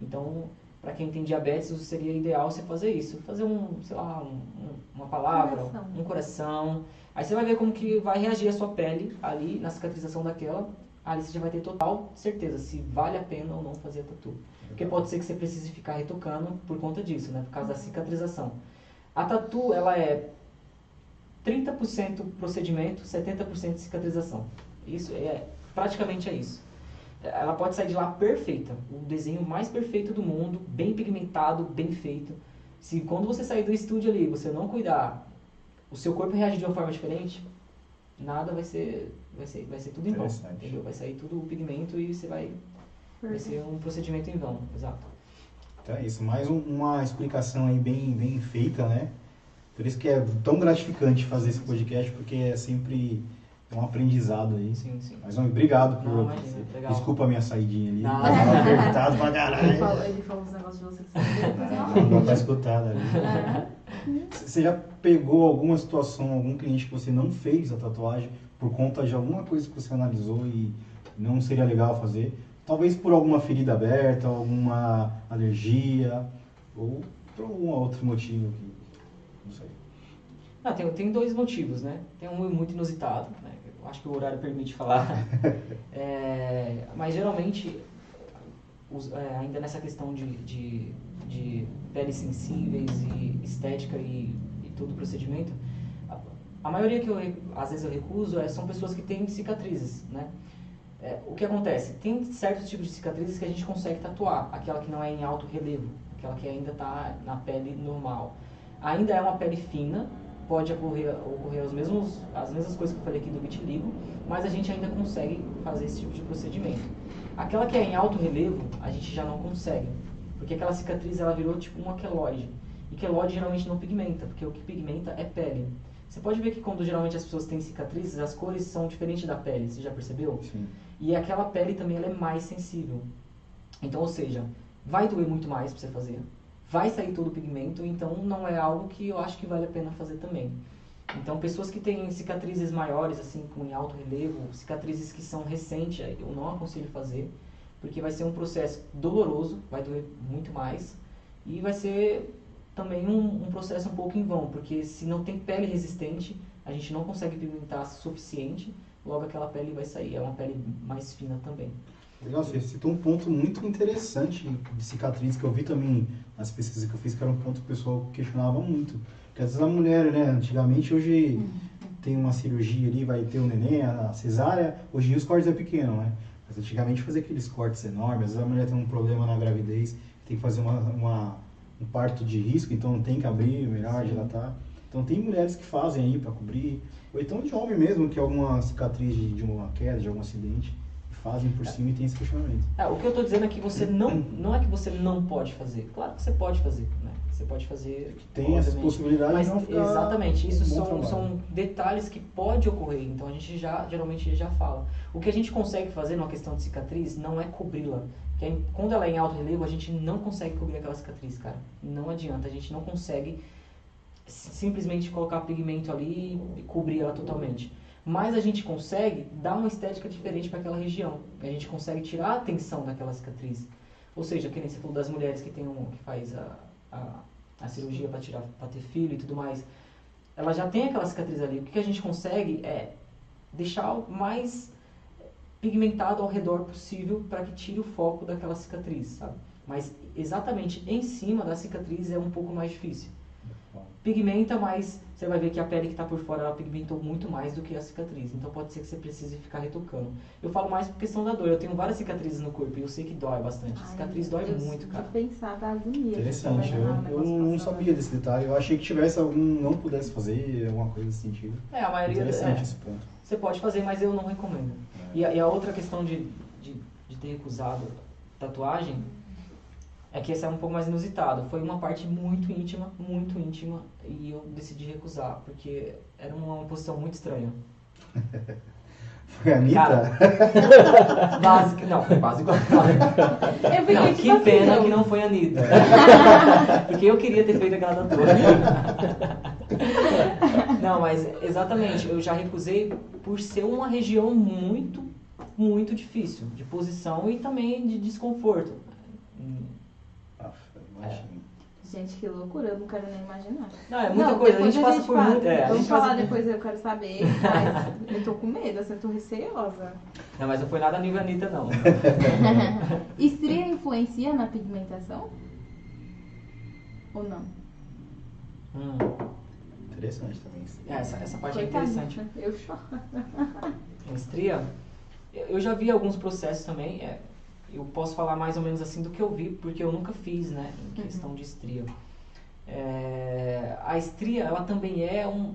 Então, para quem tem diabetes, seria ideal você fazer isso. Fazer um, sei lá, um, uma palavra, Coração. um coração. Aí você vai ver como que vai reagir a sua pele ali na cicatrização daquela. Ali você já vai ter total certeza se vale a pena ou não fazer a tatu. Porque pode ser que você precise ficar retocando por conta disso, né? Por causa da cicatrização. A tatu, ela é 30% procedimento, 70% cicatrização. Isso é, praticamente é isso. Ela pode sair de lá perfeita, o desenho mais perfeito do mundo, bem pigmentado, bem feito. Se quando você sair do estúdio ali, você não cuidar, o seu corpo reagir de uma forma diferente, nada vai ser, vai ser, vai ser tudo em vão, entendeu? Vai sair tudo o pigmento e você vai, vai ser um procedimento em vão, exato. Então é isso, mais um- uma explicação aí bem, bem feita, né? Por isso que é tão gratificante fazer esse podcast, porque é sempre um aprendizado aí. Sim, sim. Mas, homem, obrigado por. Não, imagina, legal. Desculpa a minha saidinha ali. Não. Apertado pra Ele falou, ele falou uns negócios de você que você depois eu Não dá pra escutar, né? Você já pegou alguma situação, algum cliente que você não fez a tatuagem por conta de alguma coisa que você analisou e não seria legal fazer? Talvez por alguma ferida aberta, alguma alergia, ou por algum outro motivo que. Não sei. Ah, tem, tem dois motivos, né? Tem um muito inusitado, acho que o horário permite falar. É, mas geralmente, os- é, ainda nessa questão de, de, de peles sensíveis e estética e, e todo o procedimento, a, a maioria que eu, às vezes eu recuso é, são pessoas que têm cicatrizes, né? É, o que acontece? Tem certos tipos de cicatrizes que a gente consegue tatuar, aquela que não é em alto relevo, aquela que ainda está na pele normal. Ainda é uma pele fina, pode ocorrer, ocorrer os mesmos, as mesmas coisas que eu falei aqui do vitiligo, mas a gente ainda consegue fazer esse tipo de procedimento. Aquela que é em alto relevo, a gente já não consegue, porque aquela cicatriz ela virou tipo um queloide. E queloide geralmente não pigmenta, porque o que pigmenta é pele. Você pode ver que quando geralmente as pessoas têm cicatrizes, as cores são diferentes da pele, você já percebeu? Sim. E aquela pele também ela é mais sensível. Então, ou seja, vai doer muito mais para você fazer. Vai sair todo o pigmento, então não é algo que eu acho que vale a pena fazer também. Então, pessoas que têm cicatrizes maiores, assim, como em alto relevo, cicatrizes que são recentes, eu não aconselho fazer, porque vai ser um processo doloroso, vai doer muito mais, e vai ser também um, um processo um pouco em vão, porque se não tem pele resistente, a gente não consegue pigmentar suficiente, logo aquela pele vai sair. É uma pele mais fina também. Legal, você citou um ponto muito interessante de cicatriz que eu vi também nas pesquisas que eu fiz, que era um ponto que o pessoal questionava muito. Porque às vezes a mulher, né, antigamente, hoje tem uma cirurgia ali, vai ter o neném, a cesárea, hoje em dia os cortes é pequeno, né? Mas antigamente fazia aqueles cortes enormes, às vezes a mulher tem um problema na gravidez, tem que fazer uma, uma- um parto de risco, então não tem que abrir, melhor dilatar. Então tem mulheres que fazem aí para cobrir, ou então de homem mesmo, que é alguma cicatriz de, de uma queda, de algum acidente, fazem por cima e tem esse questionamento. É, o que eu estou dizendo é que você não, não é que você não pode fazer. Claro que você pode fazer, né? Você pode fazer. Tem essas possibilidades Mas de não ficar exatamente, isso um são, trabalho. são detalhes que pode ocorrer. Então a gente já geralmente já fala. O que a gente consegue fazer numa questão de cicatriz não é cobri-la. Porque quando ela é em alto relevo, a gente não consegue cobrir aquela cicatriz, cara. Não adianta, a gente não consegue si- simplesmente colocar pigmento ali e cobrir ela totalmente. Mas a gente consegue dar uma estética diferente para aquela região. A gente consegue tirar a atenção daquela cicatriz. Ou seja, que nem você falou das mulheres que tem um que faz a, a, a cirurgia para tirar para ter filho e tudo mais. Ela já tem aquela cicatriz ali. O que a gente consegue é deixar o mais pigmentado ao redor possível para que tire o foco daquela cicatriz, sabe? Mas exatamente em cima da cicatriz é um pouco mais difícil. Pigmenta, mas você vai ver que a pele que está por fora ela pigmentou muito mais do que a cicatriz. Então pode ser que você precise ficar retocando. Eu falo mais por questão da dor. Eu tenho várias cicatrizes no corpo e eu sei que dói bastante. Ai, cicatriz dói eu- muito, cara. De pensar da agonia. Interessante, eu, um eu não sabia desse detalhe. Eu achei que tivesse algum não pudesse fazer, alguma coisa nesse sentido. É, a maioria Interessante é, esse ponto. você pode fazer, mas eu não recomendo. E a, e a outra questão de, de, de ter recusado tatuagem é que essa é um pouco mais inusitada. Foi uma parte muito íntima, muito íntima, e eu decidi recusar, porque era uma, posição muito estranha. Foi a Anitta? Cara, básico, não, foi quase igual. Eu fiquei Não, tipo que assim, pena não. que não foi a Anitta. Porque eu queria ter feito aquela tatuagem. Não, mas exatamente, eu já recusei por ser uma região muito, muito difícil de posição e também de desconforto. Gente, que loucura, eu não quero nem imaginar. Não, é muita Não, coisa, a gente passa por fala. muito. É, Vamos falar passa por- depois, eu quero saber, mas eu tô com medo, assim, eu tô receosa. Não, mas não foi nada nível Anitta, não. Estria influencia na pigmentação? Ou não? Hum, Interessante também. é, essa, essa parte é Coitadinha, interessante. né? Eu choro. Estria, eu eu já vi alguns processos também. é, eu posso falar mais ou menos assim do que eu vi, porque eu nunca fiz, né, em questão de estria. É, a estria, ela também é um,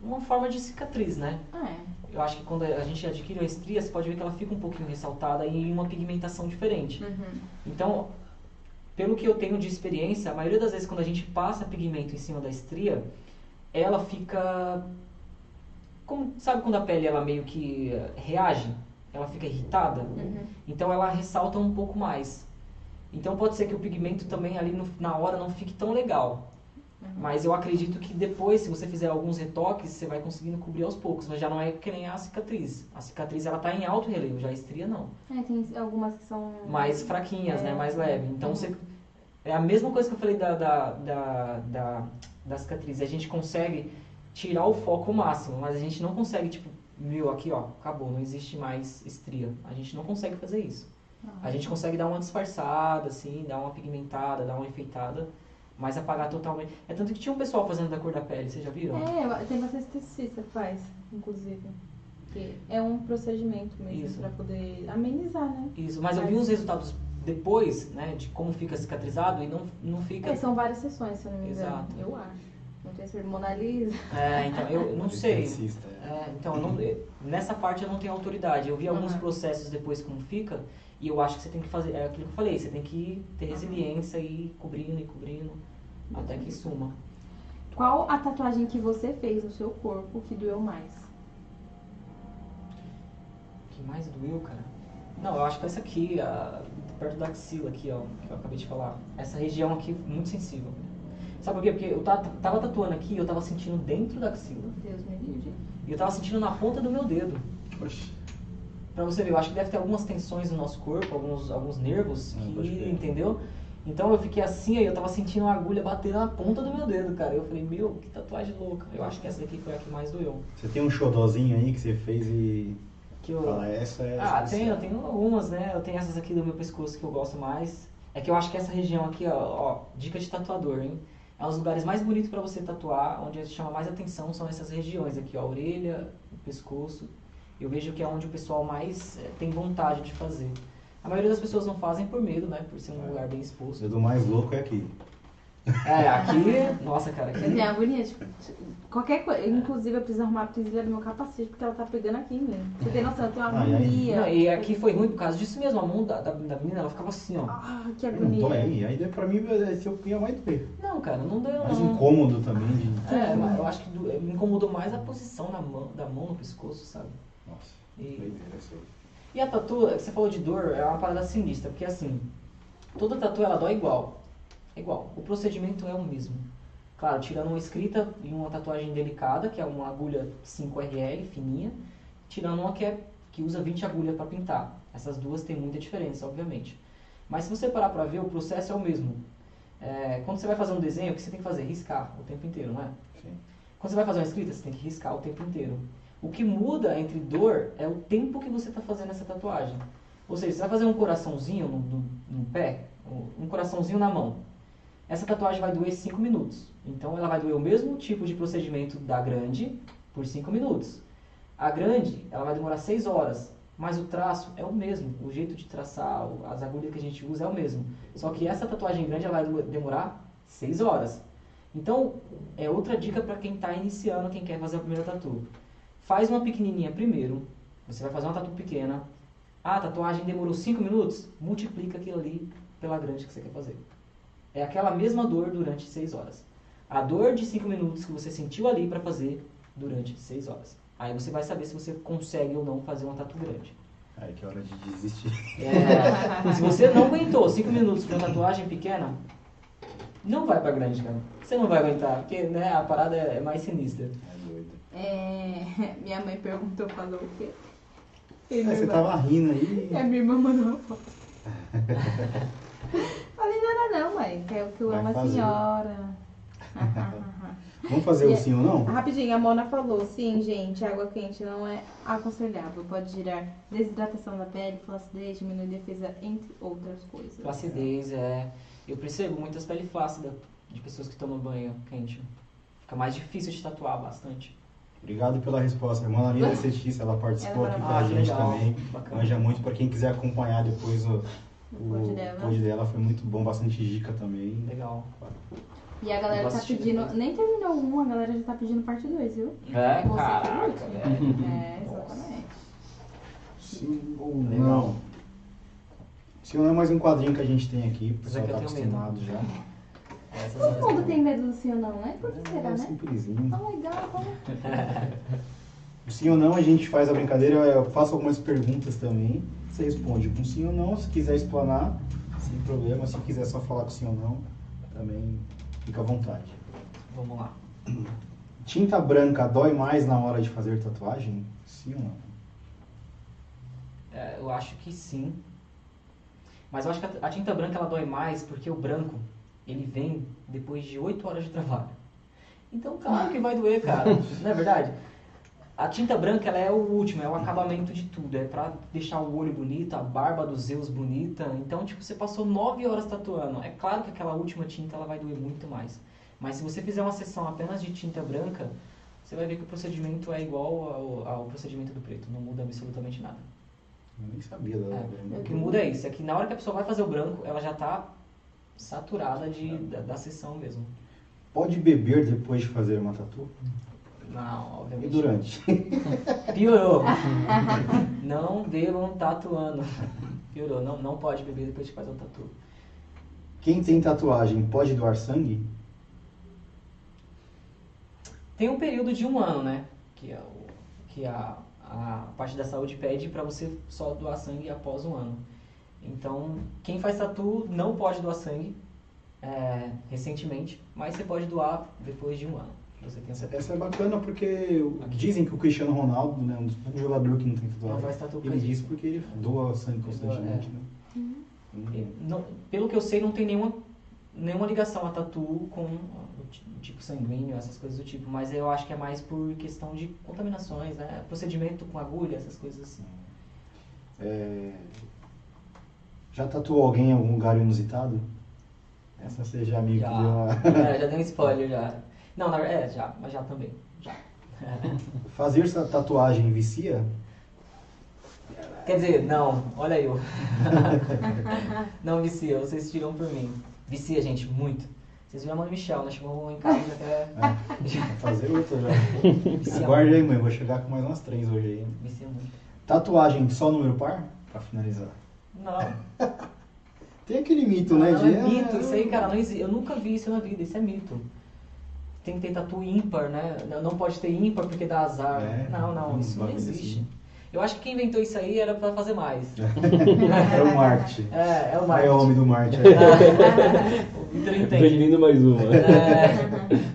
uma forma de cicatriz, né? É. Eu acho que quando a gente adquire a estria, você pode ver que ela fica um pouquinho ressaltada e em uma pigmentação diferente. Uhum. Então, pelo que eu tenho de experiência, a maioria das vezes quando a gente passa pigmento em cima da estria, ela fica como sabe quando a pele ela meio que reage, ela fica irritada, Uhum. então ela ressalta um pouco mais. Então pode ser que o pigmento também ali no- na hora não fique tão legal. Uhum. Mas eu acredito que depois, se você fizer alguns retoques, você vai conseguindo cobrir aos poucos. Mas já não é que nem a cicatriz. A cicatriz ela tá em alto relevo, já a estria não É, tem algumas que são. mais fraquinhas, É. né? Mais leve. Então Uhum. você. É a mesma coisa que eu falei da, da, da, da, da cicatriz. A gente consegue tirar o foco máximo, mas a gente não consegue, tipo, viu, aqui ó, acabou, não existe mais estria. A gente não consegue fazer isso. A gente consegue dar uma disfarçada, assim, dar uma pigmentada, dar uma enfeitada, mas apagar totalmente. É tanto que tinha um pessoal fazendo da cor da pele, vocês já viram? É, tem bastante esteticista que faz, inclusive. Que é um procedimento mesmo pra poder amenizar, né? Isso, mas eu vi uns resultados depois, né, de como fica cicatrizado e não, não fica. É, são várias sessões, se eu não me engano. Exato. Eu acho. Não tem. Mona Lisa. É, então, eu não sei. É. É, então, eu não- nessa parte eu não tenho autoridade. Eu vi alguns Uhum. processos depois como fica, e eu acho que você tem que fazer, é aquilo que eu falei, você tem que ter resiliência e ir cobrindo e cobrindo até que suma. Qual a tatuagem que você fez no seu corpo que doeu mais? O que mais doeu, cara? Não, eu acho que essa aqui, a- perto da axila aqui, ó, que eu acabei de falar. Essa região aqui, muito sensível. Sabe por quê? Porque eu ta- tava tatuando aqui e eu tava sentindo dentro da axila. Deus me livre. E eu tava sentindo na ponta do meu dedo. Oxe. Pra você ver, eu acho que deve ter algumas tensões no nosso corpo, alguns, alguns nervos, Ah, pode que, crer. entendeu? Então eu fiquei assim, aí eu tava sentindo uma agulha bater na ponta do meu dedo, cara. Eu falei, meu, que tatuagem louca. Eu acho que essa daqui foi a que mais doeu. Você tem um xodózinho aí que você fez e Que eu... fala, essa é. Ah, essa tenho, eu tenho algumas, né? Eu tenho essas aqui do meu pescoço que eu gosto mais. É que eu acho que essa região aqui, ó, ó dica de tatuador, hein? É um dos lugares mais bonitos pra você tatuar, onde chama mais atenção são essas regiões aqui, ó, a orelha, o pescoço. Eu vejo que é onde o pessoal mais eh, tem vontade de fazer. A maioria das pessoas não fazem por medo, né? Por ser um É. lugar bem O exposto. dedo mais louco é aqui. É, aqui, nossa, cara, aqui. tenho agonia, tipo, qualquer coisa. Inclusive, eu preciso arrumar a presilha do meu capacete porque ela tá pegando aqui mim. Você tem noção, eu tenho ai. agonia. Não, e aqui foi ruim por causa disso mesmo. A mão da, da, da menina, ela ficava assim, ó. Ah, que Não agonia. dói aí. Aí pra mim, se eu punha, vai doer. Não, cara, não deu Mais não. incômodo também de. É, mas eu acho que do- me incomodou mais a posição na mão, da mão no pescoço, sabe? Nossa, E, e a tatu, você falou de dor, é uma parada sinistra, porque assim, toda tatu ela dói igual. É igual. O procedimento é o mesmo. Claro, tirando uma escrita e uma tatuagem delicada, que é uma agulha 5RL, fininha, tirando uma que, é, que usa 20 agulhas para pintar. Essas duas têm muita diferença, obviamente. Mas se você parar para ver, o processo é o mesmo. É, quando você vai fazer um desenho, o que você tem que fazer? Riscar o tempo inteiro, não é? Sim. Quando você vai fazer uma escrita, você tem que riscar o tempo inteiro. O que muda entre dor é o tempo que você está fazendo essa tatuagem. Ou seja, você vai fazer um coraçãozinho no, no- no pé, um coraçãozinho na mão. Essa tatuagem vai doer 5 minutos. Então ela vai doer o mesmo tipo de procedimento da grande por 5 minutos. A grande, ela vai demorar 6 horas, mas o traço é o mesmo. O jeito de traçar, as agulhas que a gente usa é o mesmo. Só que essa tatuagem grande ela vai demorar 6 horas. Então, é outra dica para quem está iniciando, quem quer fazer a primeira tatu. Faz uma pequenininha primeiro. Você vai fazer uma tatu pequena. Ah, a tatuagem demorou 5 minutos? Multiplica aquilo ali pela grande que você quer fazer. É aquela mesma dor durante 6 horas. A dor de 5 minutos que você sentiu ali para fazer durante 6 horas. Aí você vai saber se você consegue ou não fazer uma tatu grande. Ai, que hora de desistir. É, se você não aguentou 5 minutos pra uma tatuagem pequena, não vai pra grande, cara. Você não vai aguentar, porque né, a parada é é mais sinistra. É doido. É, minha mãe perguntou, falou o quê? É, minha você irmã- tava rindo aí. A minha irmã mandou uma foto. Falei nada não, mãe. Que eu, que eu Vai amo a senhora. Vamos fazer o é- sim ou não? Rapidinho, a Mona falou, sim, gente, água quente não é aconselhável. Pode gerar desidratação da pele, flacidez, diminuir defesa, entre outras coisas. Flacidez, é. Eu percebo muitas peles flácidas de pessoas que tomam banho quente. Fica mais difícil de tatuar bastante. Obrigado pela resposta. A irmã Lina Cetista, ela participou Ela aqui é com a gente legal. também. Bacana. Manja muito para quem quiser acompanhar depois o, O pod dela. pod dela. Foi muito bom, bastante dica também. Legal. E a galera tá pedindo, depois. nem terminou um, a galera já tá pedindo parte 2, viu? É, Você caraca. É, exatamente. Sim ou Legal. não? Sim ou não é mais um quadrinho que a gente tem aqui. O pessoal tá tenho medo. acostumado já. Essas Todo mundo tem medo do sim ou não, né? Por que será, É né? simplesinho. Tá legal, tá O sim ou não, a gente faz a brincadeira, eu faço algumas perguntas também. Você responde com sim ou não, se quiser explanar, sem problema. Se quiser só falar com sim ou não, também fica à vontade. Vamos lá. Tinta branca dói mais na hora de fazer tatuagem? Sim ou não? É, eu acho que sim. Mas eu acho que a tinta branca ela dói mais porque o branco, ele vem depois de 8 horas de trabalho. Então, claro que vai doer, cara. Não é verdade? A tinta branca ela é o último, é o acabamento de tudo. É pra deixar o olho bonito, a barba dos Zeus bonita. Então, tipo, você passou 9 horas tatuando. É claro que aquela última tinta ela vai doer muito mais. Mas se você fizer uma sessão apenas de tinta branca, você vai ver que o procedimento é igual ao, ao procedimento do preto. Não muda absolutamente nada. Eu nem sabia da É, o que muda é isso, é que na hora que a pessoa vai fazer o branco, ela já tá saturada de, da, da sessão mesmo. Pode beber depois de fazer uma tatu? Não, E obviamente. durante? Piorou. não bebam tatuando. Piorou, não, não pode beber depois de fazer um tatu. Quem tem tatuagem pode doar sangue? Tem um período de um ano, né? Que, é o, que a, a parte da saúde pede pra você só doar sangue após um ano. Então, quem faz tatu não pode doar sangue é, recentemente, mas você pode doar depois de um ano. Você tem essa Essa é bacana porque dizem que o Cristiano Ronaldo, né, um dos poucos jogadores que não tem Não tatuagem, por ele diz porque ele doa sangue constantemente, é. né? Não- pelo que eu sei, não tem nenhuma, nenhuma ligação a tatu com o ti- tipo sanguíneo, essas coisas do tipo. Mas eu acho que é mais por questão de contaminações, né? Procedimento com agulha, essas coisas assim. É, Já tatuou alguém em algum lugar inusitado? Essa seja amigo Já, deu uma... é, já dei um spoiler já. Não, na verdade, é, já, mas já também. Já. Fazer essa tatuagem vicia? Quer dizer, não, olha eu. não vicia, vocês tiram por mim. Vicia, gente, muito. Vocês viram a mãe Michel, né? Chegou em casa até. É, fazer outra já. Aguarde aí, mãe. Vou chegar com mais umas três hoje aí. Vicia muito. Tatuagem só número par? Pra finalizar. Não. Tem aquele mito, Não, né? não, de, é mito, ah, isso aí, cara, não existe. Eu nunca vi isso na vida, isso é mito. Tem que ter tatu ímpar, né? Não- Não pode ter ímpar porque dá azar. É, não, não, isso não bagulho existe. assim. Eu acho que quem inventou isso aí era pra fazer mais. É o Marte. É, é o É o homem do Marte. o Vitor entende. Vendendo mais uma. É.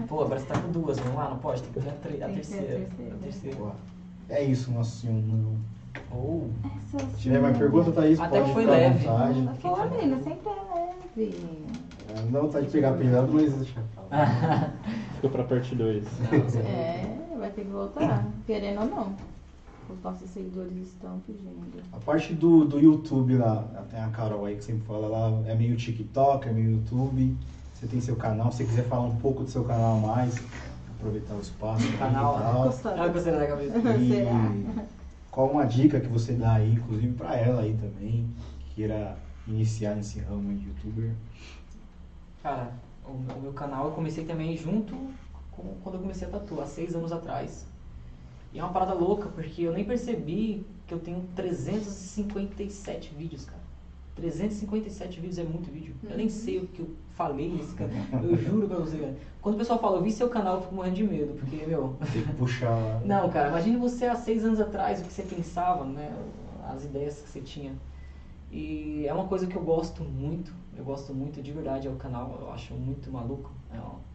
Pô, agora você tá com duas, vamos lá, não pode? Tem que ter a, tre- a ter terceira. A terceira. É isso, nosso senhor. Não. Ou. Se tiver mais pergunta, Thaís, Até pode que foi ficar leve. à vontade. Pô, menina, sempre é leve. Não tá de pegar pesado, mas deixa eu falar. Fica pra parte 2. É, vai ter que voltar, querendo ou não. Os nossos seguidores estão pedindo. A parte do, do YouTube lá, tem a Carol aí que sempre fala lá, é meio TikTok, é meio YouTube. Você tem seu canal, se você quiser falar um pouco do seu canal a mais, aproveitar o espaço aí Canal, e tal. Ah, gostei da cabeça. E qual uma dica que você dá aí, inclusive pra ela aí também, que queira iniciar nesse ramo de youtuber? Cara, o, o meu canal eu comecei também junto com quando eu comecei a tatuar, há seis anos atrás. E é uma parada louca, porque eu nem percebi que eu tenho 357 vídeos, cara. 357 vídeos é muito vídeo. Eu nem sei o que eu falei nesse canal. Eu juro pra você. cara. Quando o pessoal fala, eu vi seu canal, eu fico morrendo de medo, porque, meu. Tem que puxar. Não, cara, imagine você há seis anos atrás, o que você pensava, né? As ideias que você tinha. E é uma coisa que eu gosto muito, eu gosto muito de verdade, é o canal, eu acho muito maluco. É.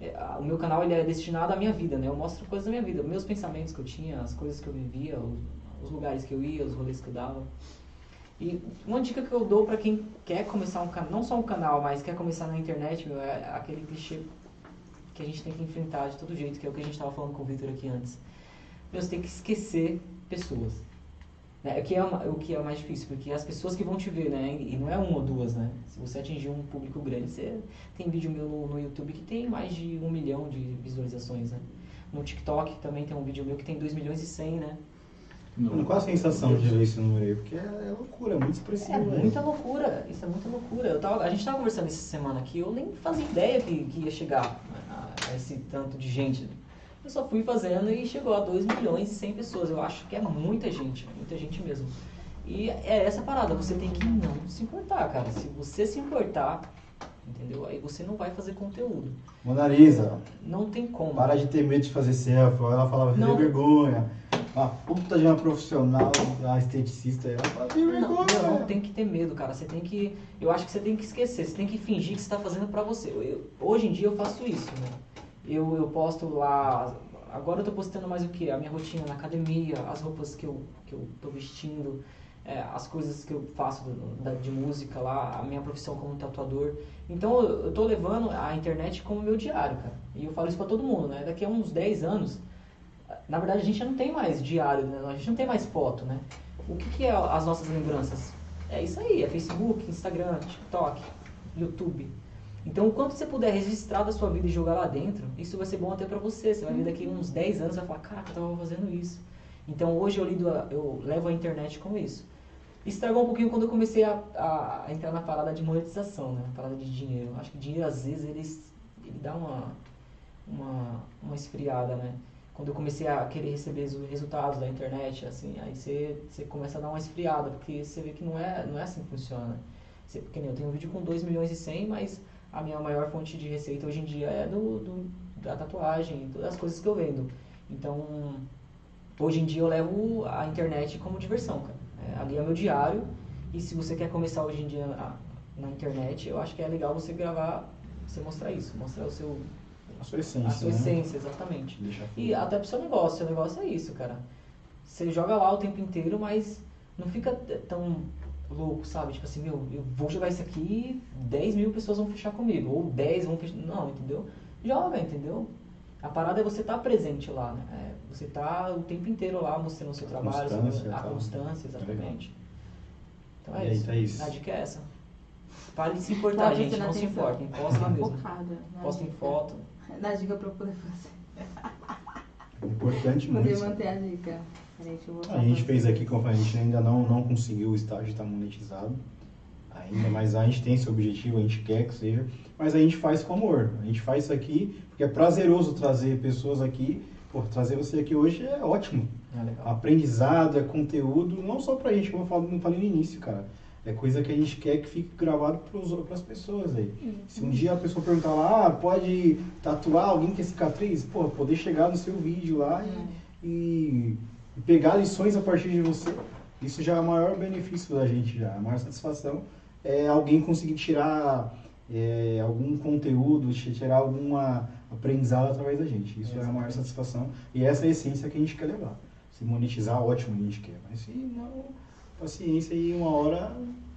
É, o meu canal ele é destinado à minha vida, né? Eu mostro coisas da minha vida, meus pensamentos que eu tinha, as coisas que eu vivia, os, os lugares que eu ia, os rolês que eu dava. E uma dica que eu dou pra quem quer começar um canal, não só um canal, mas quer começar na internet, meu, é aquele clichê que a gente tem que enfrentar de todo jeito, que é o que a gente estava falando com o Victor aqui antes. Meu, você tem que esquecer pessoas. Né? O, que é o que é mais difícil, porque as pessoas que vão te ver, né? E não é uma ou duas, né? Se você atingir um público grande, você tem vídeo meu no, no YouTube que tem mais de um milhão de visualizações, né? No TikTok também tem um vídeo meu que tem 2 milhões e 100, né? Mano, qual a sensação de ver esse número aí? Porque é, é loucura, é muito expressivo. É velho. muita loucura, isso é muita loucura. Eu tava, a gente tava conversando essa semana aqui, eu nem fazia ideia que, que ia chegar a, a esse tanto de gente. Eu só fui fazendo e chegou a 2 milhões e 100 pessoas. Eu acho que é muita gente, muita gente mesmo. E é essa parada, você tem que não se importar, cara. Se você se importar, entendeu? Aí você não vai fazer conteúdo. Mona Lisa, Não tem como. para de ter medo de fazer selfie. Ela falava, Não. vergonha. Uma puta de uma profissional, a esteticista, ela fala, tem Não, vergonha. não, não tem que ter medo, cara. Você tem que. Eu acho que você tem que esquecer, você tem que fingir que você está fazendo pra você. Eu- eu- hoje em dia eu faço isso, né? Eu, eu posto lá. Agora eu tô postando mais o que? A minha rotina na academia, as roupas que eu, que eu tô vestindo, é, as coisas que eu faço do- da- de música lá, a minha profissão como tatuador. Então eu, eu tô levando a internet como meu diário, cara. E eu falo isso pra todo mundo, né? Daqui a uns 10 anos, na verdade a gente já não tem mais diário, né? A gente não tem mais foto, né? O que, que é as nossas lembranças? É isso aí, é Facebook, Instagram, TikTok, YouTube. Então, quanto você puder registrar da sua vida e jogar lá dentro, isso vai ser bom até pra você. Você vai ver daqui uns 10 anos e vai falar, caraca, eu tava fazendo isso. Então, hoje eu, lido a- eu levo a internet com isso. Estragou um pouquinho quando eu comecei a, a- entrar na parada de monetização, né? Na parada de dinheiro. Acho que dinheiro, às vezes, ele, ele dá uma, uma, uma esfriada, né? Quando eu comecei a querer receber os resultados da internet, assim, aí você, você começa a dar uma esfriada, porque você vê que não é, não é assim que funciona. Você, porque nem eu tenho um vídeo com 2 milhões e 100, mas a minha maior fonte de receita hoje em dia é do, do- da tatuagem, das coisas que eu vendo. Então, hoje em dia eu levo a internet como diversão, cara. É, ali é meu diário, e se você quer começar hoje em dia na, na internet, eu acho que é legal você gravar, você mostrar isso, mostrar o seu, A sua essência, a sua né? essência, exatamente. E até pro seu negócio, seu negócio é isso, cara. Você joga lá o tempo inteiro, mas não fica tão louco, sabe? Tipo assim, meu, eu vou jogar isso aqui, 10 mil pessoas vão fechar comigo, ou 10 vão fechar. Não, entendeu? Joga, entendeu? A parada é você estar presente lá, né? É, você tá o tempo inteiro lá mostrando o seu A trabalho, constância, a tal. constância, exatamente. Então E é aí, isso. Thaís? A dica é essa. Pare de se importar, Tá gente. Não se atenção. importem. Postem mesmo. Focada. na Postem foto. Na dica pra eu poder fazer. É importante Poder muito. manter a dica. A gente fez aqui, como a gente ainda não, não conseguiu o estágio estar monetizado ainda, mas a gente tem esse objetivo, a gente quer que seja, mas a gente faz com amor. A gente faz isso aqui porque é prazeroso trazer pessoas aqui. Pô, trazer você aqui hoje é ótimo. É. Aprendizado, é conteúdo, não só pra gente, como eu falo- não falei no início, cara. É coisa que a gente quer que fique gravado para as pessoas aí. Se um dia a pessoa perguntar lá, ah, pode tatuar alguém que é cicatriz? Pô, poder chegar no seu vídeo lá e, e- e pegar lições a partir de você, isso já é o maior benefício da gente já. A maior satisfação é alguém conseguir tirar é, algum conteúdo, tirar alguma aprendizado através da gente. Isso é a maior satisfação e essa é a essência que a gente quer levar. Se monetizar, ótimo, a gente quer. Mas se não, paciência e uma hora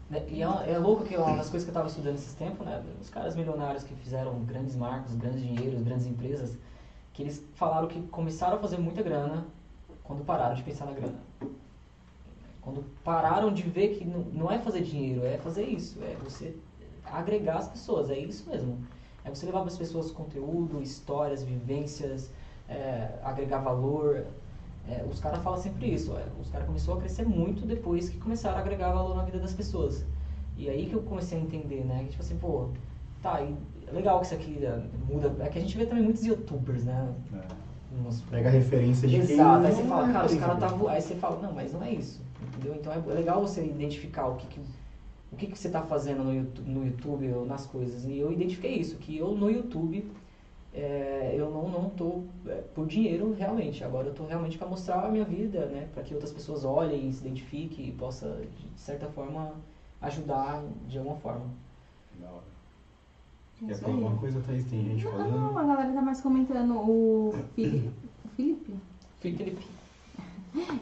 Né, E é, é louco que uma das coisas que eu estava estudando esses tempos, né? Os caras milionários que fizeram grandes marcas, grandes dinheiros, grandes empresas, que eles falaram que começaram a fazer muita grana quando pararam de pensar na grana. Quando pararam de ver que não, é fazer dinheiro, é fazer isso, é você agregar as pessoas, é isso mesmo. É você levar para as pessoas conteúdo, histórias, vivências, é, agregar valor. É, os caras falam sempre isso. é, os caras começaram a crescer muito depois que começaram a agregar valor na vida das pessoas. E aí que eu comecei a entender, né? Que, tipo assim, pô, tá, é legal que isso aqui é, muda. É que a gente vê também muitos youtubers, né? é, A referência de quem Exato, aí você fala, é cara, os caras tá dele. vo- Aí você fala, não, mas não é isso. Entendeu? Então é é legal você identificar o que, que o que, que você está fazendo no YouTube, no YouTube ou nas coisas. E eu identifiquei isso, que eu no YouTube é, eu não não tô é, por dinheiro realmente. Agora eu tô realmente para mostrar a minha vida, né, para que outras pessoas olhem, se identifiquem e possa de certa forma ajudar de alguma forma. Da hora. É Quer isso falar alguma coisa, Thaís? Tem gente Não, falando? a galera tá mais comentando o Felipe. Felipe.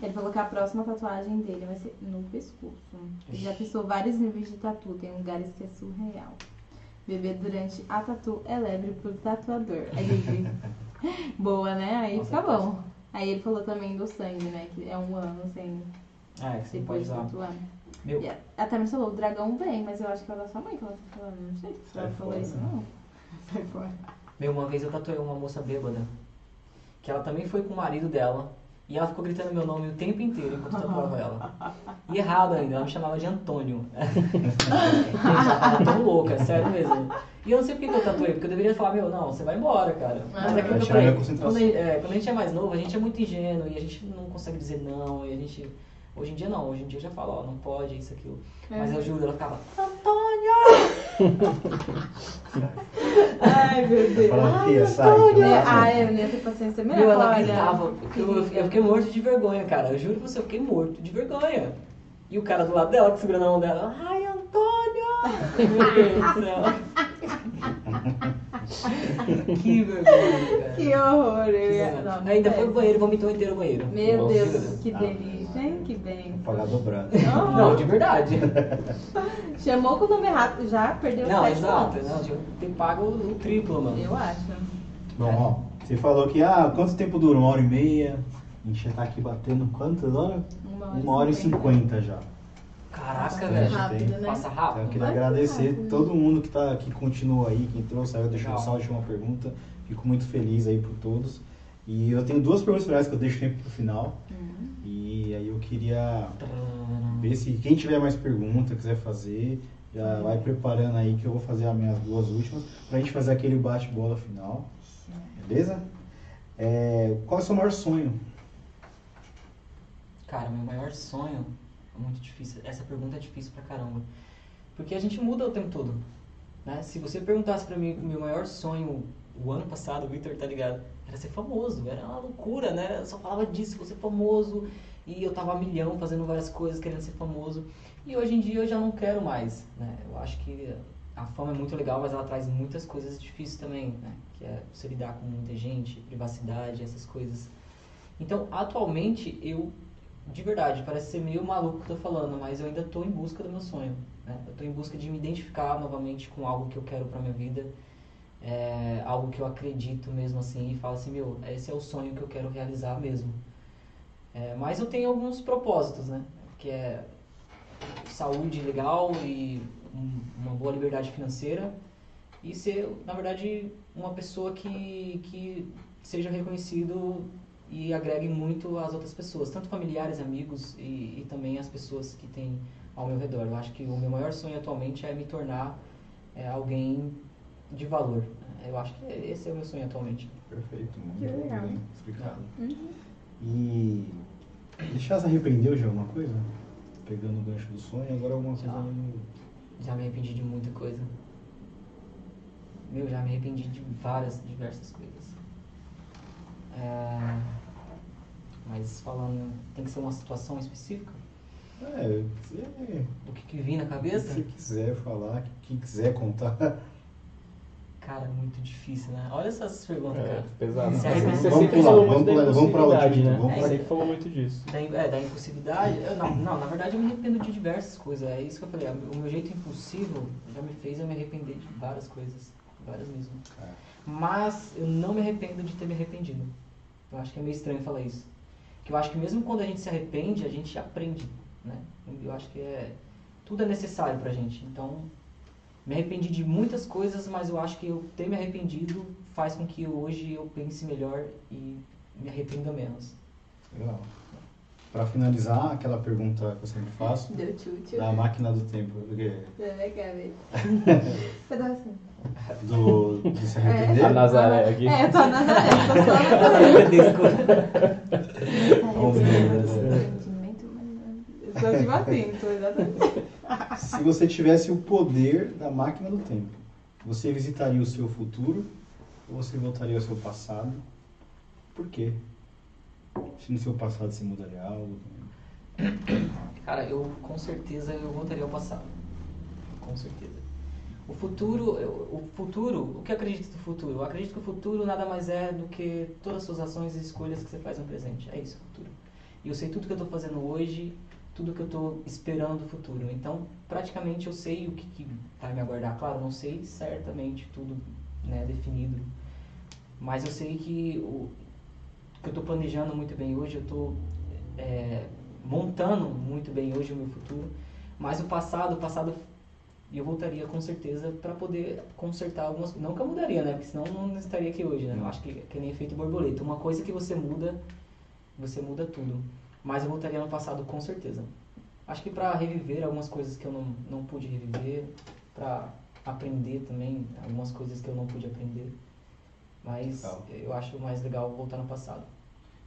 Ele falou que a próxima tatuagem dele vai ser no pescoço. Ele já pensou vários níveis de tatu, tem lugares que é surreal. Beber durante a tatu é lebre pro tatuador. Aí ele... Boa, né? Aí Nossa, fica bom. Aí ele falou também do sangue, né? Que é um ano sem Ah, é que você não pode usar. tatuar. Meu, E a- a Tami falou, o dragão vem, mas eu acho que é da sua mãe que ela tá falando. Não sei se ela falou isso, não. Sai fora. Meu, uma vez eu tatuei uma moça bêbada, que ela também foi com o marido dela, e ela ficou gritando meu nome o tempo inteiro enquanto eu tatuava ela. E errado ainda, ela me chamava de Antônio. Ela tava tão louca, sério mesmo. E eu não sei por que eu tatuei, porque eu deveria falar, meu, não, você vai embora, cara. Mas é que eu falei, quando a, gente- é, quando a gente é mais novo, a gente é muito ingênuo e a gente não consegue dizer não, e a gente... Hoje em dia não, hoje em dia eu já falo, ó, não pode, isso, aquilo. Mas eu juro, ela ficava, Ai, meu Deus. Fala, tia, sai. Antônio! que É, não ah, é, eu não ia ter paciência melhor. ela olha, gritava. Eu, eu fiquei- eu fiquei morto de vergonha, cara. Eu juro pra você, eu fiquei morto de vergonha. E o cara do lado dela, que segurando a mão dela, ai, Antônio! Meu Deus do céu. Que vergonha, cara. Que horror. Eu ia... não, Ainda não foi o deve. banheiro, vomitou inteiro o banheiro. Meu Nossa, Deus, juro. que Ah. delícia, hein? Que bem. Pagar dobrado. Não, de verdade. Chamou com o nome errado, já perdeu Não, sete exato. pontos. Não, tinha que ter pago o triplo, mano. Eu acho. Bom, ó, você falou que, ah, quanto tempo dura? Uma hora e meia? A gente já tá aqui batendo quantas horas? Uma hora e cinquenta já. Caraca, velho. Rápido, né? Passa Então, eu rápido. queria Vai agradecer rápido. todo mundo que, tá, que continuou aí, que entrou, saiu, deixou um Legal. salve, deixou uma pergunta. Fico muito feliz aí por todos. E eu tenho duas perguntas finais que eu deixo sempre pro final. Uhum. E aí eu queria ver se quem tiver mais pergunta, quiser fazer, já vai preparando aí que eu vou fazer as minhas duas últimas pra gente fazer aquele bate-bola final. Beleza? É, qual é o seu maior sonho? Cara, meu maior sonho muito difícil. Essa pergunta é difícil pra caramba. Porque a gente muda o tempo todo. Né? Se você perguntasse pra mim o meu maior sonho o ano passado, o Victor tá ligado, era ser famoso. Era uma loucura, né? Eu só falava disso, vou ser famoso. E eu tava a milhão fazendo várias coisas, querendo ser famoso. E hoje em dia eu já não quero mais. Né? Eu acho que a fama é muito legal, mas ela traz muitas coisas difíceis também. Né? Que é você lidar com muita gente, privacidade, essas coisas. Então, atualmente, eu de verdade, parece ser meio maluco que eu tô falando, mas eu ainda tô em busca do meu sonho. Né? Eu tô em busca de me identificar novamente com algo que eu quero pra minha vida, é, algo que eu acredito mesmo assim, e falo assim, meu, esse é o sonho que eu quero realizar mesmo. É, mas eu tenho alguns propósitos, né? Que é saúde legal e um- uma boa liberdade financeira e ser, na verdade, uma pessoa que, que seja reconhecido e agregue muito às outras pessoas, tanto familiares, amigos e, e também as pessoas que têm ao meu redor. Eu acho que o meu maior sonho atualmente é me tornar é, alguém de valor. Eu acho que esse é o meu sonho atualmente. Perfeito, muito Que legal. bem explicado. Uhum. E deixar se arrependeu de alguma coisa? Pegando o gancho do sonho, agora alguma coisa Já. meio- Já me arrependi de muita coisa. Meu, já me arrependi de várias, diversas coisas. É, Mas falando, tem que ser uma situação específica? É, se Do que, que vim na se cabeça? você quiser falar, quem quiser contar. Cara, muito difícil, né? Olha essas perguntas, É, cara. pesado. Se. Você Vamos pular, vamos pular, vamos pra outra, né? vamos pra- Você falou muito disso. Da, é, da impulsividade? Eu, não, não, na verdade eu me arrependo de diversas coisas. É isso que eu falei. O meu jeito impulsivo já me fez eu me arrepender de várias coisas. Várias mesmo. É. Mas eu não me arrependo de ter me arrependido. Eu acho que é meio estranho falar isso. Que eu acho que mesmo quando a gente se arrepende, a gente aprende, né? Eu acho que é tudo é necessário pra gente. Então, me arrependi de muitas coisas, mas eu acho que eu ter me arrependido faz com que hoje eu pense melhor e me arrependa menos. Legal. Pra finalizar, aquela pergunta que eu sempre faço, Deu tchutchu. da máquina do tempo, do quê? É legal, velho. Do, do se É. A arrepender? Nazaré aqui. É, eu tô na Nazaré, tô só na Nazaré. Arrependimento, mas- Eu sou de Matinto, exatamente. Se você tivesse o poder da máquina do tempo, você visitaria o seu futuro ou você voltaria ao seu passado? Por quê? Se no seu passado se mudaria algo. Cara, eu com certeza eu voltaria ao passado. Com certeza. O futuro, o futuro, o que acredito do futuro? Eu acredito que o futuro nada mais é do que todas as suas ações e escolhas que você faz no presente. É isso, o futuro. E eu sei tudo que eu estou fazendo hoje, tudo que eu estou esperando do futuro. Então, praticamente eu sei o que, que vai me aguardar. Claro, não sei certamente tudo né, definido, mas eu sei que o que eu estou planejando muito bem hoje, eu estou montando muito bem hoje o meu futuro. Mas o passado, o passado eu voltaria com certeza para poder consertar algumas coisas. Não que eu mudaria, né? Porque senão não estaria aqui hoje, né? Eu acho que, que nem efeito borboleta. Uma coisa que você muda, você muda tudo. Mas eu voltaria no passado com certeza. Acho que para reviver algumas coisas que eu não, não pude reviver, para aprender também algumas coisas que eu não pude aprender. Mas Legal. eu acho mais legal voltar no passado.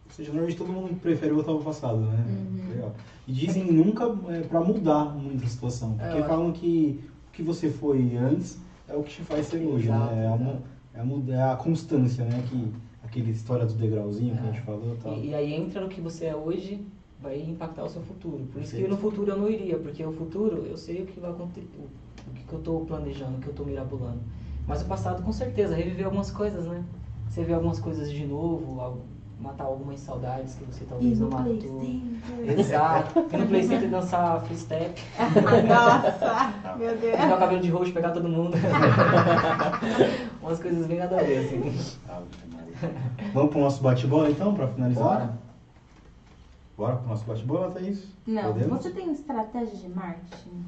Ou seja, normalmente todo mundo prefere voltar ao passado, né? Uhum. Legal. E dizem nunca é, para mudar muito a situação. É, Porque eu falam que o que você foi antes é o que te faz ser hoje, Exato, né? É a, é a é a constância, né? Que, aquela história do degrauzinho que a É. gente falou e tal. E, e aí entra no que você é hoje, vai impactar o seu futuro. Por isso que Perfeito. no futuro eu não iria, porque o futuro eu sei o que vai acontecer, o que, que eu estou planejando, o que eu estou mirabolando. Mas o passado, com certeza, reviver algumas coisas, né? Você vê algumas coisas de novo, algo- matar algumas saudades que você talvez não matou. Play Exato. E no Play Center dançar free step, Nossa, meu Deus. pintar o cabelo de roxo, pegar todo mundo. Umas coisas bem nada a ver, assim. Maria. Vamos pro nosso bate-bola então, para finalizar? Bora. Bora pro nosso bate-bola, Thaís? Não, Podemos? você tem estratégia de marketing?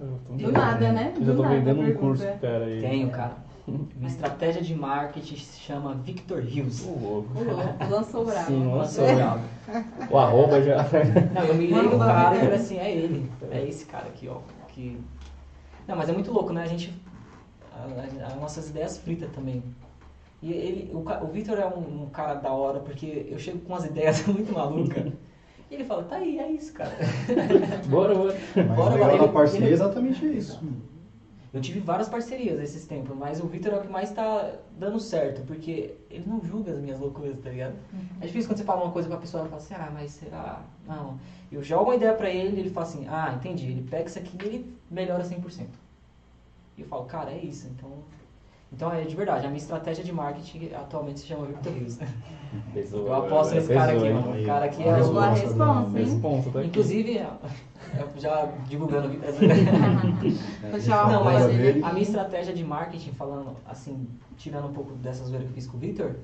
Eu tô- Do nada, né? Eu já tô nada, vendendo um curso, cara. aí. Tenho, cara. Minha estratégia de marketing se chama Victor Hills. Ô, louco. Louco, lançou bravo. Sim, Lançou bravo. O arroba já. Não, eu mirei Mano, no mano. cara e falei assim, é ele. É esse cara aqui, ó. Que... Não, mas é muito louco, né? A gente. As nossas ideias fritas também. E ele, o, o Victor é um, um cara da hora, porque eu chego com umas ideias muito malucas. E ele fala, tá aí, é isso, cara. Bora, bora. Mas Bora, o legal bora, da parceria é exatamente isso. Eu tive várias parcerias esses tempos, mas o Victor é o que mais tá dando certo, porque ele não julga as minhas loucuras, tá ligado? É difícil quando você fala uma coisa pra pessoa e fala assim, ah, mas será? Não. Eu jogo uma ideia pra ele e ele fala assim, ah, entendi. Ele pega isso aqui e ele melhora 100%. E eu falo, cara, é isso. Então, então é de verdade. A minha estratégia de marketing atualmente se chama Victor Hills. Pesou, Eu aposto nesse cara aqui, mano. O cara aqui A é Boa o... resposta resposta, hein? Tá aqui. Inclusive, eu já divulgando chamar Não, mas a minha estratégia de marketing, falando assim, tirando um pouco dessa zoeira que eu fiz com o Victor,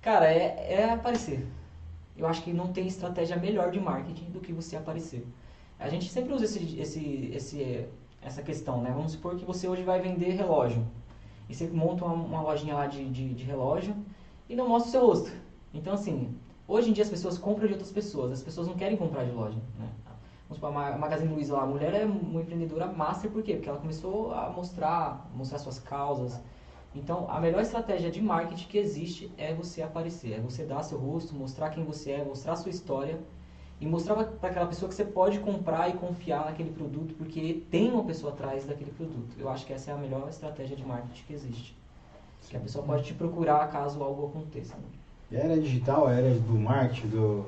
cara, é, é aparecer. Eu acho que não tem estratégia melhor de marketing do que você aparecer. A gente sempre usa esse, esse, esse, essa questão, né? Vamos supor que você hoje vai vender relógio. E você monta uma, uma lojinha lá de, de, de relógio e não mostra o seu rosto. Então, assim, hoje em dia as pessoas compram de outras pessoas. As pessoas não querem comprar de loja, né? Vamos supor, a Ma- a Magazine Luiza lá, a mulher é uma empreendedora master, por quê? Porque ela começou a mostrar, mostrar suas causas. Então, a melhor estratégia de marketing que existe é você aparecer, é você dar seu rosto, mostrar quem você é, mostrar sua história e mostrar para aquela pessoa que você pode comprar e confiar naquele produto, porque tem uma pessoa atrás daquele produto. Eu acho que essa é a melhor estratégia de marketing que existe. Que a pessoa pode te procurar caso algo aconteça. né? E a era digital, a era do marketing, do,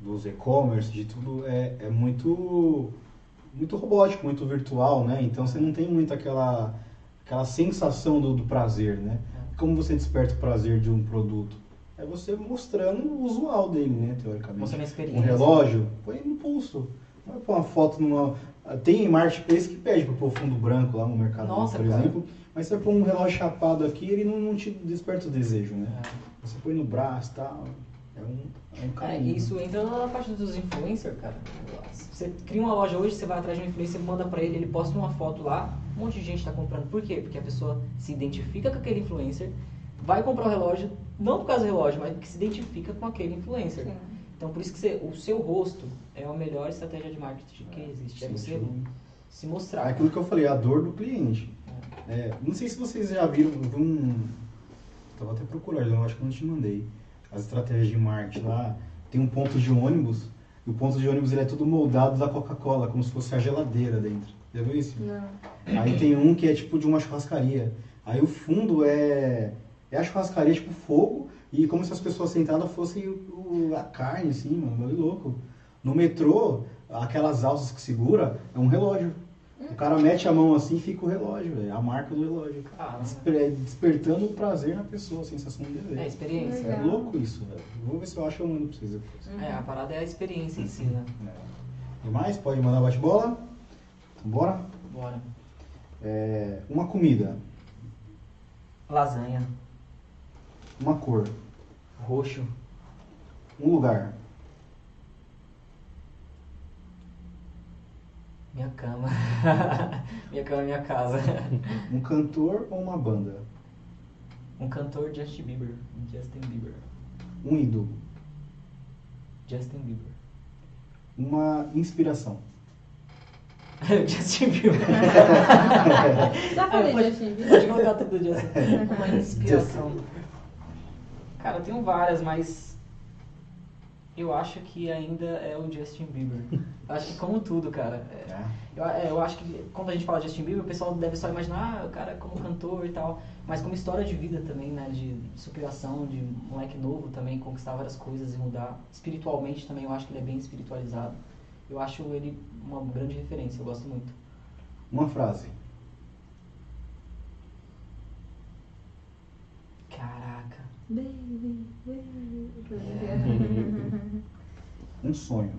dos e-commerce, de tudo, é, é muito, muito robótico, muito virtual, né? Então você não tem muito aquela, aquela sensação do, do prazer, né? Como você desperta o prazer de um produto? É você mostrando o usual dele, né? Teoricamente. Mostrando a Um experiência. relógio, põe no pulso. Não vai pôr uma foto numa. Tem marketplace que pede pra pôr fundo branco lá no mercado, Nossa, por cara. exemplo. Mas você põe um relógio chapado aqui, ele não, não te desperta o desejo, né? É. Você põe no braço e tal. É um, é um É, caminho. isso entra na parte dos influencers, cara. Você cria uma loja hoje, você vai atrás de um influencer, manda pra ele, ele posta uma foto lá, um monte de gente tá comprando. Por quê? Porque a pessoa se identifica com aquele influencer, vai comprar o relógio, não por causa do relógio, mas porque se identifica com aquele influencer. Sim. Então por isso que você- o seu rosto é a melhor estratégia de marketing que existe. É você sim. se É mostrar. aquilo que eu falei, a dor do cliente. É, não sei se vocês já viram, eu vi um. Tava até procurando, eu acho que eu não te mandei. As estratégias de marketing lá, tem um ponto de ônibus E o ponto de ônibus ele é tudo moldado da Coca-Cola, como se fosse a geladeira dentro. Já viu isso? Não. Aí tem um que é tipo de uma churrascaria. Aí o fundo é, é a churrascaria, tipo fogo, e como se as pessoas sentadas fossem o- a carne, assim, mano, meio louco. No metrô, aquelas alças que segura, é um relógio. O cara mete a mão assim e fica o relógio, velho, a marca do relógio. Ah, Desper- despertando o prazer na pessoa, a sensação de é dever. experiência. É louco isso, velho. Vou ver se eu acho eu mando pra vocês depois. É, a parada é a experiência em si, né? É. E mais? Pode mandar bate-bola? Então, bora? Bora. É, uma comida, Lasanha. Uma cor, Roxo. um lugar, Minha cama. minha cama é minha casa. um cantor ou uma banda, Um cantor Justin Bieber. Justin Bieber. um ídolo, Justin Bieber. uma inspiração. Justin Bieber. Já falei, Justin Bieber. pode colocar tudo Justin. Uma inspiração. Cara, eu tenho várias, mas eu acho que ainda é o Justin Bieber. Eu acho que como tudo, cara. é- Eu, é, eu acho que quando a gente fala de Justin Bieber, o pessoal deve só imaginar ah, o cara como cantor e tal, mas como história de vida também, né? De superação, de moleque novo também, conquistar várias coisas e mudar. Espiritualmente também, eu acho que ele é bem espiritualizado. Eu acho ele uma grande referência, eu gosto muito. Uma frase, Caraca. Baby, baby. um sonho.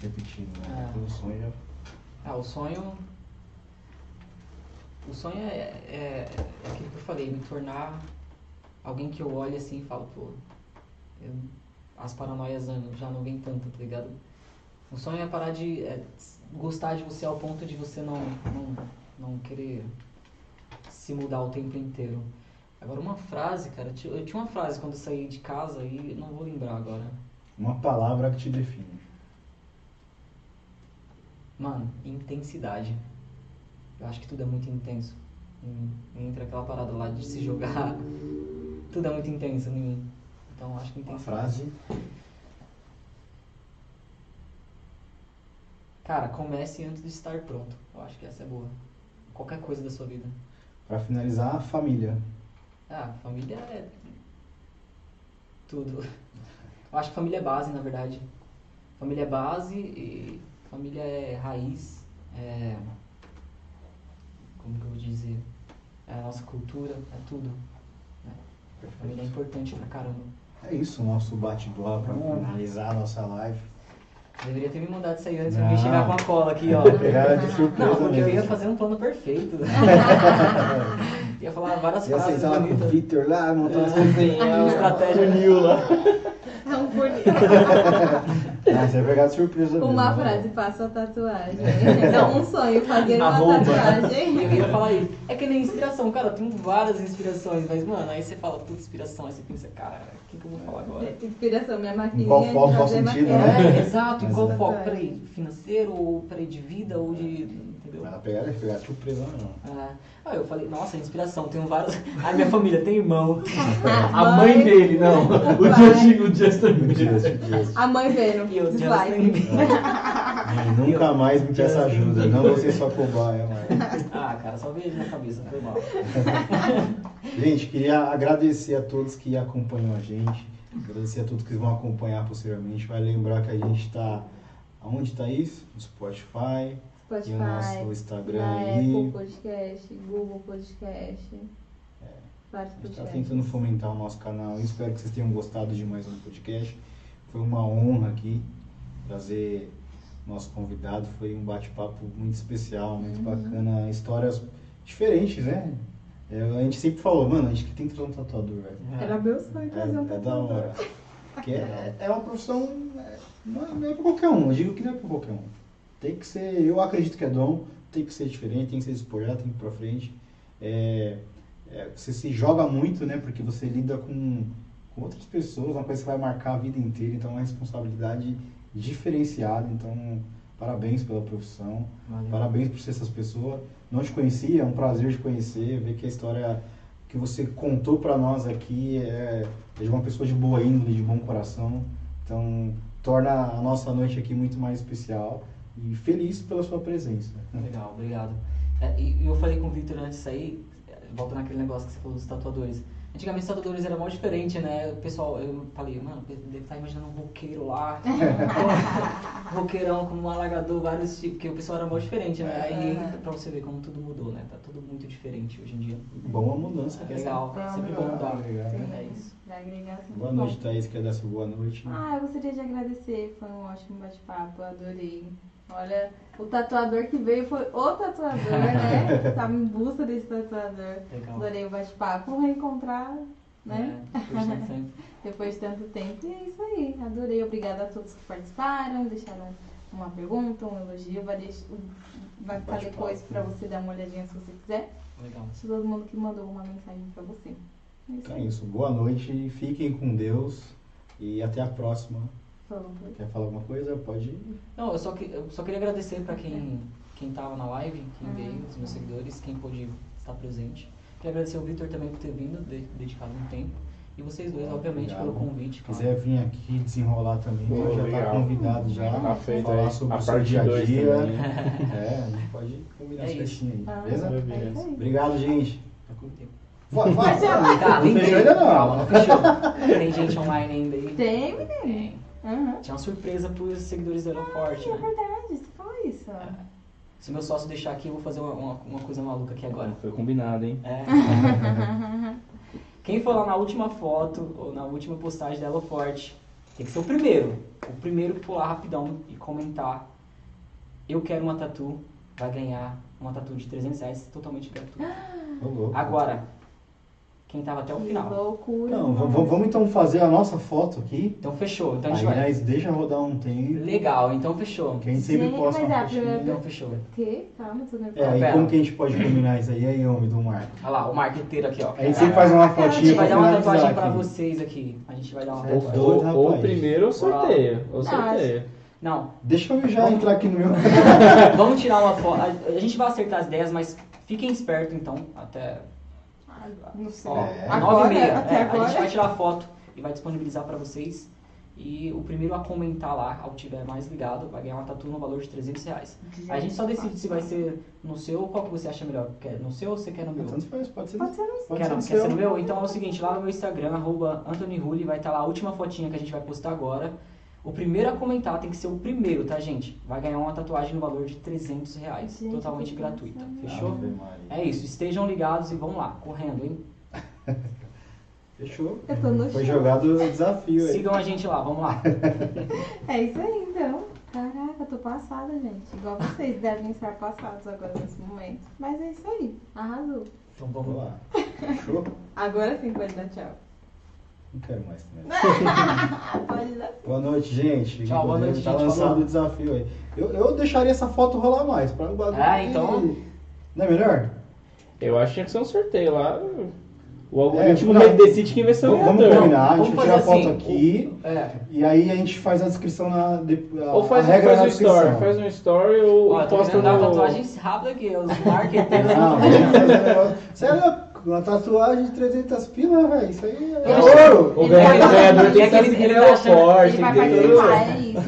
Repetindo, né? Ah. O sonho. Ah, o sonho. O sonho é, é, é aquilo que eu falei, me tornar alguém que eu olhe assim e falo, pô, eu- as paranoias já não- já não vem tanto, tá ligado? O sonho é parar de é, gostar de você ao ponto de você não, não, não querer se mudar o tempo inteiro. Agora uma frase, cara, eu ti- eu tinha uma frase quando eu saí de casa e não vou lembrar agora. Uma palavra que te define. Mano, intensidade. Eu acho que tudo é muito intenso. Entra aquela parada lá de se jogar. Tudo é muito intenso em mim. Então acho que Uma intensidade. frase, Cara, comece antes de estar pronto. Eu acho que essa é boa. Qualquer coisa da sua vida. para finalizar, família. Ah, família é. Tudo. Eu acho que família é base, na verdade. Família é base e família é raiz. É. Como que eu vou dizer? É a nossa cultura, é tudo. né? Família é importante pra caramba. É isso, o nosso bate-bola para Hum. finalizar a nossa live. Deveria ter me mandado isso aí antes pra mim chegar com a cola aqui, ó. Pegar de surpresa Não, porque eu ia fazer um plano perfeito. ia falar várias Ia frases com o. Vitor lá, montar umas É. coisinhas, Estratégia funil lá. É um bonito. Ah, você vai pegar de surpresa mesmo. Uma né? frase, faça a tatuagem. Não, um sonho, fazer uma Arroba. tatuagem. Eu ia falar isso. É que nem inspiração, cara, eu tenho várias inspirações, mas, mano, aí você fala, puta, inspiração, aí você pensa, cara, o que, que eu vou falar agora? Inspiração, minha maquininha. Em qual foco, qual sentido, maquiagem. né? É, exato, em qual foco? Peraí, financeiro, ou peraí, de vida, ou de. Entendeu? Vai pegar, pegar de surpresa não. Ah, ah, eu falei, nossa, inspiração, tenho vários. Ai, minha família tem irmão. A Mãe. mãe dele, não. O. Justin, o Justin Bieber. A mãe vendo. E o Dislike. Justin. Nunca mais me peça ajuda, não você só cobaia, mano. Ah, cara, só vejo na cabeça, foi mal. Gente, queria agradecer a todos que acompanham a gente, agradecer a todos que vão acompanhar posteriormente. Vai lembrar que a gente está. Aonde tá isso? No Spotify, Spotify, e o nosso Instagram na aí. Apple Podcast, Google Podcast. Vários A gente está tentando fomentar o nosso canal. Espero que vocês tenham gostado de mais um podcast. Foi uma honra aqui trazer nosso convidado. Foi um bate-papo muito especial, muito Uhum. bacana. Histórias diferentes, né? É, a gente sempre falou, mano, a gente tem que trazer um tatuador, velho. Era meu sonho trazer um É, é da tatuador. hora. Porque é, é uma profissão. é, não, é, não é pra qualquer um. Eu digo que não é pra qualquer um. Tem que ser. Eu acredito que é dom, tem que ser diferente, tem que ser despojado, tem que ir pra frente. É, é, você se joga muito, né? Porque você lida com, com outras pessoas, uma coisa que vai marcar a vida inteira, então é uma responsabilidade diferenciada. Então, parabéns pela profissão. Valeu. Parabéns por ser essas pessoas. Não te conhecia, é um prazer te conhecer, ver que a história que você contou pra nós aqui é, é de uma pessoa de boa índole, de bom coração. Então, torna a nossa noite aqui muito mais especial e feliz pela sua presença. Legal, obrigado. É, e eu falei com o Victor antes aí, volta naquele negócio que você falou dos tatuadores. Antigamente os tatuadores era mó diferente, né? O pessoal, eu falei, mano, deve estar imaginando um roqueiro lá. um roqueirão com um alagador, vários tipos, porque o pessoal era mó diferente, né? Aí pra você ver como tudo mudou, né? Tá tudo muito diferente hoje em dia. Boa mudança. É legal, Vamos sempre bom mudar. Legal. É isso. Sempre Boa bom. noite, Thaís. Quer dar sua boa noite? Ah, eu gostaria de agradecer, foi um ótimo bate-papo, adorei. Olha, o tatuador que veio foi o tatuador, né? Tava em busca desse tatuador. Legal. Adorei o bate-papo, vamos reencontrar, né? É, depois de tanto tempo. Depois de tanto tempo. E é isso aí, adorei. Obrigada a todos que participaram, deixaram uma pergunta, um elogio. Vai, deix... vai ficar depois pra você dar uma olhadinha se você quiser. Legal. Se todo mundo que mandou uma mensagem pra você. É isso Então é isso. Boa noite. Fiquem com Deus. E até a próxima. Quer falar alguma coisa? Pode ir. Não, eu só, que, eu só queria agradecer pra quem, quem tava na live, quem Uhum. veio, os meus seguidores, quem pôde estar presente. Queria agradecer ao Victor também por ter vindo, de- dedicado um tempo. E vocês dois, obviamente, Obrigado. pelo convite. Se quiser vir aqui desenrolar também, Pô, já está convidado já. Tá feito falar aí. sobre A o seu parte dia a 2 dia. É, a gente pode combinar É isso. certinho aí, Ah, beleza? é aí. Obrigado, gente. Tá com tempo. Vai, vai, Vai, Tá, Não fechou ainda não. Calma, não fechou. Tem gente online ainda aí. Tem, menino? Aham. Tinha uma surpresa pros seguidores do Elo Forte, É né? verdade, você falou isso. Se meu sócio deixar aqui, eu vou fazer uma, uma, uma coisa maluca aqui agora. Foi combinado, hein? É. Quem for lá na última foto ou na última postagem da Forte, tem que ser o primeiro. O primeiro que for lá rapidão e comentar eu quero uma tatu, vai ganhar uma tatu de 300 reais totalmente gratuita. Agora, quem tava até o Que final. loucura. Não, vamos, vamos então fazer a nossa foto aqui. Então fechou. Então a gente Aí vai. deixa rodar um tempo. Legal, então fechou. Que a gente sempre Gente, posta mas uma é a primeira- Então fechou. Que? Calma, tô É, nervosa. aí Pera. como que a gente pode combinar isso aí? Aí, homem do Marco. Olha lá, o marqueteiro aqui, ó. A gente sempre faz uma A fotinha gente vai dar uma tatuagem pra vocês aqui. A gente vai dar uma Certo. tatuagem. Ou, ou primeiro ou sorteio. Ou Não, sorteio. Não, Deixa eu já entrar aqui no meu. vamos tirar uma foto. A, a gente vai acertar as ideias, mas fiquem espertos então, até Não sei. ó, É. nove e meia. até É, agora. A gente vai tirar a foto e vai disponibilizar pra vocês. E o primeiro a comentar lá, ao tiver mais ligado, vai ganhar uma tatu no valor de 300 reais. A gente só decide se vai ser no seu ou qual que você acha melhor. Quer no seu ou você quer no meu? Tanto faz, pode ser. Pode ser no Pode Quer, ser não, no quer ser seu. no meu? Então é o seguinte, lá no meu Instagram, arroba Anthony Rulli, vai estar lá a última fotinha que a gente vai postar agora. O primeiro a comentar tem que ser o primeiro, tá, gente? Vai ganhar uma tatuagem no valor de 300 reais, Gente, totalmente gratuita. Fechou? É isso, estejam ligados e vamos lá, correndo, hein? Fechou? Eu tô no Foi jogado o desafio aí. Sigam a gente lá, vamos lá. É isso aí, então. Caraca, eu tô passada, gente. Igual vocês devem estar passados agora nesse momento. Mas é isso aí. Arrasou. Então Vamos lá. Fechou? Agora sim pode dar tchau. Não quero mais também. pode dar. Boa noite, gente. Tchau, boa noite, Tá gente. lançado Falou. o desafio aí. Eu, eu deixaria essa foto rolar mais. Pra o bagulho Ah, então- Não é melhor? Eu acho que tinha que ser um sorteio lá. O É, algoritmo não. decide quem vai ser o Vamos, vamos ganhador. combinar. A gente Vamos tira a fazer foto assim, aqui. É. E aí a gente faz a descrição na. de- A, Ou faz, a regra faz na um descrição. story, faz um story ou Ó, posta no... tatuagens rápidas aqui, os marqueteiros. Não, vamos fazer um negócio. Você é louco? Uma tatuagem de 300 pila, velho. Isso aí é ouro. O Ele ganhador, vai- tem que É ele- ser ele ele achando- forte, Ele vai participar, é isso.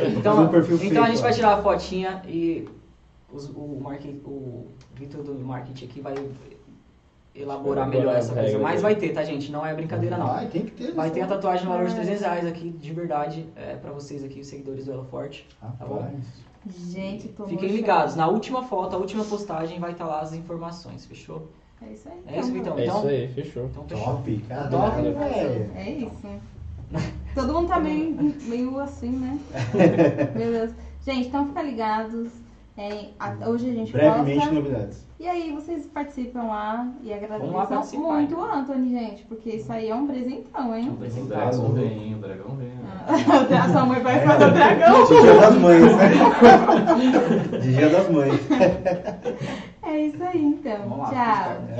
Fazer Então, perfil então fake, a gente ó. vai tirar a fotinha e os- o, market, o Vitor do marketing aqui vai elaborar melhor essa coisa. Mas vai ter, tá, gente? Não é brincadeira, não. Vai, tem que ter. Vai ter a tatuagem no valor de Ai. 300 reais aqui, de verdade, é, pra vocês aqui, os seguidores do Elo Forte. Tá bom? Gente, tô Fiquem ligados, na última foto, a última postagem vai estar lá as informações, fechou? É isso aí. É isso, Vitão. É Então, isso aí, fechou. então fechou. Top, cara. Top, velho. É isso. Todo mundo tá meio, meio assim, né? Meu Deus. Gente, então fica ligados. É, a- hoje a gente Brevemente posta. novidades. E aí vocês participam lá e agradeçam participar, muito então. o Anthony, gente, porque isso aí é um presentão, Um hein? O dragão vem, o dragão vem. A sua mãe vai fazer o dragão. De Dia das Mães, né? De Dia das Mães. É isso aí, então. Lá, Tchau.